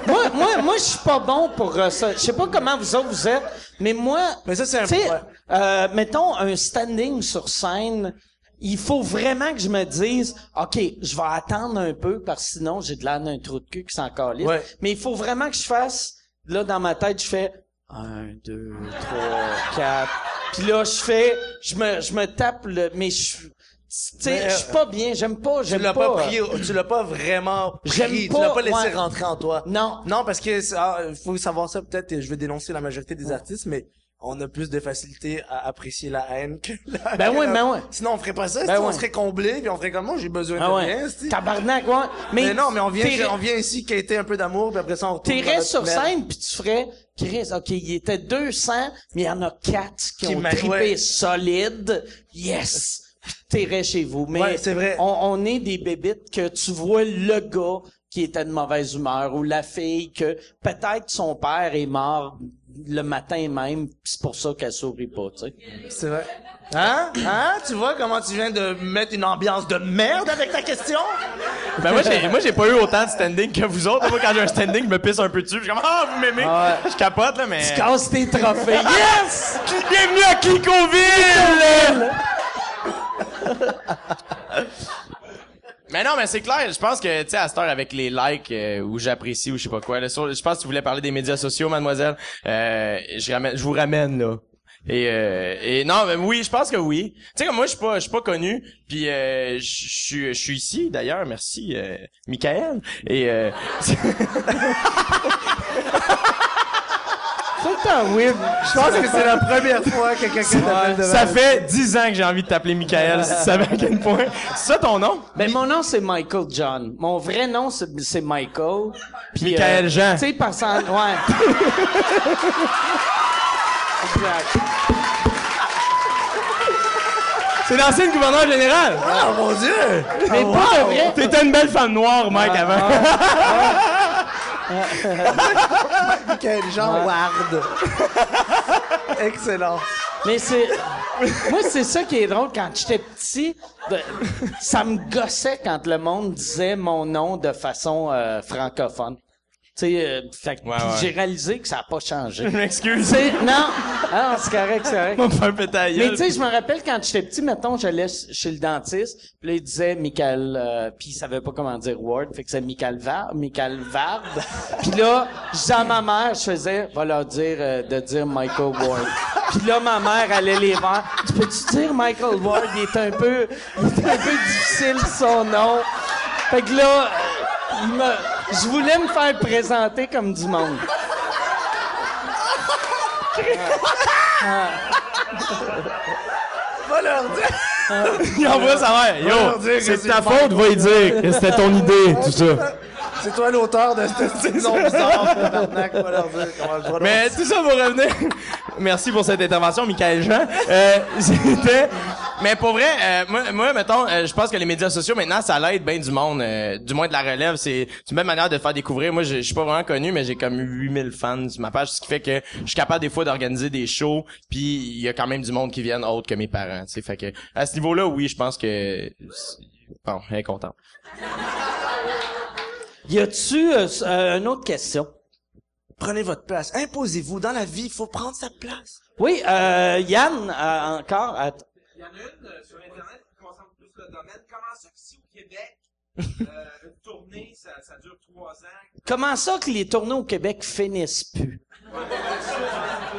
moi, moi, moi, je suis pas bon pour euh, ça. Je sais pas comment vous autres vous êtes, mais moi, Mais ça, c'est un- ouais. euh, mettons un standing sur scène. Il faut vraiment que je me dise, ok, je vais attendre un peu parce que sinon j'ai de l'air d'un trou de cul qui s'en calisse. Ouais. Mais il faut vraiment que je fasse. Là, dans ma tête, je fais un, deux, trois, quatre. Puis là, je fais, je me, je me tape le, mais je, tu euh, je suis pas bien. J'aime pas, Tu j'aime l'as pas. pas pris, au- tu l'as pas vraiment pris, tu pas, l'as pas laissé ouais. rentrer en toi. Non. Non, parce que, ah, faut savoir ça, peut-être, je vais dénoncer la majorité des artistes, mais on a plus de facilité à apprécier la haine que la Ben oui, ben ouais. Sinon, on ferait pas ça. Ben si On ouais. serait comblé, puis on ferait comme moi, j'ai besoin Ah de ouais. rien. c'ti. Tabarnak, ouais. Mais, Mais non, mais on vient, on vient ici quêter un peu d'amour, puis après ça, on retourne T'irais sur merde. scène puis tu ferais, Chris, ok, il était 200, mais il y en a 4 qui, Qui ont trippé ouais. solide. Yes! T'irais chez vous. Mais Ouais, c'est vrai. On, on est des bébites que tu vois le gars qui était de mauvaise humeur ou la fille que peut-être son père est mort le matin même, pis c'est pour ça qu'elle sourit pas, tu sais. C'est vrai. Hein? Hein? Tu vois comment tu viens de mettre une ambiance de merde avec ta question? Ben moi j'ai moi j'ai pas eu autant de standing que vous autres. Moi quand j'ai un standing, je me pisse un peu dessus. Je suis comme ah vous m'aimez. Ah Je capote là mais. Tu casses tes trophées. yes! Bienvenue à Cliconville! Mais non, mais c'est clair. Je pense que, tu sais, à cette heure, avec les likes, euh, où j'apprécie ou je sais pas quoi, je pense que tu voulais parler des médias sociaux, mademoiselle. Euh, je, vous ramène, là. Et, euh, et non, mais oui, je pense que oui. Tu sais, comme moi, je suis pas, pas connu. Puis, euh, je suis, ici, d'ailleurs. Merci, euh, Michael. le temps weird. Je pense que c'est la première fois que quelqu'un t'appelle devant. ça fait dix ans que j'ai envie de t'appeler Michael, si tu savais à quel point. C'est ça ton nom? Ben, mon nom, c'est Michael John. Mon vrai nom, c'est, Michael. Puis, Michael Jean. Tu sais, parce en... Ouais. exact. C'est l'ancien gouverneur général. Oh mon dieu! Mais pas de vrai. T'étais une belle femme noire, Mike, avant. Quel Jean Ward. Excellent. Mais c'est... Moi, c'est ça qui est drôle. Quand j'étais petit, de- ça me gossait quand le monde disait mon nom de façon euh, francophone. Tu sais, euh, Ouais, ouais. j'ai réalisé que ça a pas changé. Je m'excuse. Non, ah, c'est correct, c'est correct. La Mais tu sais, je me rappelle quand j'étais petit, mettons, j'allais chez le dentiste, puis là, il disait Michael, euh, puis il savait pas comment dire Ward, fait que c'est Michael Vard, Michael Vard. puis là, je disais à ma mère, je faisais, va leur dire euh, de dire Michael Ward. puis là, ma mère allait les voir. Tu peux-tu dire Michael Ward? Il est un peu, il est un peu difficile son nom. Fait que là, euh, il me, je voulais me faire présenter comme du monde. Va leur dire. Il envoie sa mère. Yo, c'est c'est ta faute, va y dire que c'était ton idée, tout ça. C'est toi l'auteur de cette saison bizarre. tabarnak. Va leur dire comment je dois Mais tout ça pour revenir. Merci pour cette intervention, Michael Jean. Euh, c'était. Mais pour vrai, euh, moi, moi, mettons, euh, je pense que les médias sociaux maintenant, ça l'aide bien du monde, euh, du moins de la relève. C'est une belle manière de faire découvrir. Moi, je je suis pas vraiment connu, mais j'ai comme 8000 fans sur ma page, ce qui fait que je suis capable des fois d'organiser des shows. Puis il y a quand même du monde qui viennent autre que mes parents. Tu sais, fait que à ce niveau-là, oui, je pense que bon, elle est contente. Y a-tu euh, euh, une autre question? Prenez votre place. Imposez-vous. Dans la vie, il faut prendre sa place. Oui, euh, Yann, euh, encore. Il y en a une euh, sur Internet qui concentre plus le domaine. Comment ça que si au Québec, euh, une tournée, ça, ça dure trois ans? Comment ça que les tournées au Québec finissent plus?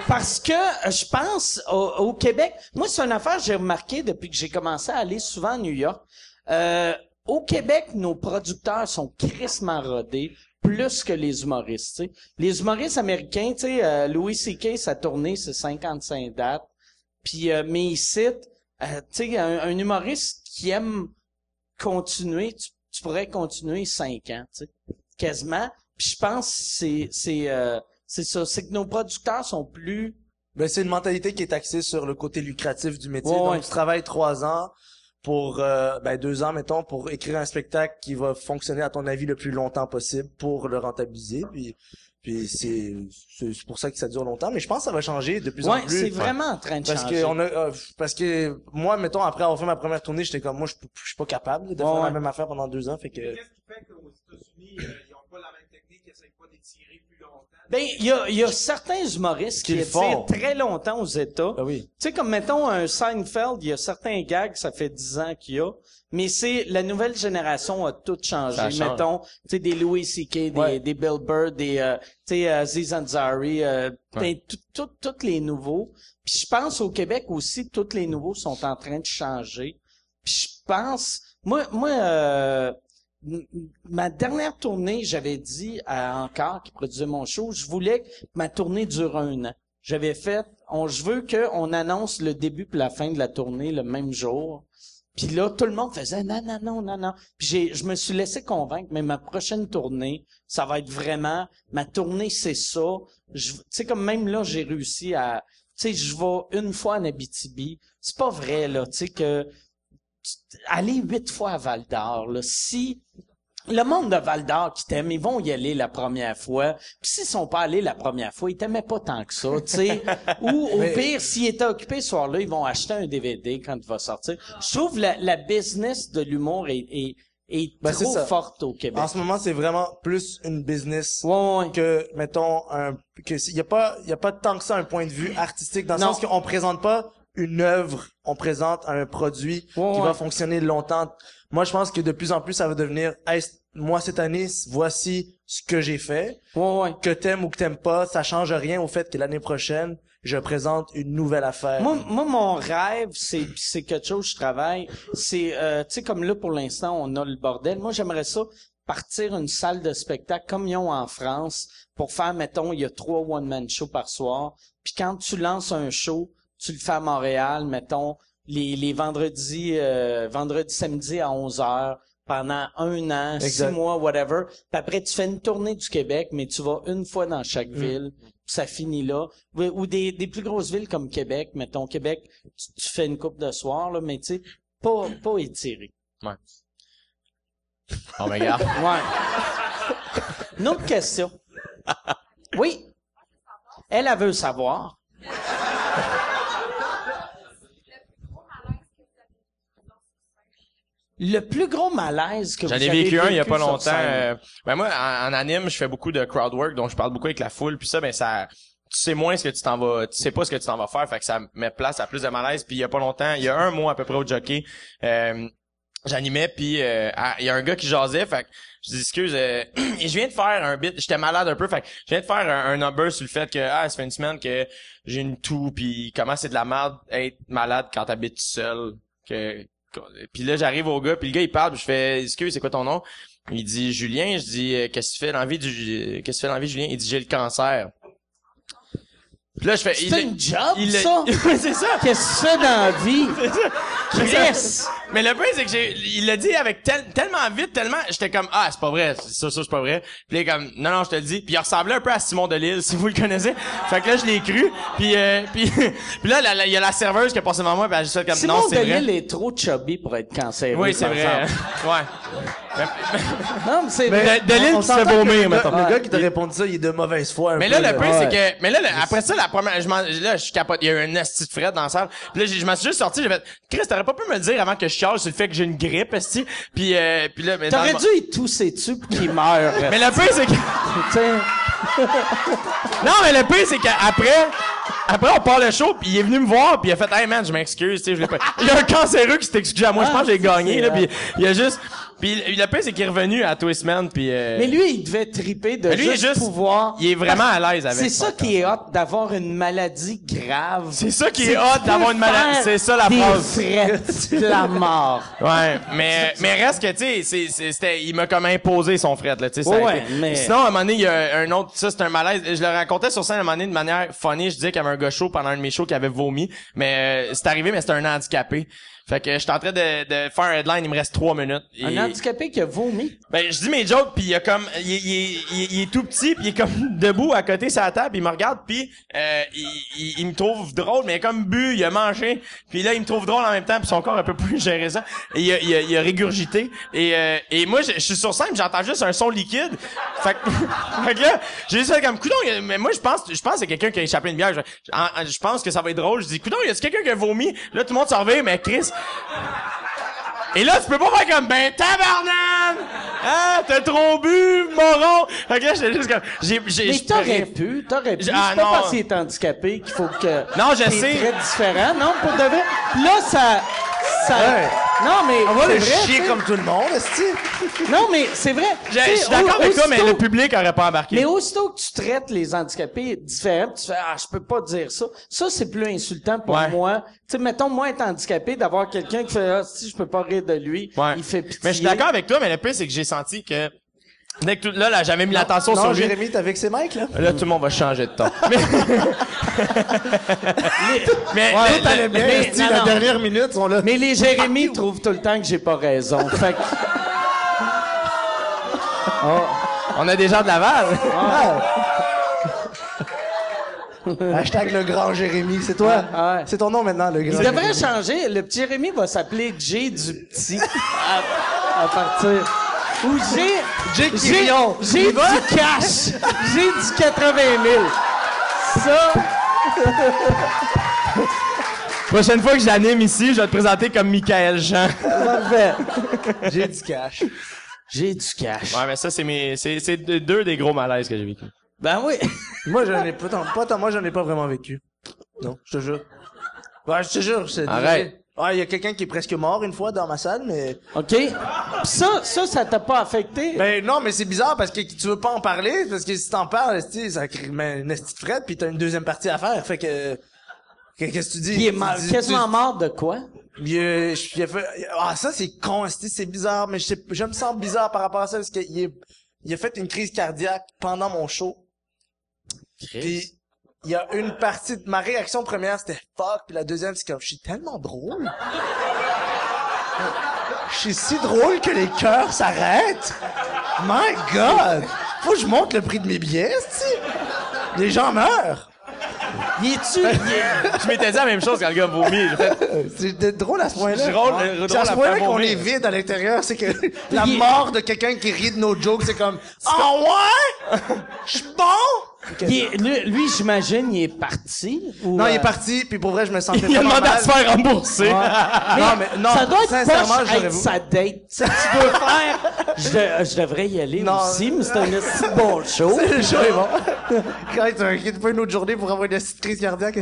Parce que euh, je pense au, au Québec, moi c'est une affaire que j'ai remarqué depuis que j'ai commencé à aller souvent à New York. Euh, au Québec, nos producteurs sont crissement rodés plus que les humoristes. Les humoristes américains, tu sais, euh, Louis C.K. sa tournée c'est 55 dates. Puis euh, mais ici, euh, tu sais, un, un humoriste qui aime continuer, tu, tu pourrais continuer cinq ans, tu sais, quasiment. Puis je pense que c'est c'est euh, c'est ça, c'est que nos producteurs sont plus Ben, c'est une mentalité qui est axée sur le côté lucratif du métier. Ouais, Donc, ouais. tu travailles trois ans pour, euh, ben, deux ans, mettons, pour écrire un spectacle qui va fonctionner, à ton avis, le plus longtemps possible pour le rentabiliser. Puis, puis c'est, c'est pour ça que ça dure longtemps. Mais je pense que ça va changer de plus en Ouais, plus. c'est vraiment en train de Parce changer. que on a, euh, parce que moi, mettons, après avoir fait ma première tournée, j'étais comme, moi, je, suis pas capable de Ouais, faire la même affaire pendant deux ans. Fait que, Qu'est-ce qui fait qu'aux États-Unis, euh, ils n'ont pas la même technique, ils n'essayent pas d'étirer plus longtemps? Ben, il y a, y a certains humoristes qui Qui font. très longtemps aux États. ah oui. Tu sais, comme mettons un Seinfeld, il y a certains gags, ça fait 10 ans qu'il y a. Mais c'est, la nouvelle génération a tout changé. Mettons, tu sais, des Louis C.K., des, Ouais. des Bill Burr, des, euh, tu sais, euh, Aziz Ansari, euh, ben, Ouais. tous les nouveaux. Puis je pense au Québec aussi, tous les nouveaux sont en train de changer. Puis je pense, moi, moi, euh, ma dernière tournée, j'avais dit à Encore, qui produisait mon show, je voulais que ma tournée dure un an. j'avais fait, on, je veux qu'on annonce le début puis la fin de la tournée le même jour. Puis là, tout le monde faisait non, non, non, non, non. Puis je me suis laissé convaincre, mais ma prochaine tournée, ça va être vraiment, ma tournée, c'est ça. Tu sais, comme même là, j'ai réussi à, tu sais, je vais une fois en Abitibi. C'est pas vrai, là, tu sais, que, aller huit fois à Val d'Or, là, si, le monde de Val d'Or qui t'aime, ils vont y aller la première fois. Puis s'ils sont pas allés la première fois, ils t'aimaient pas tant que ça, tu sais. Ou au Mais- pire, s'ils étaient occupés ce soir-là, ils vont acheter un DVD quand il va sortir. Je trouve la, la business de l'humour est, est, est Ben, trop ça. forte au Québec. En ce moment, c'est vraiment plus une business Ouais, ouais, ouais. que, mettons, un, que il y a pas, il y a pas tant que ça un point de vue artistique dans le Non. sens qu'on présente pas une œuvre, on présente un produit Ouais, qui ouais. va fonctionner longtemps. Moi, je pense que de plus en plus, ça va devenir, Hey, moi, cette année, voici ce que j'ai fait. Ouais. Que t'aimes ou que t'aimes pas, ça change rien au fait que l'année prochaine, je présente une nouvelle affaire. Moi, moi, mon rêve, c'est c'est quelque chose je travaille. C'est, euh, tu sais, comme là pour l'instant, on a le bordel. Moi, j'aimerais ça partir une salle de spectacle comme ils ont en France pour faire, mettons, il y a trois one man shows par soir. Puis quand tu lances un show, tu le fais à Montréal, mettons, les, les vendredis, euh, vendredi, samedi à 11 heures pendant un an, Exact. six mois, whatever. Puis après, tu fais une tournée du Québec, mais tu vas une fois dans chaque ville. puis Ça finit là. Ou, ou des, des plus grosses villes comme Québec, mettons Québec, tu, tu fais une coupe de soir, là, mais tu sais, pas, pas étiré. Oh, mais regarde. Ouais. Une autre question. Oui. Elle, elle veut savoir. Le plus gros malaise que vous J'en avez ai vécu un il y a pas longtemps. euh, ben moi, en, en anime, je fais beaucoup de crowd work, donc je parle beaucoup avec la foule. Puis ça, ben ça, tu sais moins ce que tu t'en vas, tu sais pas ce que tu t'en vas faire, fait que ça met place à plus de malaise. Puis il y a pas longtemps, il y a un mois à peu près au jockey, euh, j'animais, puis euh, il y a un gars qui jasait, fait que je dis excuse, euh, et je viens de faire un bit, j'étais malade un peu, fait que je viens de faire un, un number sur le fait que ah ça fait une semaine que j'ai une toux, puis comment c'est de la merde être malade quand t'habites seul, que puis là j'arrive au gars, puis le gars il parle, puis je fais excuse c'est quoi ton nom? Il dit Julien, je dis euh, qu'est-ce que tu fais dans la vie du qu'est-ce que tu fais Julien? Il dit j'ai le cancer. Puis là je fais C'est il- une job, il- ça? c'est ça. Qu'est-ce que tu fais dans la vie? Chris! Mais le point c'est que j'ai il l'a dit avec tel- tellement vite, tellement j'étais comme ah, c'est pas vrai, ça ça c'est pas vrai. Puis là comme non non, je te le dis. Puis il ressemblait un peu à Simon Delille si vous le connaissez. Fait que là je l'ai cru. Puis euh, puis puis là il y a la serveuse qui est passée devant moi, puis elle a juste fait comme Simon non, c'est vrai. Delille est trop chubby pour être cancéreux. Oui, c'est vrai. exemple. ouais. Non, mais c'est vrai. De- Delille s'entend que vomir, gars- le gars qui t'a répondu ça, il est de mauvaise foi. Mais là, le Ouais. c'est que, mais là, après ça, la première, je m'en, là, je capote, il y a eu un asti de fret dans la salle. Puis là, je m'en suis juste sorti, j'ai fait, Chris, t'aurais pas pu me le dire avant que je chiale sur le fait que j'ai une grippe, esti. Puis, euh, puis là, mais T'aurais dû y tousser dessus pour qu'il meure. Mais le pire, c'est que, non, mais le pire, c'est qu'après, après, on part le show, puis il est venu me voir, puis il a fait, hey man, je m'excuse, tu sais, je l'ai pas. Il y a un cancéreux qui s'est excusé à moi, je pense que j'ai Ah, gagné, là, puis il a juste, puis le pire, c'est qu'il est revenu à Twistman, puis euh, Mais lui, il devait triper de lui, il est juste, juste- pouvoir. il est vraiment à l'aise avec. C'est ça qui est hot d'avoir une maladie grave. C'est ça qui est C'est hot d'avoir une maladie. C'est ça la des phrase. de la mort. Ouais, mais mais reste que tu sais, c'était il m'a comme imposé son fret là, tu sais. Ouais, mais- Sinon à un moment donné, il y a un autre ça c'est un malaise, je le racontais sur scène à un moment donné de manière funny, je disais qu'il y avait un gars chaud pendant un de mes shows qui avait vomi, mais euh, c'est arrivé mais c'était un handicapé. Fait que j'étais en train de, de faire un headline, il me reste trois minutes. Un handicapé qui a vomi. ben, je dis mes jokes, puis il y a comme, il, est- il, il, est- il est tout petit, puis il est comme debout à côté sur la table, il me regarde, puis euh, il, me trouve drôle, mais il a comme bu, il a mangé, puis là il me trouve drôle en même temps, puis son corps a un peu plus géré ça, et il a, il a, il a régurgité, et, euh, et moi je, je suis sur scène, j'entends juste un son liquide, fait que, fait que là j'ai juste fait comme coudon, mais moi je pense, je pense que c'est quelqu'un qui a échappé une bière, je, je pense que ça va être drôle, je dis coudon, y a quelqu'un qui a vomi, là tout le monde s'en revient, mais Chris. Et là, tu peux pas faire comme, ben, tabarnane! Ah, t'as trop bu, moron! Fait que là, j'étais juste comme, j'ai, j'ai, Mais t'aurais pu, t'aurais pu. J'ai- C'est ah, pas parce qu'il est handicapé qu'il faut que. Non, je t'es sais. très différent, non, pour de vrai. Là, ça. Ça... Ouais. Non, mais. On va c'est le vrai, chier comme tout le monde, esti. Non, mais c'est vrai. Je suis d'accord avec toi, mais le public aurait pas embarqué. Mais aussitôt que tu traites les handicapés différents, tu fais ah je peux pas dire ça. Ça c'est plus insultant pour Ouais. moi. Tu sais mettons moi être handicapé d'avoir quelqu'un qui fait ah si je peux pas rire de lui, Ouais. il fait pitié. Mais je suis d'accord avec toi, mais le pire, c'est que j'ai senti que Dès que tout, là, là, j'avais mis l'attention sur lui. Jérémy, t'es avec ses mics, là? Là, tout le monde va changer de ton. Mais, mais, Ouais, bien, mais- esti, non, la non. dernière minute, sont là. Mais les Jérémy trouvent tout le temps que j'ai pas raison. Fait que, on a des gens de Laval. Hashtag le grand Jérémy, c'est toi? Ah, ouais. C'est ton nom maintenant, le grand il devrait changer. Le petit Jérémy va s'appeler J du petit à, à partir. Ou J. J. J. Quirion. J Il va? du cash. J du 80 000. Ça. Prochaine fois que j'anime ici, je vais te présenter comme Michael Jean. Parfait. J'ai du cash. J'ai du cash. Ouais, mais ça, c'est mes, c'est, c'est deux deux des gros malaises que j'ai vécu. Ben oui. Moi, j'en ai pas tant, pas tant, moi, j'en ai pas vraiment vécu. Non, je te jure. Ouais, je te jure, c'est Arrête. Ouais, il y a quelqu'un qui est presque mort une fois dans ma salle, mais... OK. Pis ça, ça, ça t'a pas affecté? Ben, non, mais c'est bizarre parce que tu veux pas en parler, parce que si t'en parles, ça crée une esti de frette, pis t'as une deuxième partie à faire, fait que... que- Qu'est-ce que tu dis? il est dis- quasiment tu- mort de quoi? Il, euh, a fait, ah, ça, c'est con, c'est bizarre, mais je, sais- je me sens bizarre par rapport à ça, parce qu'il est- il a fait une crise cardiaque pendant mon show. Puis il y a une partie de ma réaction première c'était fuck puis la deuxième c'est comme je suis tellement drôle. Je suis si drôle que les cœurs s'arrêtent. My God, faut que je monte le prix de mes billets, esti. Les gens meurent. Il est- Je m'étais dit la même chose quand le gars vomit. C'est drôle à ce point-là. C'est drôle, euh, C'est à drôle ce à point-là faire qu'on est vide à l'intérieur, c'est que la mort de quelqu'un qui rit de nos jokes, c'est comme Ah ouais, je suis bon? Il est- lui, lui, j'imagine, il est parti? Ou, Non, il est euh, parti, puis pour vrai, je me sentais il a tellement demandé à mal. se faire rembourser. non, mais non, ça doit être sincèrement, poche j'aurais être voulu- sa date. Sais, tu dois faire... Je, de- je devrais y aller Non. aussi, mais c'est un de bon show. Le show est bon. Quand tu inquiète pas une autre journée pour avoir une petite crise cardiaque.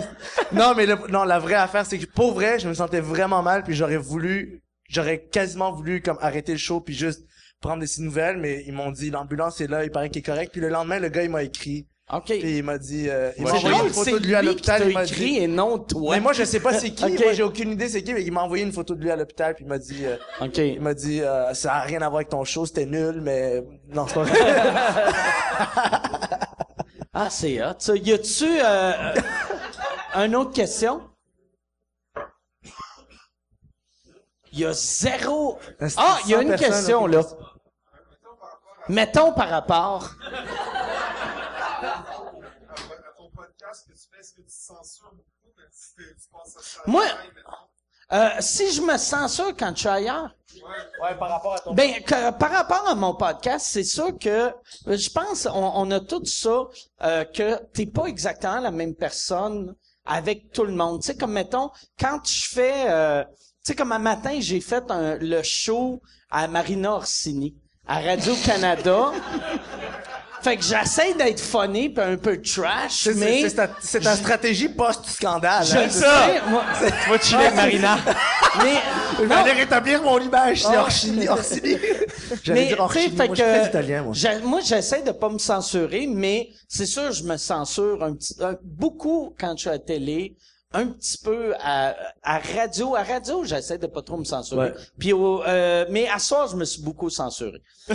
Non, mais le- non, la vraie affaire, c'est que pour vrai, je me sentais vraiment mal, puis j'aurais voulu, j'aurais quasiment voulu comme arrêter le show puis juste prendre des nouvelles, mais ils m'ont dit l'ambulance est là, il paraît qu'il est correct. Puis le lendemain, le gars il m'a écrit, OK. puis il m'a dit, euh, il m'a envoyé une photo de lui à l'hôpital, t'a il m'a écrit dit. et non toi. Mais moi je sais pas c'est qui, Ok. moi j'ai aucune idée c'est qui, mais il m'a envoyé une photo de lui à l'hôpital puis il m'a dit, euh, OK. il m'a dit euh, ça a rien à voir avec ton show, c'était nul, mais non c'est pas vrai. Ah, c'est hot. Ça, y a-tu euh, une autre question? Il y a zéro. Ah, il y a 100 une question là. Mettons par rapport. à ton podcast que tu fais, est-ce que tu censures beaucoup, même si t'es- tu penses à ça? Moi, euh, si je me censure quand je suis ailleurs, Ouais, par rapport à ton Ben, que- par rapport à mon podcast, c'est sûr que euh, je pense on, on a tout ça euh, que t'es pas exactement la même personne avec tout le monde. Tu sais, comme mettons, quand je fais, euh, tu sais, comme un matin, j'ai fait un- le show à Marina Orsini à Radio Canada. fait que j'essaie d'être funny puis un peu trash, C'est mais c'est ta, c'est ta stratégie post-scandale. je hein, le c'est sais, moi, Tu vas chiller avec Marina. mais Je vais non, aller rétablir mon image, c'est. Orsini, Orsini. J'allais dire Orsini, moi que, je suis très italien, moi. moi, j'essaie de pas me censurer, mais c'est sûr, je me censure un petit, un- beaucoup quand je suis à la télé, un petit peu à, à radio. À radio, j'essaie de pas trop me censurer. Ouais. Puis au, euh, mais à soir, je me suis beaucoup censuré.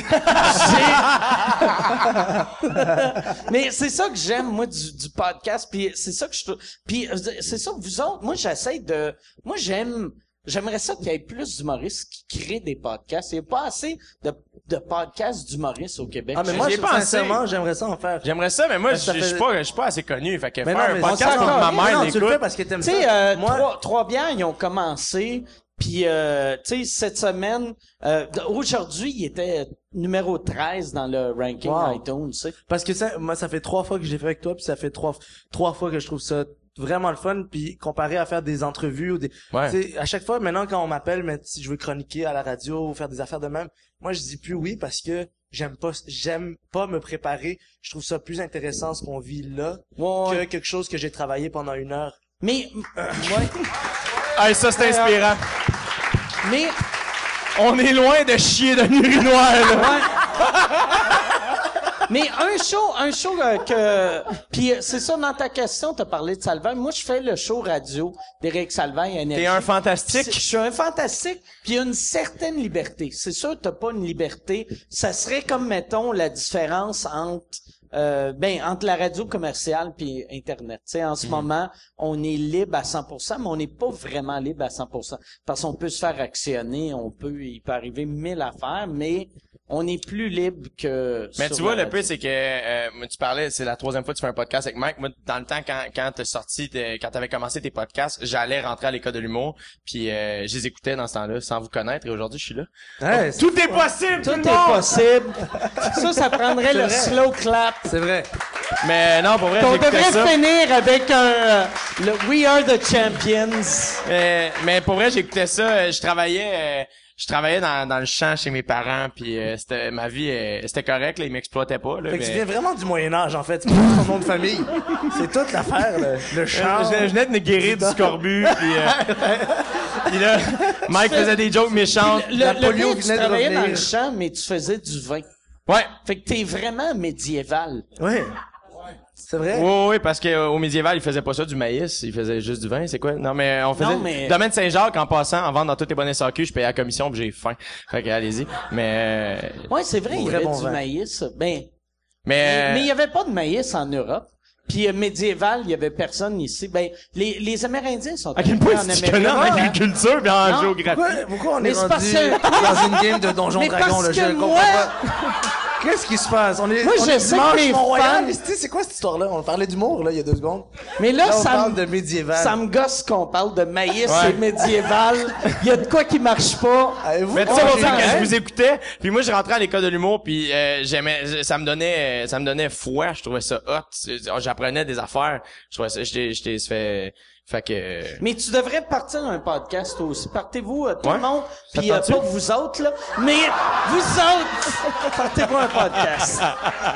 Mais c'est ça que j'aime moi du, du podcast. Puis c'est ça que je trouve. Puis euh, c'est ça que vous autres. Moi, j'essaie de. Moi, j'aime. J'aimerais ça qu'il y ait plus d'humoristes qui créent des podcasts. Il n'y a pas assez de, de podcasts d'humoristes au Québec. Ah, mais moi, J'y ai je- pensé. sincèrement, j'aimerais ça en faire. J'aimerais ça, mais moi, je ça je suis fait- pas, je suis pas assez connu. Fait que Mais faire non, un podcast on pour que ma s'en mère non, tu le fais l'écoute. parce que t'aimes Tu ça. sais, euh, moi, trois, trois bières, ils ont commencé. Puis, euh, tu sais, cette semaine, euh, d- aujourd'hui, il était numéro 13 dans le ranking Wow. iTunes, tu sais. parce que ça, moi, ça fait trois fois que je l'ai fait avec toi, puis ça fait trois, trois fois que je trouve ça vraiment le fun, puis comparé à faire des entrevues ou des, Ouais. tu sais, à chaque fois, maintenant, quand on m'appelle, mais si je veux chroniquer à la radio ou faire des affaires de même, moi, je dis plus oui parce que j'aime pas, j'aime pas me préparer. Je trouve ça plus intéressant ce qu'on vit là Ouais. que quelque chose que j'ai travaillé pendant une heure. Mais, ouais. Hey, ça, c'est inspirant. mais, On est loin de chier d'un urinoir, là. Mais un show, un show euh, que, puis euh, c'est ça dans ta question, t'as parlé de Salvaire. Moi, je fais le show radio d'Éric à Énergie. T'es un fantastique. Je suis un fantastique, puis il y a une certaine liberté. C'est sûr, t'as pas une liberté. Ça serait comme mettons la différence entre euh, ben entre la radio commerciale puis internet. Tu sais, en ce moment, on est libre à 100%, mais on n'est pas vraiment libre à 100% parce qu'on peut se faire actionner, on peut, il peut arriver mille affaires, mais on est plus libre que. Mais sur tu vois, la le peu, c'est que euh, tu parlais, c'est la troisième fois que tu fais un podcast avec Mike. Moi, dans le temps, quand, quand t'as sorti, tes- quand t'avais commencé tes podcasts, j'allais rentrer à l'école de l'humour, puis euh, je les écoutais dans ce temps-là, sans vous connaître, et aujourd'hui, je suis là. Ouais, Tout est possible, Tout tout le est monde! possible. ça, ça prendrait le vrai. slow clap. C'est vrai. Mais non, pour vrai, On devrait ça. finir avec un euh, le We Are the Champions. Euh, mais pour vrai, j'écoutais ça. euh, Je travaillais, euh, je travaillais dans, dans le champ chez mes parents, puis euh, c'était ma vie, euh, c'était correct. Là, ils m'exploitaient pas. Là, Fait que tu mais- viens vraiment du Moyen-Âge, en fait. C'est ton nom de famille. C'est toute l'affaire, le, le Euh, chant. Je, je venais de me guérir du scorbut, puis, euh, puis là, Mike faisait des jokes méchantes. Le, La le polio pire, tu venait de travaillais dans le champ, mais tu faisais du vin. Ouais. Fait que t'es vraiment médiéval. Ouais. C'est vrai? Oui, oui, parce que au médiéval, ils faisaient pas ça du maïs, ils faisaient juste du vin, c'est quoi? Non, mais on faisait... Non, mais- Domaine Saint-Jacques, en passant, en vendant dans toutes les bonnes SAQ, je payais la commission, puis j'ai faim. Fait que, allez-y. Mais... euh, Ouais, c'est vrai, il y avait bon du vin. maïs. Ben, Mais... mais il y avait pas de maïs en Europe. Puis euh, médiéval, il y avait personne ici. Ben, les, les Amérindiens sont À quel point en tu connais en Amérique. agriculture et en Non. géographie? Pourquoi, pourquoi on Mais est c'est parce rendu que- dans une game de Donjon Dragon, parce là? Je que comprends moi- pas. Qu'est-ce qui se passe? On est, Moi, on je est sais dimanche, que Mont-Royal. fans- C'est c'est quoi cette histoire-là? On parlait d'humour, là, il y a deux secondes. Mais là, Là, on ça parle me, de médiéval. ça me gosse qu'on parle de maïs Ouais. et médiéval. Il y a de quoi qui marche pas. Avez-vous Mais ça pour mangé dire que je vous écoutais, puis moi je rentrais à l'école de l'humour, puis euh, j'aimais, ça me donnait, ça me donnait foi, je trouvais ça hot, C'est- j'apprenais des affaires, je trouvais ça, j'étais, j'étais, ça fait, fait que, Mais tu devrais partir un podcast aussi. Partez-vous, euh, tout Ouais. le monde. Puis euh, pas vous autres, là. Mais vous autres, partez-vous un podcast.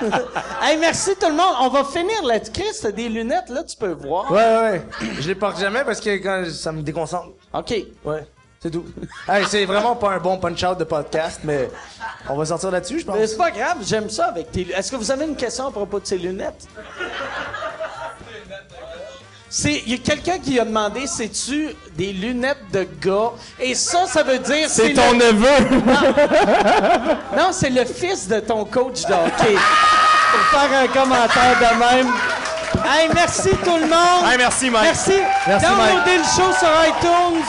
hey, merci tout le monde. On va finir là-dessus. Chris, t'as des lunettes, là, tu peux voir. Ouais, ouais, ouais. Je les porte jamais parce que quand ça me déconcentre. OK. Ouais. C'est tout. hey, c'est vraiment pas un bon punch-out de podcast, mais on va sortir là-dessus, je pense. Mais c'est pas grave, j'aime ça avec tes lunettes. Est-ce que vous avez une question à propos de ces lunettes? C'est, il y a quelqu'un qui a demandé, c'est-tu des lunettes de gars? Et ça, ça veut dire... c'est le- ton neveu! Non, c'est le fils de ton coach de hockey. Pour faire un commentaire de même. Hey, merci tout le monde. Hey, merci, Mike. Merci. Merci, Downloadez le show sur iTunes.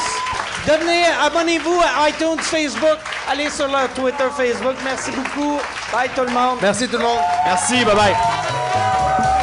Devenez, abonnez-vous à iTunes, Facebook. Allez sur leur Twitter, Facebook. Merci beaucoup. Bye tout le monde. Merci tout le monde. Merci, bye bye!